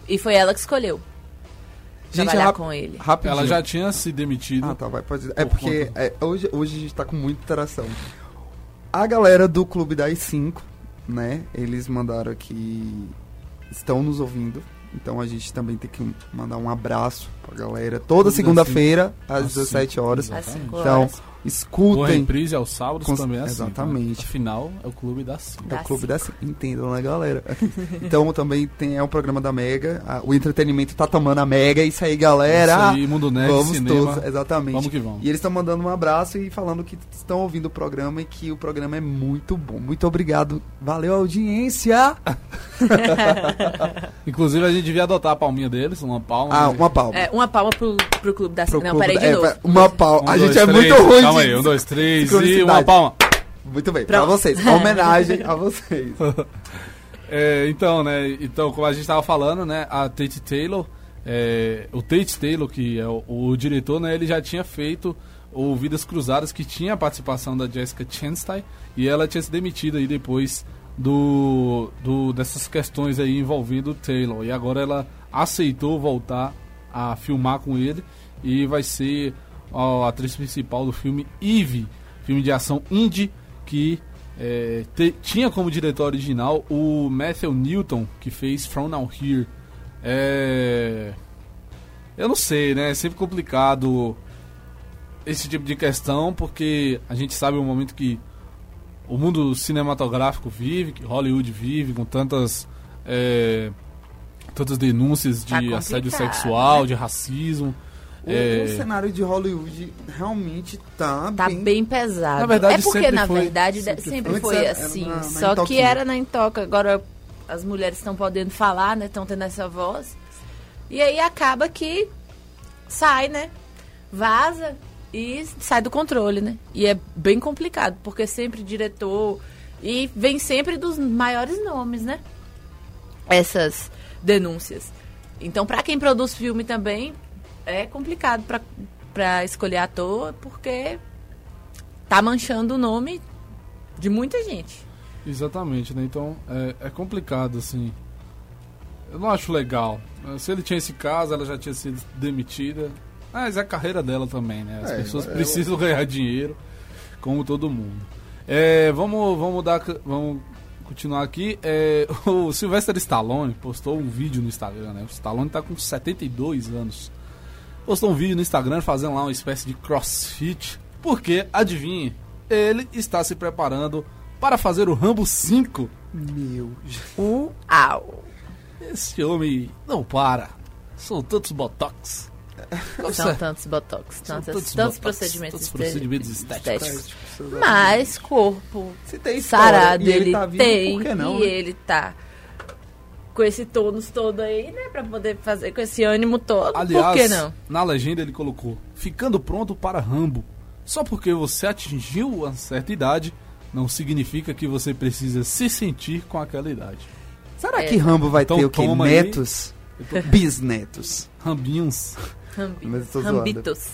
E foi ela que escolheu. trabalhar rap- com ele. Rapidinho. Ela já tinha se demitido. Ah, tá, vai, pode É Por porque é, hoje, hoje a gente tá com muita interação. A galera do Clube das 5 né? Eles mandaram que estão nos ouvindo. Então a gente também tem que mandar um abraço pra galera. Toda segunda-feira, às às 17 horas. Às cinco Então, horas. O escutem. reprise aos sábados Cons- também é assim. Exatamente. né? Afinal, é o clube da cinco. É o clube da Cinco. Entendam, né, galera? então também tem é um programa da Mega. a- o entretenimento tá tomando a Mega. É isso aí, galera. Isso aí, Mundo Nerd, Vamos cinema. todos, exatamente. Vamos que vamos. E eles estão mandando um abraço e falando que estão ouvindo o programa e que o programa é muito bom. Muito obrigado. Valeu, audiência. Inclusive, a gente devia adotar a palminha deles, uma palma. Ah, né? uma palma. É, uma palma pro, pro clube da Pro Não, peraí, da- de é, novo. uma palma. Um, a dois, gente é três. muito ruim Calma aí, um, dois, três e uma palma. Muito bem, pra Pronto. vocês. Homenagem a vocês. É, então, né? Então, como a gente estava falando, né? A Tate Taylor, é, o Tate Taylor, que é o, o diretor, né? Ele já tinha feito o Vidas Cruzadas, que tinha a participação da Jessica Chastain, e ela tinha se demitido aí depois do, do dessas questões aí envolvendo o Taylor. E agora ela aceitou voltar a filmar com ele e vai ser a atriz principal do filme Eve, filme de ação indie que é, te- tinha como diretor original o Matthew Newton, que fez From Now Here. É, eu não sei, né? É sempre complicado esse tipo de questão, porque a gente sabe o momento que o mundo cinematográfico vive, que Hollywood vive, com tantas, é, tantas denúncias de Tá assédio sexual, né? de racismo. O, é, o cenário de Hollywood realmente tá, Tá bem... bem pesado. Na verdade, é porque, na foi- verdade, sempre sempre, foi. era- assim. era na- na só que era na Intoca. Agora as mulheres estão podendo falar, né? Estão tendo essa voz. E aí acaba que sai, né? Vaza e sai do controle, né? E é bem complicado, porque sempre diretor. E vem sempre dos maiores nomes, né? Essas denúncias. Então, pra quem produz filme também, é complicado pra, pra escolher ator, porque tá manchando o nome de muita gente. Exatamente, né? Então é, é complicado, assim. Eu não acho legal. Se ele tinha esse caso, ela já tinha sido demitida. Mas é a carreira dela também, né? As É, pessoas ela- precisam ganhar dinheiro, como todo mundo. É, vamos, vamos dar. Vamos continuar aqui. É, o Sylvester Stallone postou um vídeo no Instagram, né? O Stallone tá com 72 anos. Postou um vídeo no Instagram fazendo lá uma espécie de crossfit. Porque, adivinhe, ele está se preparando para fazer o Rambo 5. Meu... Au! Esse homem não para. São tantos botox. São tantos botox, São tantos, tantos tantos botox, procedimentos, tantos procedimentos estéticos. estéticos. Mas corpo Se tem história sarado ele ele, tá vivo, tem por que não, e né? ele tá com esse tônus todo aí, né, Pra poder fazer com esse ânimo todo. Aliás, por que não? na legenda ele colocou: ficando pronto para Rambo. Só porque você atingiu uma certa idade, não significa que você precisa se sentir com aquela idade. Será É. que Rambo vai Então ter o quê? toma aí. Netos? Bisnetos. Rambinhos. Rambi- Mas eu tô zoando. Rambitos.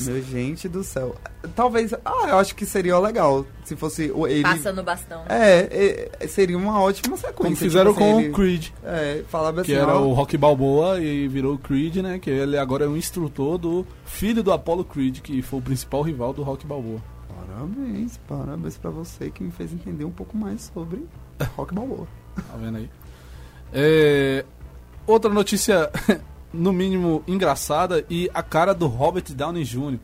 Meu gente do céu. Talvez... Ah, eu acho que seria legal se fosse o- ele... Passa no bastão. né? É, é, seria uma ótima sequência. Como tipo fizeram assim, com ele- o Creed. É, falava assim, Que era ó, o Rock Balboa e virou o Creed, né? Que ele agora é um instrutor do filho do Apollo Creed, que foi o principal rival do Rock Balboa. Parabéns, parabéns pra você que me fez entender um pouco mais sobre Rock Balboa. Tá vendo aí? É, outra notícia, no mínimo engraçada, e a cara do Robert Downey Jr.,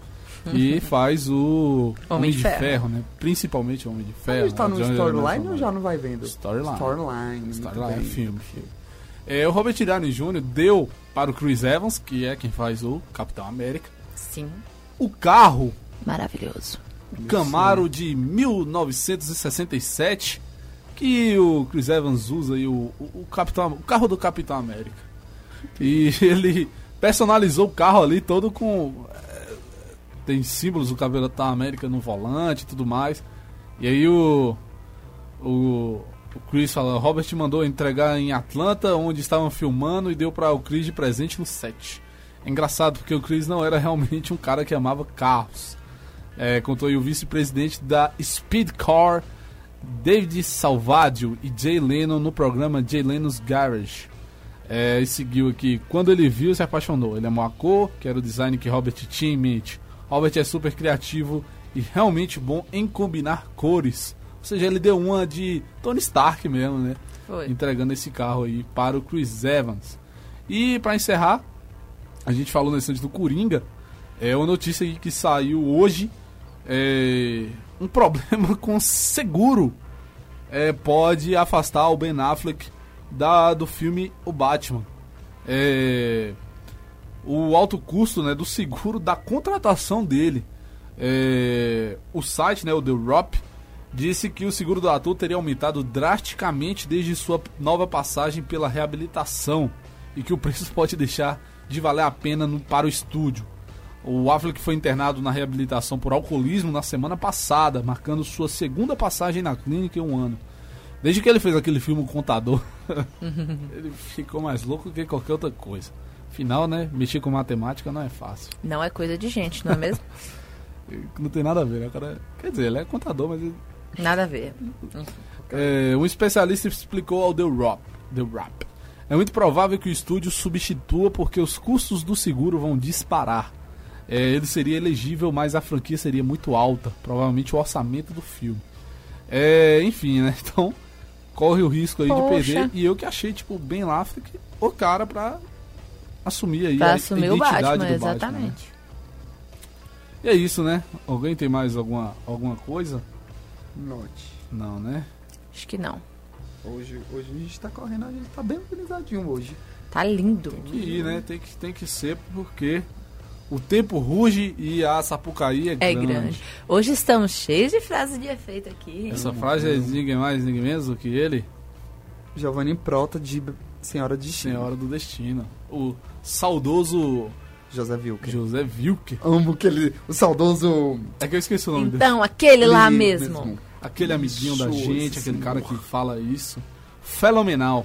que faz o Homem, de, Ferro. né? Principalmente o Homem de Ferro. Ele tá né? no storyline ou já não vai vendo? Storyline. Storyline, Storyline, filme, filme. É, o Robert Downey Jr. deu para o Chris Evans, que é quem faz o Capitão América, Sim. o carro Maravilhoso. Camaro de 1967 que o Chris Evans usa aí o, o, o Capitão, o carro do Capitão América. E ele personalizou o carro ali todo com eh, tem símbolos do Capitão América no volante e tudo mais. E aí o o, o Chris fala, Robert mandou entregar em Atlanta, onde estavam filmando e deu para o Chris de presente no set. É engraçado porque o Chris não era realmente um cara que amava carros. É, contou aí o vice-presidente da Speed Car, David Salvadio e Jay Leno no programa Jay Leno's Garage. É, e seguiu aqui. Quando ele viu, se apaixonou. Ele amou a cor, que era o design que Robert tinha em mente. Robert é super criativo e realmente bom em combinar cores. Ou seja, ele deu uma de Tony Stark mesmo, né? Foi. Entregando esse carro aí para o Chris Evans. E para encerrar, a gente falou nesse antes do Coringa. É uma notícia que saiu hoje. É, um problema com seguro é, pode afastar o Ben Affleck da, do filme O Batman. É, o alto custo né, do seguro da contratação dele. É, o site, né, o The Rop, disse que o seguro do ator teria aumentado drasticamente desde sua nova passagem pela reabilitação e que o preço pode deixar de valer a pena no, para o estúdio. O Affleck foi internado na reabilitação por alcoolismo na semana passada, marcando sua segunda passagem na clínica em um ano. Desde que ele fez aquele filme O Contador, ele ficou mais louco que qualquer outra coisa. Afinal, né, mexer com matemática não é fácil. Não é coisa de gente, não é mesmo? Não tem nada a ver, né? O cara, quer dizer, ele é contador, mas ele Nada a ver. É, um especialista explicou ao The Rap, The Rap. É muito provável que o estúdio substitua porque os custos do seguro vão disparar. É, ele seria elegível, mas a franquia seria muito alta. Provavelmente o orçamento do filme. É, enfim, né? Então, corre o risco aí Poxa. de perder. E eu que achei, tipo, Ben Affleck o cara pra assumir aí Pra a assumir o identidade Batman, do Batman. né? exatamente. E é isso, né? Alguém tem mais alguma, alguma coisa? Note. Não, né? Acho que não. Hoje, hoje a gente tá correndo, a gente tá bem organizadinho hoje. Tá lindo. Tem que ir, né? Tem que, tem que ser porque o tempo ruge e a Sapucaí é, É grande. Hoje estamos cheios de frases de efeito aqui. Essa frase é ninguém mais, ninguém menos do que ele. Giovanni Prota de Senhora de Destino. Senhora do Destino. O saudoso José Wilker. José Wilker. Amo aquele. O saudoso. É que eu esqueci o nome dele. Então, aquele lá Ele mesmo. Aquele amiguinho da gente, aquele cara que fala isso. Fenomenal.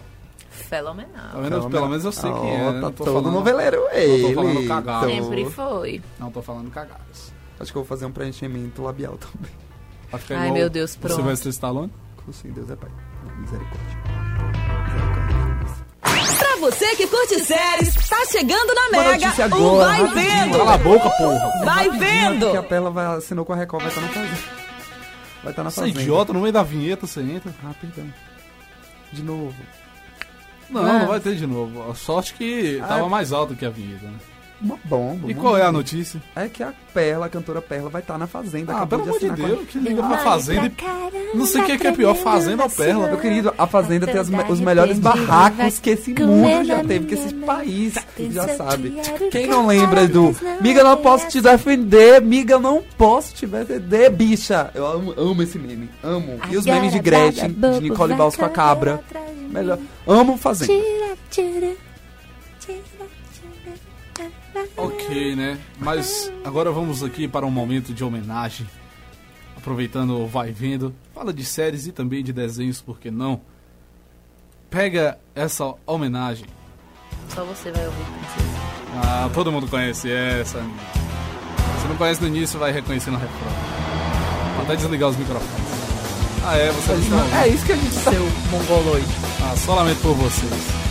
Fenomenal. Tá vendo? Pelo menos eu sei quem é. Né? tá Não tô todo falando- noveleiro Não ele. tô falando cagado. Sempre foi. Não tô falando cagadas. Acho que eu vou fazer um preenchimento labial também. Vai ficar Ai, meu Deus, Você pronto. vai ser Stallone? Sim, Deus é pai. Misericórdia. Pra você que curte séries, tá chegando na Uma Mega agora, Vai rapidinho. Vendo. Cala a boca, porra. Vai vendo. Que a Pela vai, assinou com a Record, vai estar na fazenda. Vai estar na Você é fazenda. idiota, no meio da vinheta você entra. Ah, perdão. De novo. Não, Ah. não vai ter de novo. A sorte que Ah, tava é- mais alto que a vinheta, né? Uma bomba. E uma qual é a notícia? É que a Perla, a cantora Perla, vai estar na fazenda. Ah, pelo amor de assinar com a- Deus, que liga pra Fazenda e... Não sei o que é, que é pior, Fazenda ou Perla. Meu querido, a Fazenda tem as os melhores barracos que esse mundo já teve, que esse país já sabe. Quem não lembra do Miga, não posso te defender, Miga, não posso te defender, bicha. Eu amo, amo esse meme, amo. E os memes de Gretchen, de Nicole Balls com a cabra. Melhor. Amo Fazenda. Ok, né? Mas agora vamos aqui para um momento de homenagem. Aproveitando o Vai Vendo. Fala de séries e também de desenhos, por que não? Pega essa homenagem. Só você vai ouvir, princesa. Ah, todo mundo conhece essa. Se não conhece no início, vai reconhecer no refrão. Vou até desligar os microfones. Ah, é, você não É isso que a gente tá. Seu mongoloide. Ah, só lamento por vocês.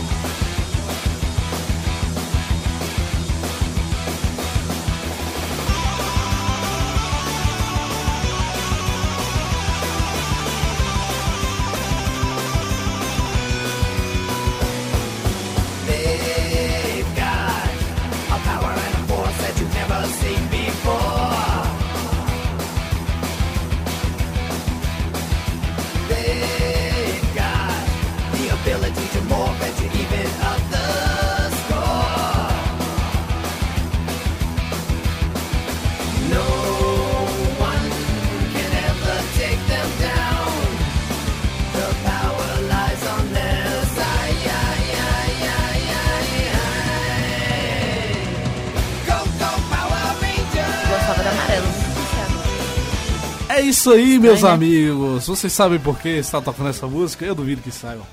Isso aí, meus Vai, né? amigos. Vocês sabem por que está tocando essa música? Eu duvido que saibam.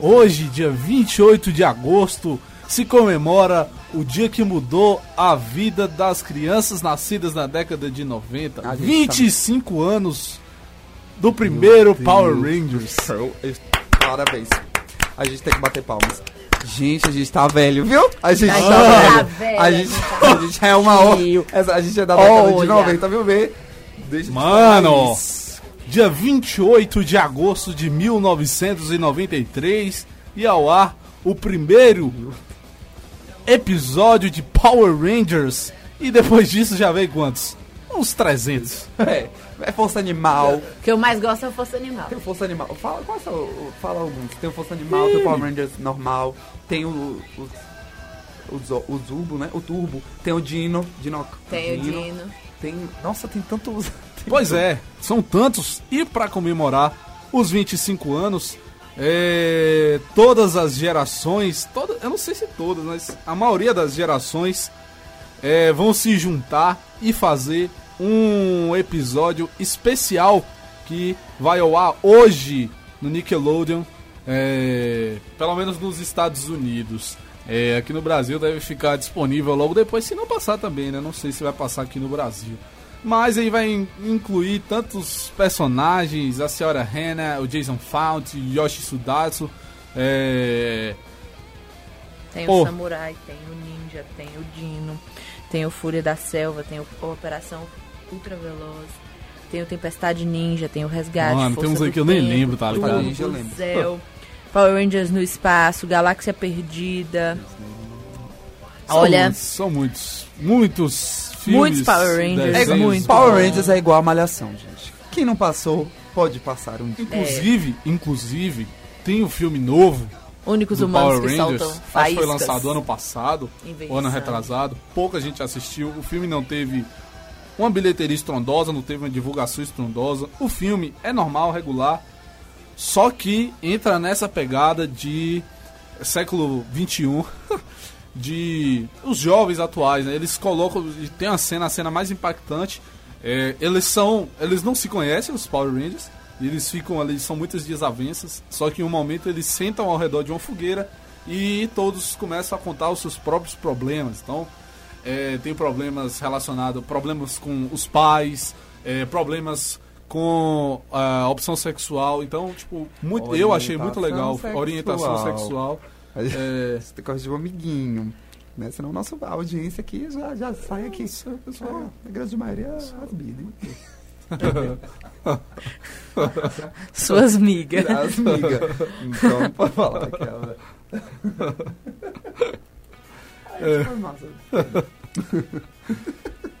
Hoje, dia 28 de agosto, se comemora o dia que mudou a vida das crianças nascidas na década de 90. A gente 25 anos do primeiro Meu Power Deus Rangers. Parabéns. A gente tem que bater palmas. Gente, a gente tá velho, viu? A gente A tá, gente tá velho. velho, A gente, tá a gente é uma. velho. Essa, a gente é da década de Olha. 90, viu, bem? Deixa Mano! dia 28 de agosto de 1993 e ao ar o primeiro episódio de Power Rangers. E depois disso já veio quantos? Uns 300. É, é Força Animal. O que eu mais gosto é o Força Animal. Tem o Força Animal. Fala, qual é o seu- fala alguns. Tem o Força Animal, tem o Power Rangers normal, tem o. o o, o Zurbo, né? O Turbo. Tem o Dino. Dino Tem o Dino. Tem. Nossa, tem tantos. tem Pois tanto- é, são tantos. E para comemorar os 25 anos, é, todas as gerações, toda, eu não sei se todas, mas a maioria das gerações é, vão se juntar e fazer um episódio especial que vai ao ar hoje no Nickelodeon, é, pelo menos nos Estados Unidos. É, aqui no Brasil deve ficar disponível logo depois, se não passar também, né? Não sei se vai passar aqui no Brasil. Mas aí vai in- incluir tantos personagens, a senhora Hannah, o Jason Fount, Yoshi Sudatsu, é... Tem Pô. o Samurai, tem o Ninja, tem o Dino, tem o Fúria da Selva, tem o Operação Ultra Veloz, tem o Tempestade Ninja, tem o Resgate. Mano, Força tem uns aí que eu nem lembro, tá ligado? Ninja eu lembro. Zell, Power Rangers no Espaço, Galáxia Perdida. São Olha, muitos, são muitos, muitos filmes. Muitos Power Rangers, desenhos. muitos. Power Rangers é igual a Malhação, gente. Quem não passou, pode passar um dia. Inclusive, inclusive, tem um filme novo. Únicos do humanos Power que Rangers, acho que foi faíscas. lançado ano passado, ano retrasado. Pouca gente assistiu. O filme não teve uma bilheteria estrondosa, não teve uma divulgação estrondosa. O filme é normal, regular, só que entra nessa pegada de século 21 de os jovens atuais, né? Eles colocam tem uma cena, a cena mais impactante. é, eles são, eles não se conhecem os Power Rangers. Eles ficam ali, são muitas desavenças. Só que em um momento eles sentam ao redor de uma fogueira e todos começam a contar os seus próprios problemas. Então, é, tem problemas relacionados, problemas com os pais, é, problemas com a opção sexual. Então, tipo, muito, eu achei muito legal. Orientação Orientação sexual. sexual. Aí, É. Você tem que corrigir um amiguinho. Né? Senão nossa audiência aqui já, já sai aqui. pessoal. É, a grande maioria é as Suas migas. As migas. Então, pode falar aquela. É.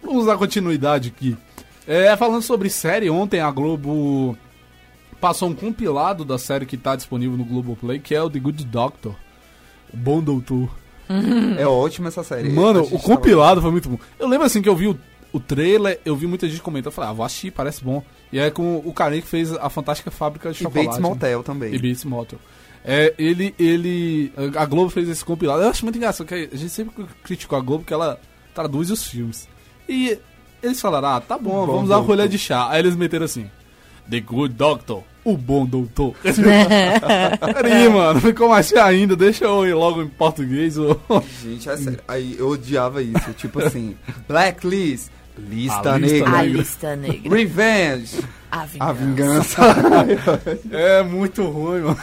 Vamos dar continuidade aqui. É, falando sobre série, ontem a Globo passou um compilado da série que está disponível no Globoplay, que é o The Good Doctor. O Bom Doutor. É ótima essa série. Mano, o compilado foi muito bom. Eu lembro assim que eu vi o, o trailer, eu vi muita gente comentando, eu falei, ah, vou assistir, parece bom. E é com o carinha que fez a Fantástica Fábrica de E Chocolate. Bates né? Motel também. E Bates Motel. É, ele, ele, a Globo fez esse compilado. Eu acho muito engraçado, que a gente sempre criticou a Globo porque ela traduz os filmes. E eles falaram, ah, tá bom, Bom vamos dar uma colher de chá. Aí eles meteram assim, The Good Doctor, o bom doutor. Peraí, mano, ficou mais feio ainda, deixa eu ir logo em português. ô. Gente, é sério. Aí eu odiava isso. Tipo assim, Blacklist, lista A lista negra. A lista negra. Revenge. A A vingança. é muito ruim, mano.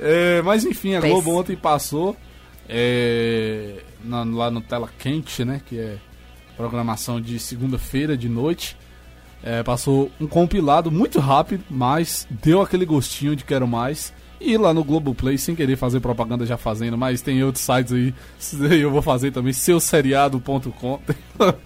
É, mas enfim, a. Globo ontem passou é, na- lá no Tela Quente, né? Que é programação de segunda-feira de noite. É, passou um compilado muito rápido, mas deu aquele gostinho de quero mais. E lá no Globoplay, sem querer fazer propaganda já fazendo, mas tem outros sites aí, eu vou fazer também, seuseriado.com.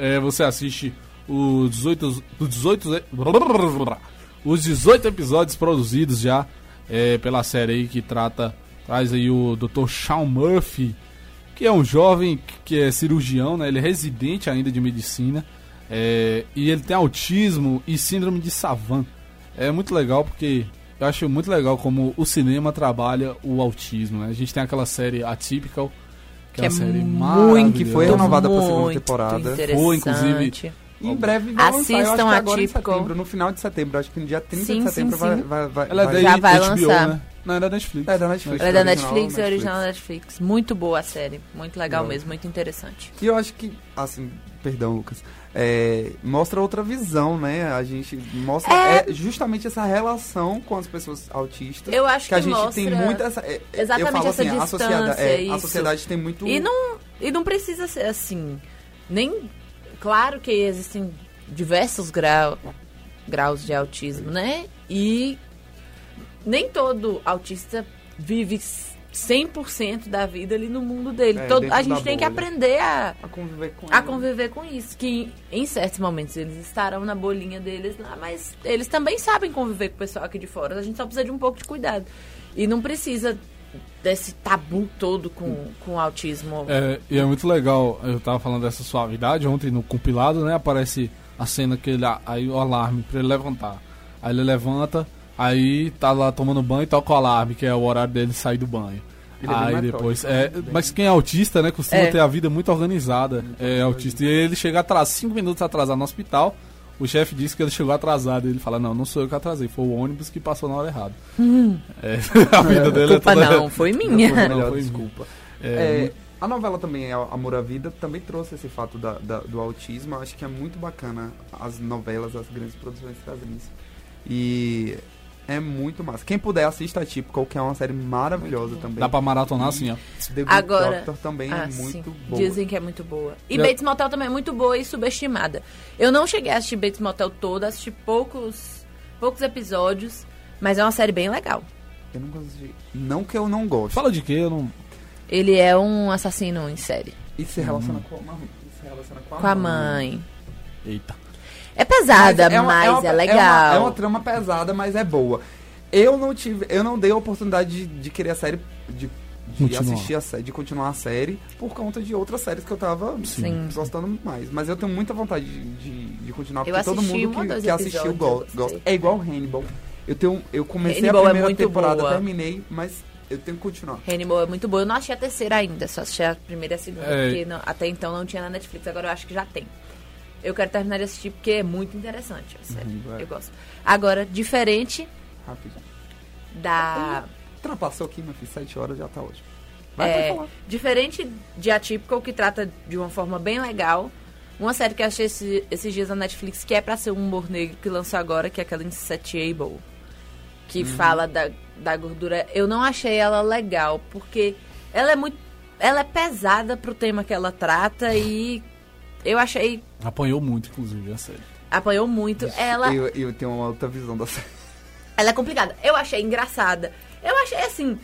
É, você assiste os 18, os 18, os 18 episódios produzidos já é, pela série aí que trata, traz aí o Dr. Sean Murphy, que é um jovem que é cirurgião, né? Ele é residente ainda de medicina. é, e ele tem autismo e síndrome de Savant. É muito legal porque eu acho muito legal como o cinema trabalha o autismo. Né? A gente tem aquela série Atypical, que, Que é é uma série muito. Que foi renovada pra segunda Muito temporada. Foi, inclusive. Em breve vai lançar, eu acho Assistam que agora em Atypical. setembro, no final de setembro, acho que no dia 30 Sim, de setembro sim, vai, sim. vai, vai, Ela é da Já vai HBO, lançar. né? Não, é da Netflix. É da Netflix. Ela é da original Netflix, é original da Netflix. Muito boa a série. Muito legal Legal. mesmo, muito interessante. E eu acho que, assim, perdão, Lucas, é, mostra outra visão, né? A gente mostra É. é, justamente essa relação com as pessoas autistas. Eu acho que, a gente mostra tem muita essa. é, é, exatamente eu falo essa assim, a sociedade, distância, é, a sociedade tem muito. E não, e não precisa ser assim. Nem. Claro que existem diversos graus. graus de autismo, né? E nem todo autista vive 100% da vida ali no mundo dele. É, Todo- a gente tem que bolha. aprender a, A conviver com a conviver com isso. Que em certos momentos eles estarão na bolinha deles lá, mas eles também sabem conviver com o pessoal aqui de fora. A gente só precisa de um pouco de cuidado. E não precisa desse tabu todo com, com o autismo. É, e é muito legal, eu tava falando dessa suavidade, ontem no compilado, né, aparece a cena que ele, aí o alarme pra ele levantar. Aí ele levanta, aí tá lá tomando banho e toca o alarme, que é o horário dele sair do banho. Ele é aí metódico, depois, né? é, mas quem é autista, né, costuma É. ter a vida muito organizada, é autista. E ele chega atrasado, cinco minutos atrasado no hospital, o chefe disse que ele chegou atrasado. Ele fala, não, não sou eu que atrasei, foi o ônibus que passou na hora errada. Hum. É, a vida dele Culpa é toda... não, foi minha. Não, não, foi desculpa. É, É, a novela também, é Amor à Vida, também trouxe esse fato da, da- do autismo. Eu acho que é muito bacana as novelas, as grandes produções trazem isso. E é muito massa. Quem puder, assista a Típico, que é uma série maravilhosa também. Dá pra maratonar assim, ó. The Good Agora, Doctor também ah, é muito sim. boa. Dizem que é muito boa. E Já- Bates Motel também é muito boa e subestimada. Eu não cheguei a assistir Bates Motel toda, assisti poucos, poucos episódios, mas é uma série bem legal. Eu não assisti. Não que eu não gosto. Fala de quê? Eu não... Ele é um assassino em série. E se relaciona com a mãe. Se relaciona com a, Com a mãe. Eita. É pesada, mas, uma- é, uma- legal. É uma, é uma trama pesada, mas é boa. Eu não tive, eu não dei a oportunidade de, de querer a série, de, de Continuar. assistir a série, de continuar a série, por conta de outras séries que eu tava Sim. gostando mais. Mas eu tenho muita vontade de, de, de continuar, Eu porque todo assisti mundo que, que assistiu gosta. É igual Hannibal. Eu tenho, eu comecei Hannibal é a primeira muito temporada, boa. terminei, mas eu tenho que continuar. Hannibal é muito boa. Eu não achei a terceira ainda, só assisti a primeira e a segunda, É. porque não- até então não tinha na Netflix, agora eu acho que já tem. Eu quero terminar de assistir porque é muito interessante a série. Uhum. Eu gosto. Agora, diferente Rapidinho. da. Ultrapassou aqui, meu filho, sete horas já tá ótimo. Vai, É, falar. diferente de Atypical, que trata de uma forma bem legal. Uma série que eu achei esse- esses dias na Netflix, que é pra ser um humor negro, que lançou agora, que é aquela Insatiable. Que fala da, da gordura. Eu não achei ela legal, porque ela é muito. Ela é pesada pro tema que ela trata e eu achei. Apanhou muito, inclusive, a série. Apanhou muito. Ela, Eu, eu tenho uma outra visão da série. ela é complicada. Eu achei engraçada. Eu achei assim.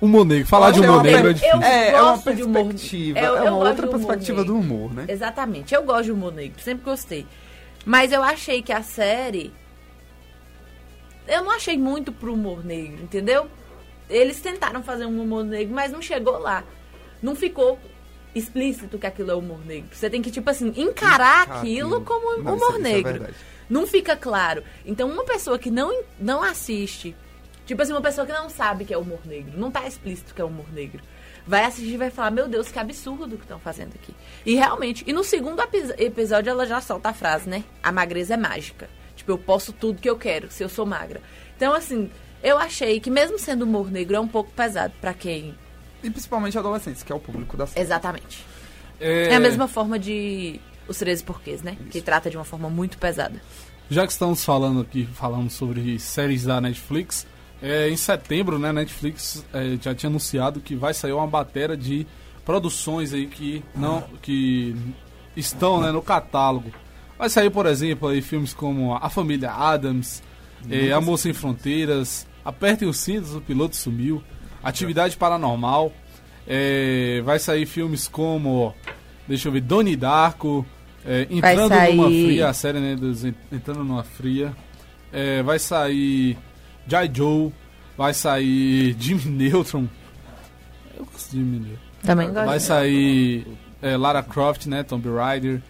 Humor negro. Falar de é humor negro é difícil. Eu É, é uma gosto de humor- perspectiva, eu- é uma outra perspectiva negro. do humor, né? Exatamente. Eu gosto de humor negro, sempre gostei. Mas eu achei que a série. Eu não achei muito pro humor negro, entendeu? Eles tentaram fazer um humor negro, mas não chegou lá. Não ficou explícito que aquilo é humor negro. Você tem que, tipo assim, encarar aquilo como Não, humor isso- isso é negro. verdade. não fica claro. Então, uma pessoa que não, não assiste, tipo assim, uma pessoa que não sabe que é humor negro, não tá explícito que é humor negro, vai assistir e vai falar: Meu Deus, que absurdo que estão fazendo aqui. E realmente, e no segundo epi- episódio ela já solta a frase, né? A magreza é mágica. Tipo, eu posso tudo que eu quero, se eu sou magra. Então, assim, eu achei que mesmo sendo humor negro, é um pouco pesado pra quem. E principalmente adolescentes, que é o público da série. Exatamente. É, a mesma forma de Os 13 Porquês, né? Que trata de uma forma muito pesada. Já que estamos falando aqui, falamos sobre séries da Netflix, é, em setembro, né, Netflix é, já tinha anunciado que vai sair uma bateria de produções aí que não que estão né, no catálogo. Vai sair, por exemplo, aí filmes como A Família Adams, é, Nunca Amor Sem Fronteiras, Apertem os Cintos, O Piloto Sumiu, Atividade Paranormal, é, vai sair filmes como, deixa eu ver, Doni Darko, é, Entrando numa sair- Fria, a série né, dos En- Entrando numa Fria, é, vai sair Jai Joe, vai sair Jimmy Neutron, eu gosto de Jimmy Neutron. Também gosto. Vai sair é, Lara Croft, né, Tomb Raider,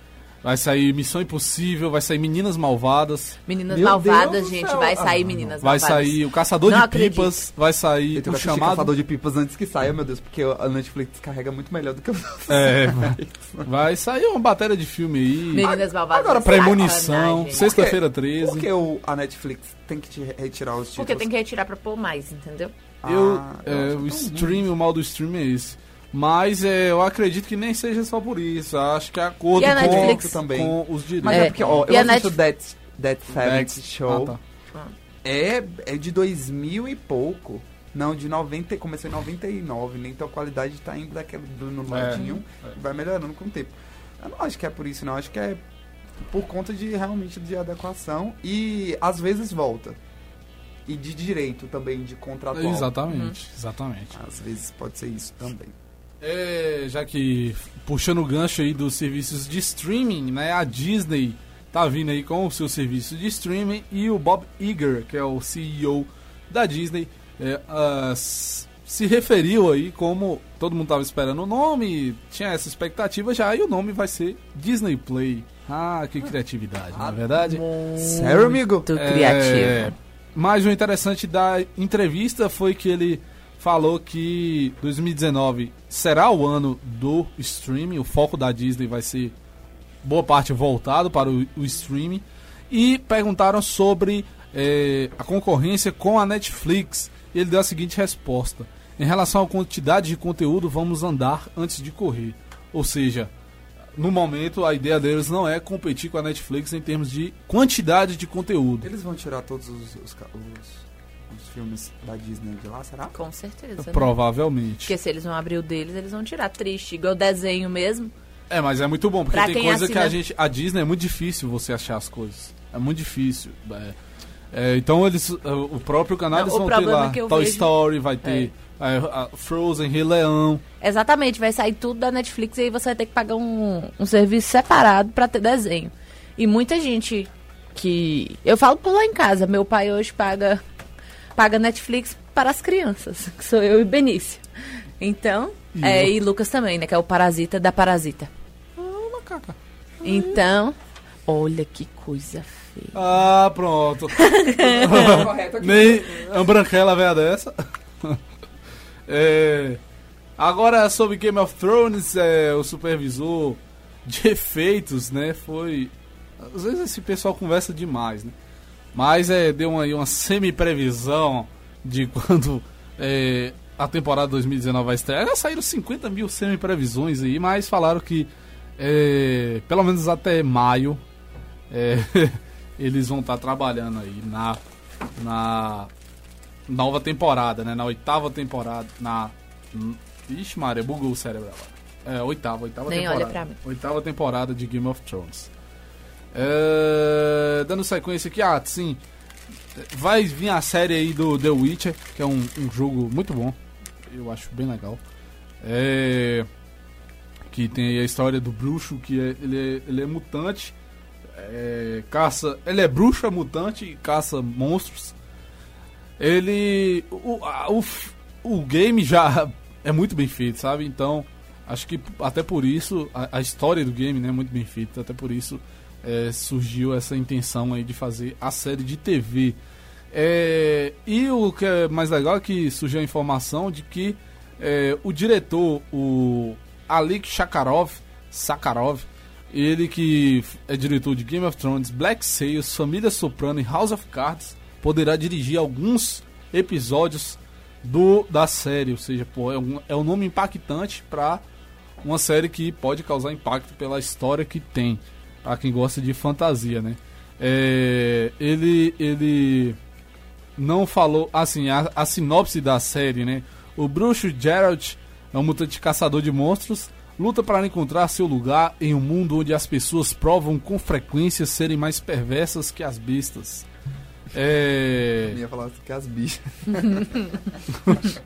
vai sair Missão Impossível, vai sair Meninas Malvadas, Meninas Meu Malvadas, gente, vai sair Ah, Meninas vai Malvadas. sair O Caçador Não de acredito. Pipas, vai sair Eu o chamado... Caçador de Pipas antes que saia, meu Deus, porque a Netflix carrega muito melhor do que eu. É, vai sair uma bateria de filme aí. Meninas Malvadas. Agora, é Premonição, sacanagem. sexta-feira Por 13. que o, a Netflix tem que te retirar os títulos? Porque tem que retirar pra pôr mais, entendeu? Eu, Ah, é, eu acho o tão stream, o mal do stream é esse. Mas é, eu acredito que nem seja só por isso. Acho que é acordo com, Netflix? também. com os direitos. Mas é, É. porque, ó, E eu a assisto Netf- Dead, Dead Seventh Dex- Show. Ah, tá. É, é de 2000 e pouco. Não, de 90, começou em 99, né? Então a qualidade tá indo daquele do no É. ladinho, vai melhorando com o tempo. Eu não acho que é por isso, não. Acho que é por conta de realmente de adequação e às vezes volta. E de direito também, de contratual. Exatamente, exatamente. Às vezes pode ser isso também. É, já que puxando o gancho aí dos serviços de streaming, né? A Disney tá vindo aí com o seu serviço de streaming e o Bob Iger, que é o CEO da Disney, é, ah, s- se referiu aí como todo mundo tava esperando o nome, tinha essa expectativa já, e o nome vai ser Disney Play. Ah, que criatividade, não é verdade? Sério, amigo? Muito criativo. Mas o interessante da entrevista foi que ele falou que 2019 será o ano do streaming, o foco da Disney vai ser boa parte voltado para o, o streaming. E perguntaram sobre eh, a concorrência com a Netflix. Ele deu a seguinte resposta: Em relação à quantidade de conteúdo, vamos andar antes de correr. Ou seja, no momento a ideia deles não é competir com a Netflix em termos de quantidade de conteúdo. Eles vão tirar todos os, os, os- os filmes da Disney de lá, será? Com certeza. né? Provavelmente. Porque se eles vão abrir o deles, eles vão tirar triste, igual desenho mesmo. É, mas é muito bom, porque Pra tem coisa que a assina- gente. A Disney é muito difícil você achar as coisas. É muito difícil. é. É, então eles. é, O próprio canal Não, eles vão ter lá. eu Toy vejo- Story, vai ter é, a Frozen, Rei Leão. Exatamente, vai sair tudo da Netflix e aí você vai ter que pagar um, um serviço separado pra ter desenho. E muita gente que. Eu falo por lá em casa, meu pai hoje paga, paga Netflix para as crianças, que sou eu e Benício. Então, E é, eu? e Lucas também, né? Que é o parasita da parasita. Então, olha que coisa feia. Ah, pronto. Nem a branquela velha dessa. É, agora sobre Game of Thrones, é, o supervisor de efeitos, né? Foi. Às vezes esse pessoal conversa demais, né? Mas é, deu uma, aí uma semi-previsão de quando é, a temporada 2019 vai estrear. Já saíram 50 mil semi-previsões aí, mas falaram que é, pelo menos até maio é, eles vão estar trabalhando aí na, na nova temporada, né? Na oitava temporada. Na. Ixi, Maria, bugou o cérebro agora. É, oitava, oitava Nem temporada. olha pra mim. Oitava temporada de Game of Thrones. É, dando sequência aqui, ah, sim. Vai vir a série aí do The Witcher, que é um, um jogo muito bom. Eu acho bem legal. É, que tem aí a história do bruxo, que é- ele, é, ele é mutante. é, caça. Ele é bruxo, é mutante e caça monstros. Ele. O, a- o, o game já é muito bem feito, sabe? Então, acho que até por isso, a, a história do game né, é muito bem feita, até por isso é, surgiu essa intenção aí de fazer a série de TV. É, e o que é mais legal é que surgiu a informação de que é, o diretor, o Alik Shakarov, Sakharov, ele que é diretor de Game of Thrones, Black Sails, Família Soprano e House of Cards, poderá dirigir alguns episódios do da série, ou seja, pô, é, um, é um nome impactante para uma série que pode causar impacto pela história que tem, para quem gosta de fantasia, né? É, ele ele não falou assim a, a sinopse da série, né? O bruxo Geralt é um mutante caçador de monstros, luta para encontrar seu lugar em um mundo onde as pessoas provam com frequência serem mais perversas que as bestas. É... Eu ia falar que as bichas.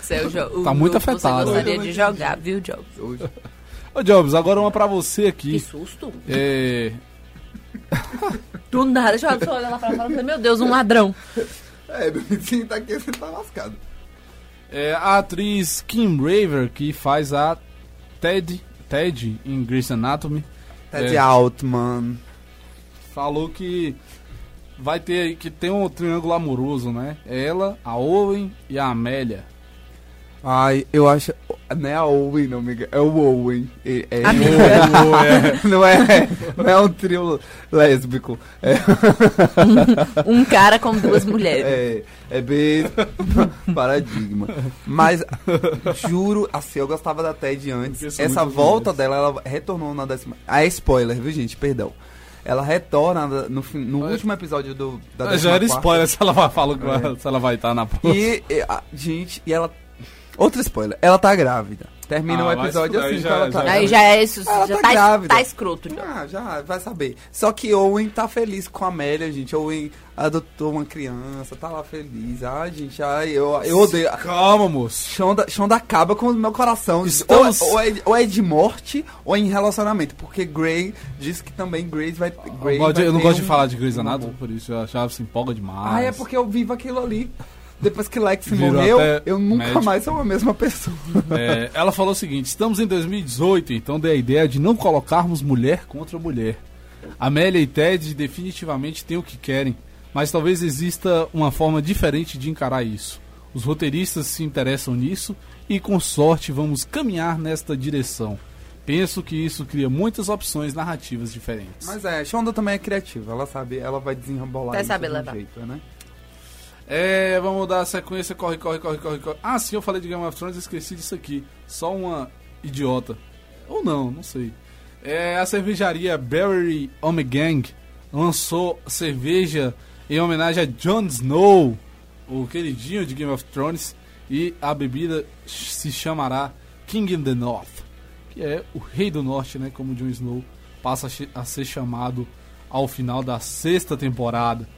Seu o Tá muito afetado. Você gostaria de jogar, viu, Jobs? Ô Jobs, agora uma pra você aqui. Que susto. É... Do nada, deixa eu só olhar lá pra fora e falei, meu Deus, um ladrão. É, meu vizinho tá aqui, você tá lascado. É a atriz Kim Raver, que faz a Ted, Ted em Grey's Anatomy. Ted É, Altman. Falou que vai ter aí- que tem um triângulo amoroso, né? Ela, a Owen e a Amélia. Ai, eu acho. Não é a Owen, não, amiga. É o Owen. É, é- Amiga. não, é, não é um trio lésbico. É, Um cara com duas mulheres. é, é bem paradigma. Mas, juro, assim, eu gostava da Ted antes. Essa volta mulheres. dela, ela retornou na décima. Ah, é spoiler, viu, gente? Perdão. Ela retorna no, fim- no último episódio do, da Já era quarta. spoiler se ela vai, fala, que vai- É. se ela vai estar na próxima. E, e, a, gente, e ela. Outro spoiler. Ela tá grávida. Termina Ah, o episódio assim, já- ela tá já- Aí já é isso, Ela já tá tá, grávida. tá escroto. já. Ah, já, vai saber. Só que Owen tá feliz com a Amélia, gente. Owen adotou uma criança, tá lá feliz. Ai, gente, ai, eu, eu odeio. Calma, moço. Shonda, Shonda acaba com o meu coração. Estamos- Ou, ou é, ou é de morte ou é em relacionamento. Porque Grey diz que também Grace vai. Grey Eu, de- vai eu não gosto de um- falar de Grey's um Anatomy, por isso eu achava se empolga demais. Ah, é porque eu vivo aquilo ali. Depois que Lex Virou morreu, até eu nunca médico. mais sou a mesma pessoa. É, ela falou o seguinte: estamos em 2018, então dei a ideia de não colocarmos mulher contra mulher. Amélia e Ted definitivamente têm o que querem, mas talvez exista uma forma diferente de encarar isso. Os roteiristas se interessam nisso e, com sorte, vamos caminhar nesta direção. Penso que isso cria muitas opções narrativas diferentes. Mas é, Shonda também é criativa. Ela sabe, ela vai desenrolar Vai isso saber de um levar. jeito, né? É, vamos dar sequência, corre, corre, corre, corre, corre. Ah, sim, eu falei de Game of Thrones, esqueci disso aqui. Só uma idiota. Ou não, não sei. É, a cervejaria Berry Omegang lançou cerveja em homenagem a Jon Snow, o queridinho de Game of Thrones, e a bebida se chamará King in the North, que é o rei do norte, né, como Jon Snow passa a ser chamado ao final da sexta temporada.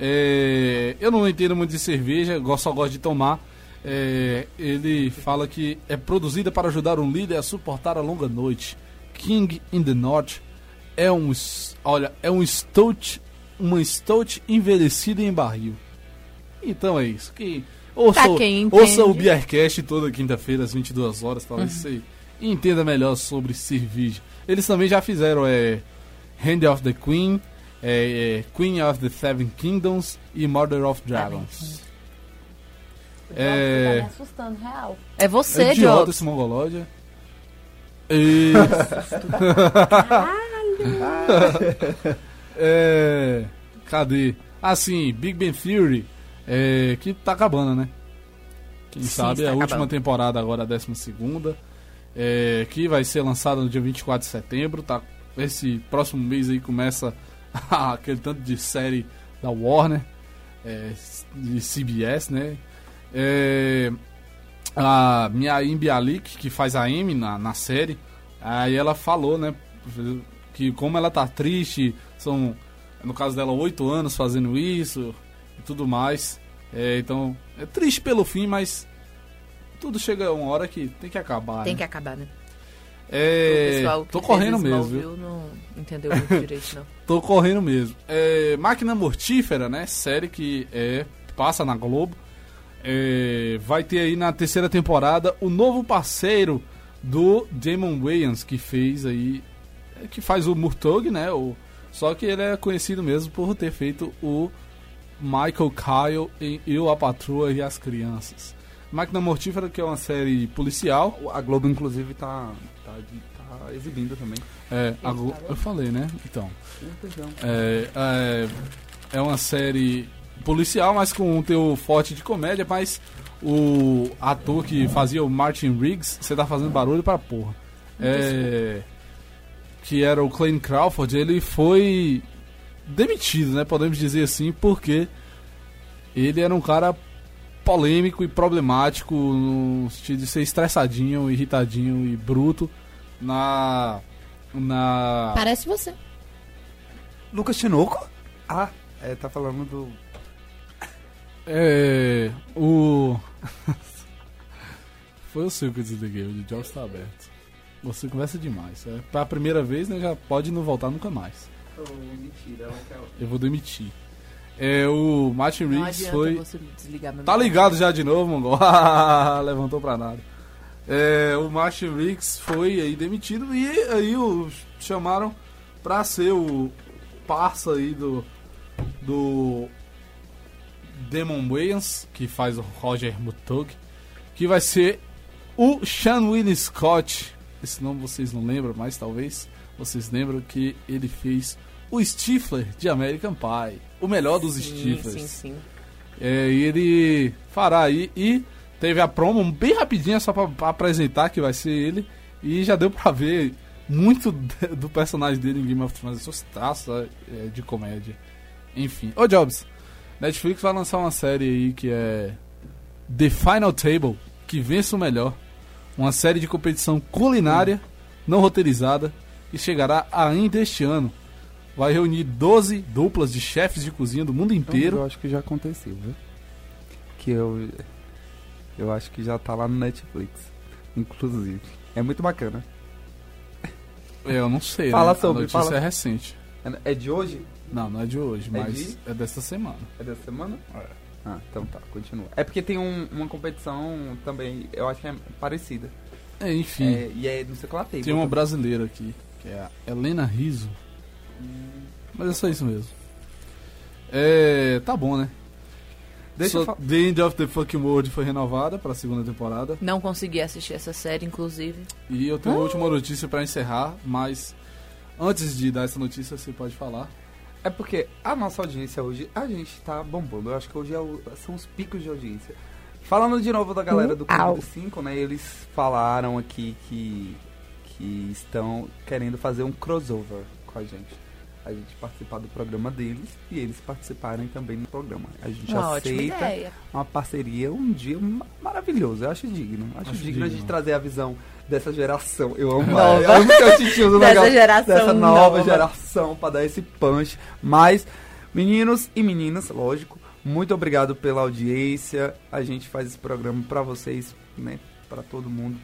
É, eu não entendo muito de cerveja, gosto- só gosto de tomar. É, ele fala que é produzida para ajudar um líder a suportar a longa noite. King in the North é um, olha, é um stout, uma stout envelhecida em barril. Então é isso. Que ouça, quem ouça o. Beercast toda quinta-feira às 22 horas, talvez Uhum. você entenda melhor sobre cerveja. Eles também já fizeram é, Hand of the Queen, é, é, Queen of the Seven Kingdoms e Murder of Dragons. É, Tá assustando, real. É você, é idiota esse mongolódia. Isso. é, cadê? Ah, sim, Big Bang Theory, é, que tá acabando, né? Quem Sim, sabe é está a última acabando. temporada agora, a décima segunda, é, que vai ser lançada no dia 24 de setembro, tá? Esse próximo mês aí começa aquele tanto de série da Warner, é, de CBS, né? É, a minha Imbialik, que faz a Amy na, na série, aí ela falou, né, que como ela tá triste, são, no caso dela, oito anos fazendo isso e tudo mais. É, então, é triste pelo fim, mas tudo chega uma hora que tem que acabar. Tem né? que acabar, né? É, tô correndo mesmo, viu? não entendeu muito direito, não. Tô correndo mesmo. É, Máquina Mortífera, né? Série que é, passa na Globo. É, vai ter aí na terceira temporada o novo parceiro do Damon Wayans, que fez aí. é, Que faz o Murtog, né? O, só que ele é conhecido mesmo por ter feito o Michael Kyle em Eu, a Patroa e as Crianças. Máquina Mortífera, que é uma série policial. A Globo, inclusive, tá, tá, tá exibindo também. É, eu falei, né? Então. É, é, é uma série policial, mas com um teu forte de comédia, mas o ator que fazia o Martin Riggs, você tá fazendo barulho pra porra. É, que era o Clayton Crawford, ele foi demitido, né? Podemos dizer assim, porque ele era um cara polêmico e problemático no sentido de ser estressadinho, irritadinho e bruto na na Parece você. Lucas Tinoco? Ah, é, tá falando do. É. O. Foi o seu que eu desliguei, o de Jobs tá aberto. Você conversa demais. É, pra primeira vez, né? Já pode não voltar nunca mais. mentira, ela quer. Eu vou demitir. É, o Martin Riggs adianta foi. você desligar meu Tá ligado já de novo, Mongol? Levantou pra nada. É, o Martin Riggs foi aí demitido e aí o chamaram pra ser o parça aí do do Demon Wayans, que faz o Roger Mutug, que vai ser o Sean Willis Scott. Esse nome vocês não lembram, mas talvez vocês lembram que ele fez o Stifler de American Pie, o melhor dos Sim, Stiflers. sim, sim. É, e ele fará aí. E teve a promo bem rapidinha só pra, pra apresentar que vai ser ele. E já deu pra ver muito do personagem dele em Game of Thrones, seus traços é, de comédia. Enfim. Ô Jobs, Netflix vai lançar uma série aí que é The Final Table, que vença o melhor. Uma série de competição culinária, não roteirizada, que chegará ainda este ano. Vai reunir 12 duplas de chefes de cozinha do mundo inteiro. Eu acho que já aconteceu, viu? Que eu. Eu acho que já tá lá no Netflix. Inclusive. É muito bacana. É, eu não sei, Fala né? sobre, A notícia fala. é recente. É- É de hoje? Não, não é de hoje, É mas de? é desta semana. É dessa semana? Ah, então tá, continua. É porque tem um- uma competição também, eu acho que é parecida. É, enfim. É, e é não sei qual Tem uma brasileira aqui, que é a Helena Riso. Mas é só isso mesmo. É. Tá bom, né? Deixa eu So, The End of the Fucking World foi renovada pra segunda temporada. Não consegui assistir essa série, inclusive. E eu tenho Ah. uma última notícia pra encerrar, mas antes de dar essa notícia, você pode falar. É porque a nossa audiência hoje, a gente tá bombando. Eu acho que hoje é o- são os picos de audiência. Falando de novo da galera do Clube dos 5, né? Eles falaram aqui que, que estão querendo fazer um crossover com a gente. A gente participar do programa deles e eles participarem também do programa. A gente Uma aceita uma parceria um dia ma- maravilhoso. Eu acho digno. Acho, Acho digno, a gente trazer a visão dessa geração. Eu amo, Nova. eu amo que eu te uso Dessa legal. geração Dessa nova, nova. geração pra dar esse punch. Mas, meninos e meninas, lógico, muito obrigado pela audiência. A gente faz esse programa pra vocês, né? Pra todo mundo.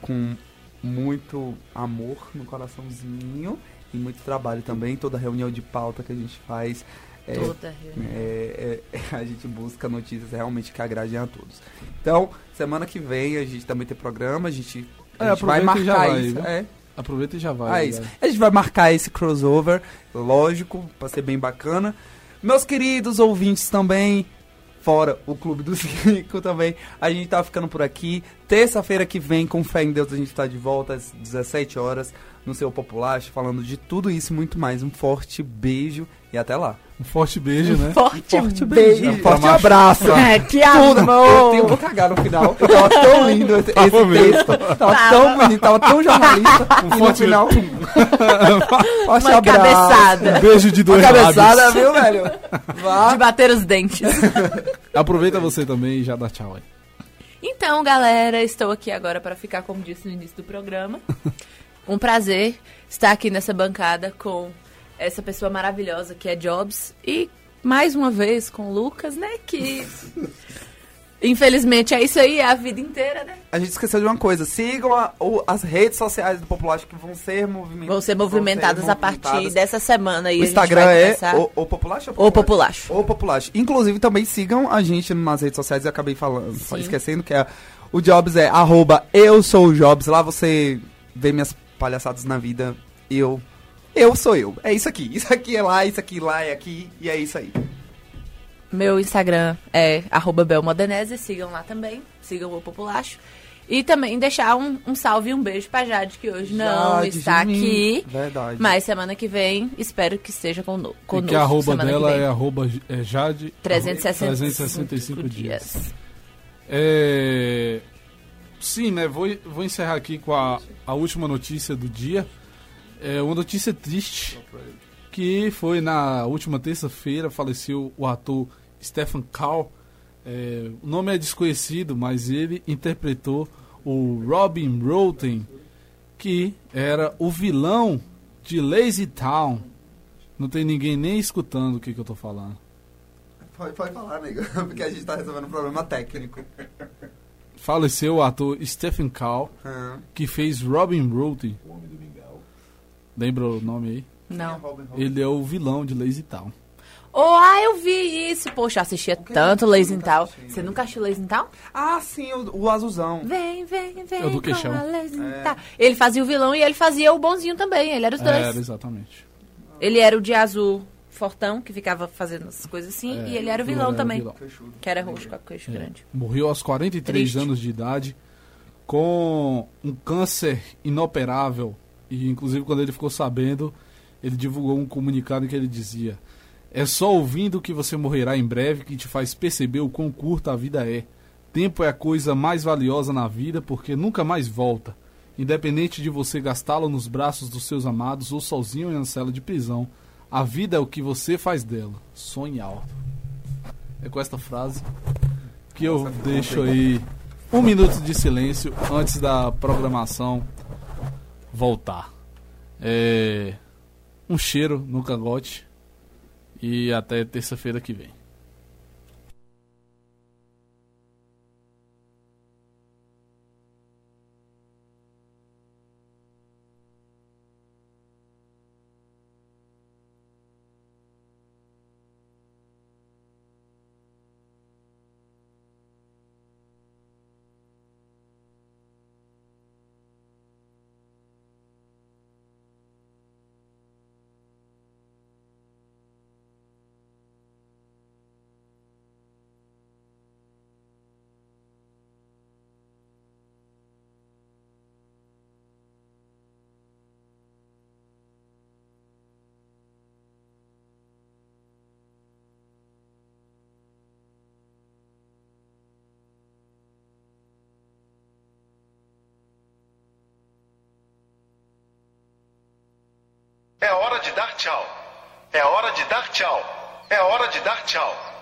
Com muito amor no coraçãozinho. E muito trabalho também. Toda reunião de pauta que a gente faz. é, Toda reunião. é, é, a gente busca notícias realmente que agradem a todos. Então, semana que vem a gente também tem programa, a gente, a É, gente vai marcar vai, isso. viu? É, Aproveita e já vai. ah, isso. A gente vai marcar esse crossover, lógico, pra ser bem bacana. Meus queridos ouvintes também, fora o Clube dos Cinco também, a gente tá ficando por aqui. Terça-feira que vem, com fé em Deus, a gente tá de volta às 17 horas no seu Populacho, falando de tudo isso e muito mais. Um forte beijo e até lá. Um forte beijo, né? Forte, Forte beijo. beijo, Pra forte macho- abraço. É, que Tudo. amor. Eu tenho que cagar no final. Eu tava tão lindo esse, texto. Tava tão bonito, tava tão jornalista. e no forte final. forte Uma abraço. cabeçada. Um beijo de Uma dois cabeçada, lábios. viu, velho? Vá. De bater os dentes. Aproveita você também e já dá tchau aí. Então, galera, estou aqui agora para ficar, como disse no início do programa. Um prazer estar aqui nessa bancada com essa pessoa maravilhosa que é Jobs e mais uma vez com o Lucas, né? Que infelizmente é isso aí, é a vida inteira, né? A gente esqueceu de uma coisa. Sigam a- o- as redes sociais do Populacho que vão ser movimentadas. Vão ser movimentadas a partir dessa semana aí. O Instagram é o, o Populacho? O Populacho. O Populacho. Inclusive, também sigam a gente nas redes sociais. Eu acabei falando, Sim. esquecendo que é o Jobs é arroba eu sou o Jobs. Lá você vê minhas palhaçadas na vida. Eu. Eu sou eu. É isso aqui. Isso aqui é lá, isso aqui lá é aqui. E é isso aí. Meu Instagram é arroba belmodenese, sigam lá também, sigam o Populacho. E também deixar um, um salve e um beijo pra Jade, que hoje não Jade, está Jasmine. aqui. Verdade. Mas semana que vem, espero que esteja cono E conosco. que a arroba dela é arroba é Jade 365 365 dias. É, Sim, né? Vou, vou encerrar aqui com a, a última notícia do dia. É uma notícia triste que foi na última terça-feira faleceu o ator Stephen Carl. É, o nome é desconhecido, mas ele interpretou o Robin Roten, que era o vilão de Lazy Town. Não tem ninguém nem escutando o que, que eu tô falando. Pode, pode falar, amigo. Porque a gente tá resolvendo um problema técnico. Faleceu o ator Stephen Carl, Ah. que fez Robin Roten. Lembra o nome aí? Não. Ele é o vilão de Lazy Town. Oh, ah, eu vi isso. Poxa, eu assistia tanto Lazy Town. Você nunca assistiu Lazy Town? Ah, sim, o, o azulzão. Vem, vem, vem. É o do queixão. É. Ele fazia o vilão e ele fazia o bonzinho também. Ele era os dois. Era, exatamente. Ele era o de azul fortão, que ficava fazendo as coisas assim. É, e ele era o vilão era o também. vilão. Que era roxo com a queixo grande. Morreu aos 43 Triste. anos de idade com um câncer inoperável. E inclusive quando ele ficou sabendo, ele divulgou um comunicado em que ele dizia: É só ouvindo que você morrerá em breve que te faz perceber o quão curta a vida é. Tempo é a coisa mais valiosa na vida porque nunca mais volta. Independente de você gastá-lo nos braços dos seus amados ou sozinho em uma cela de prisão, a vida é o que você faz dela. Sonhe alto. É com esta frase que eu deixo aí um minuto de silêncio antes da programação voltar. É, um cheiro no cangote e até terça-feira que vem. Hora de dar tchau.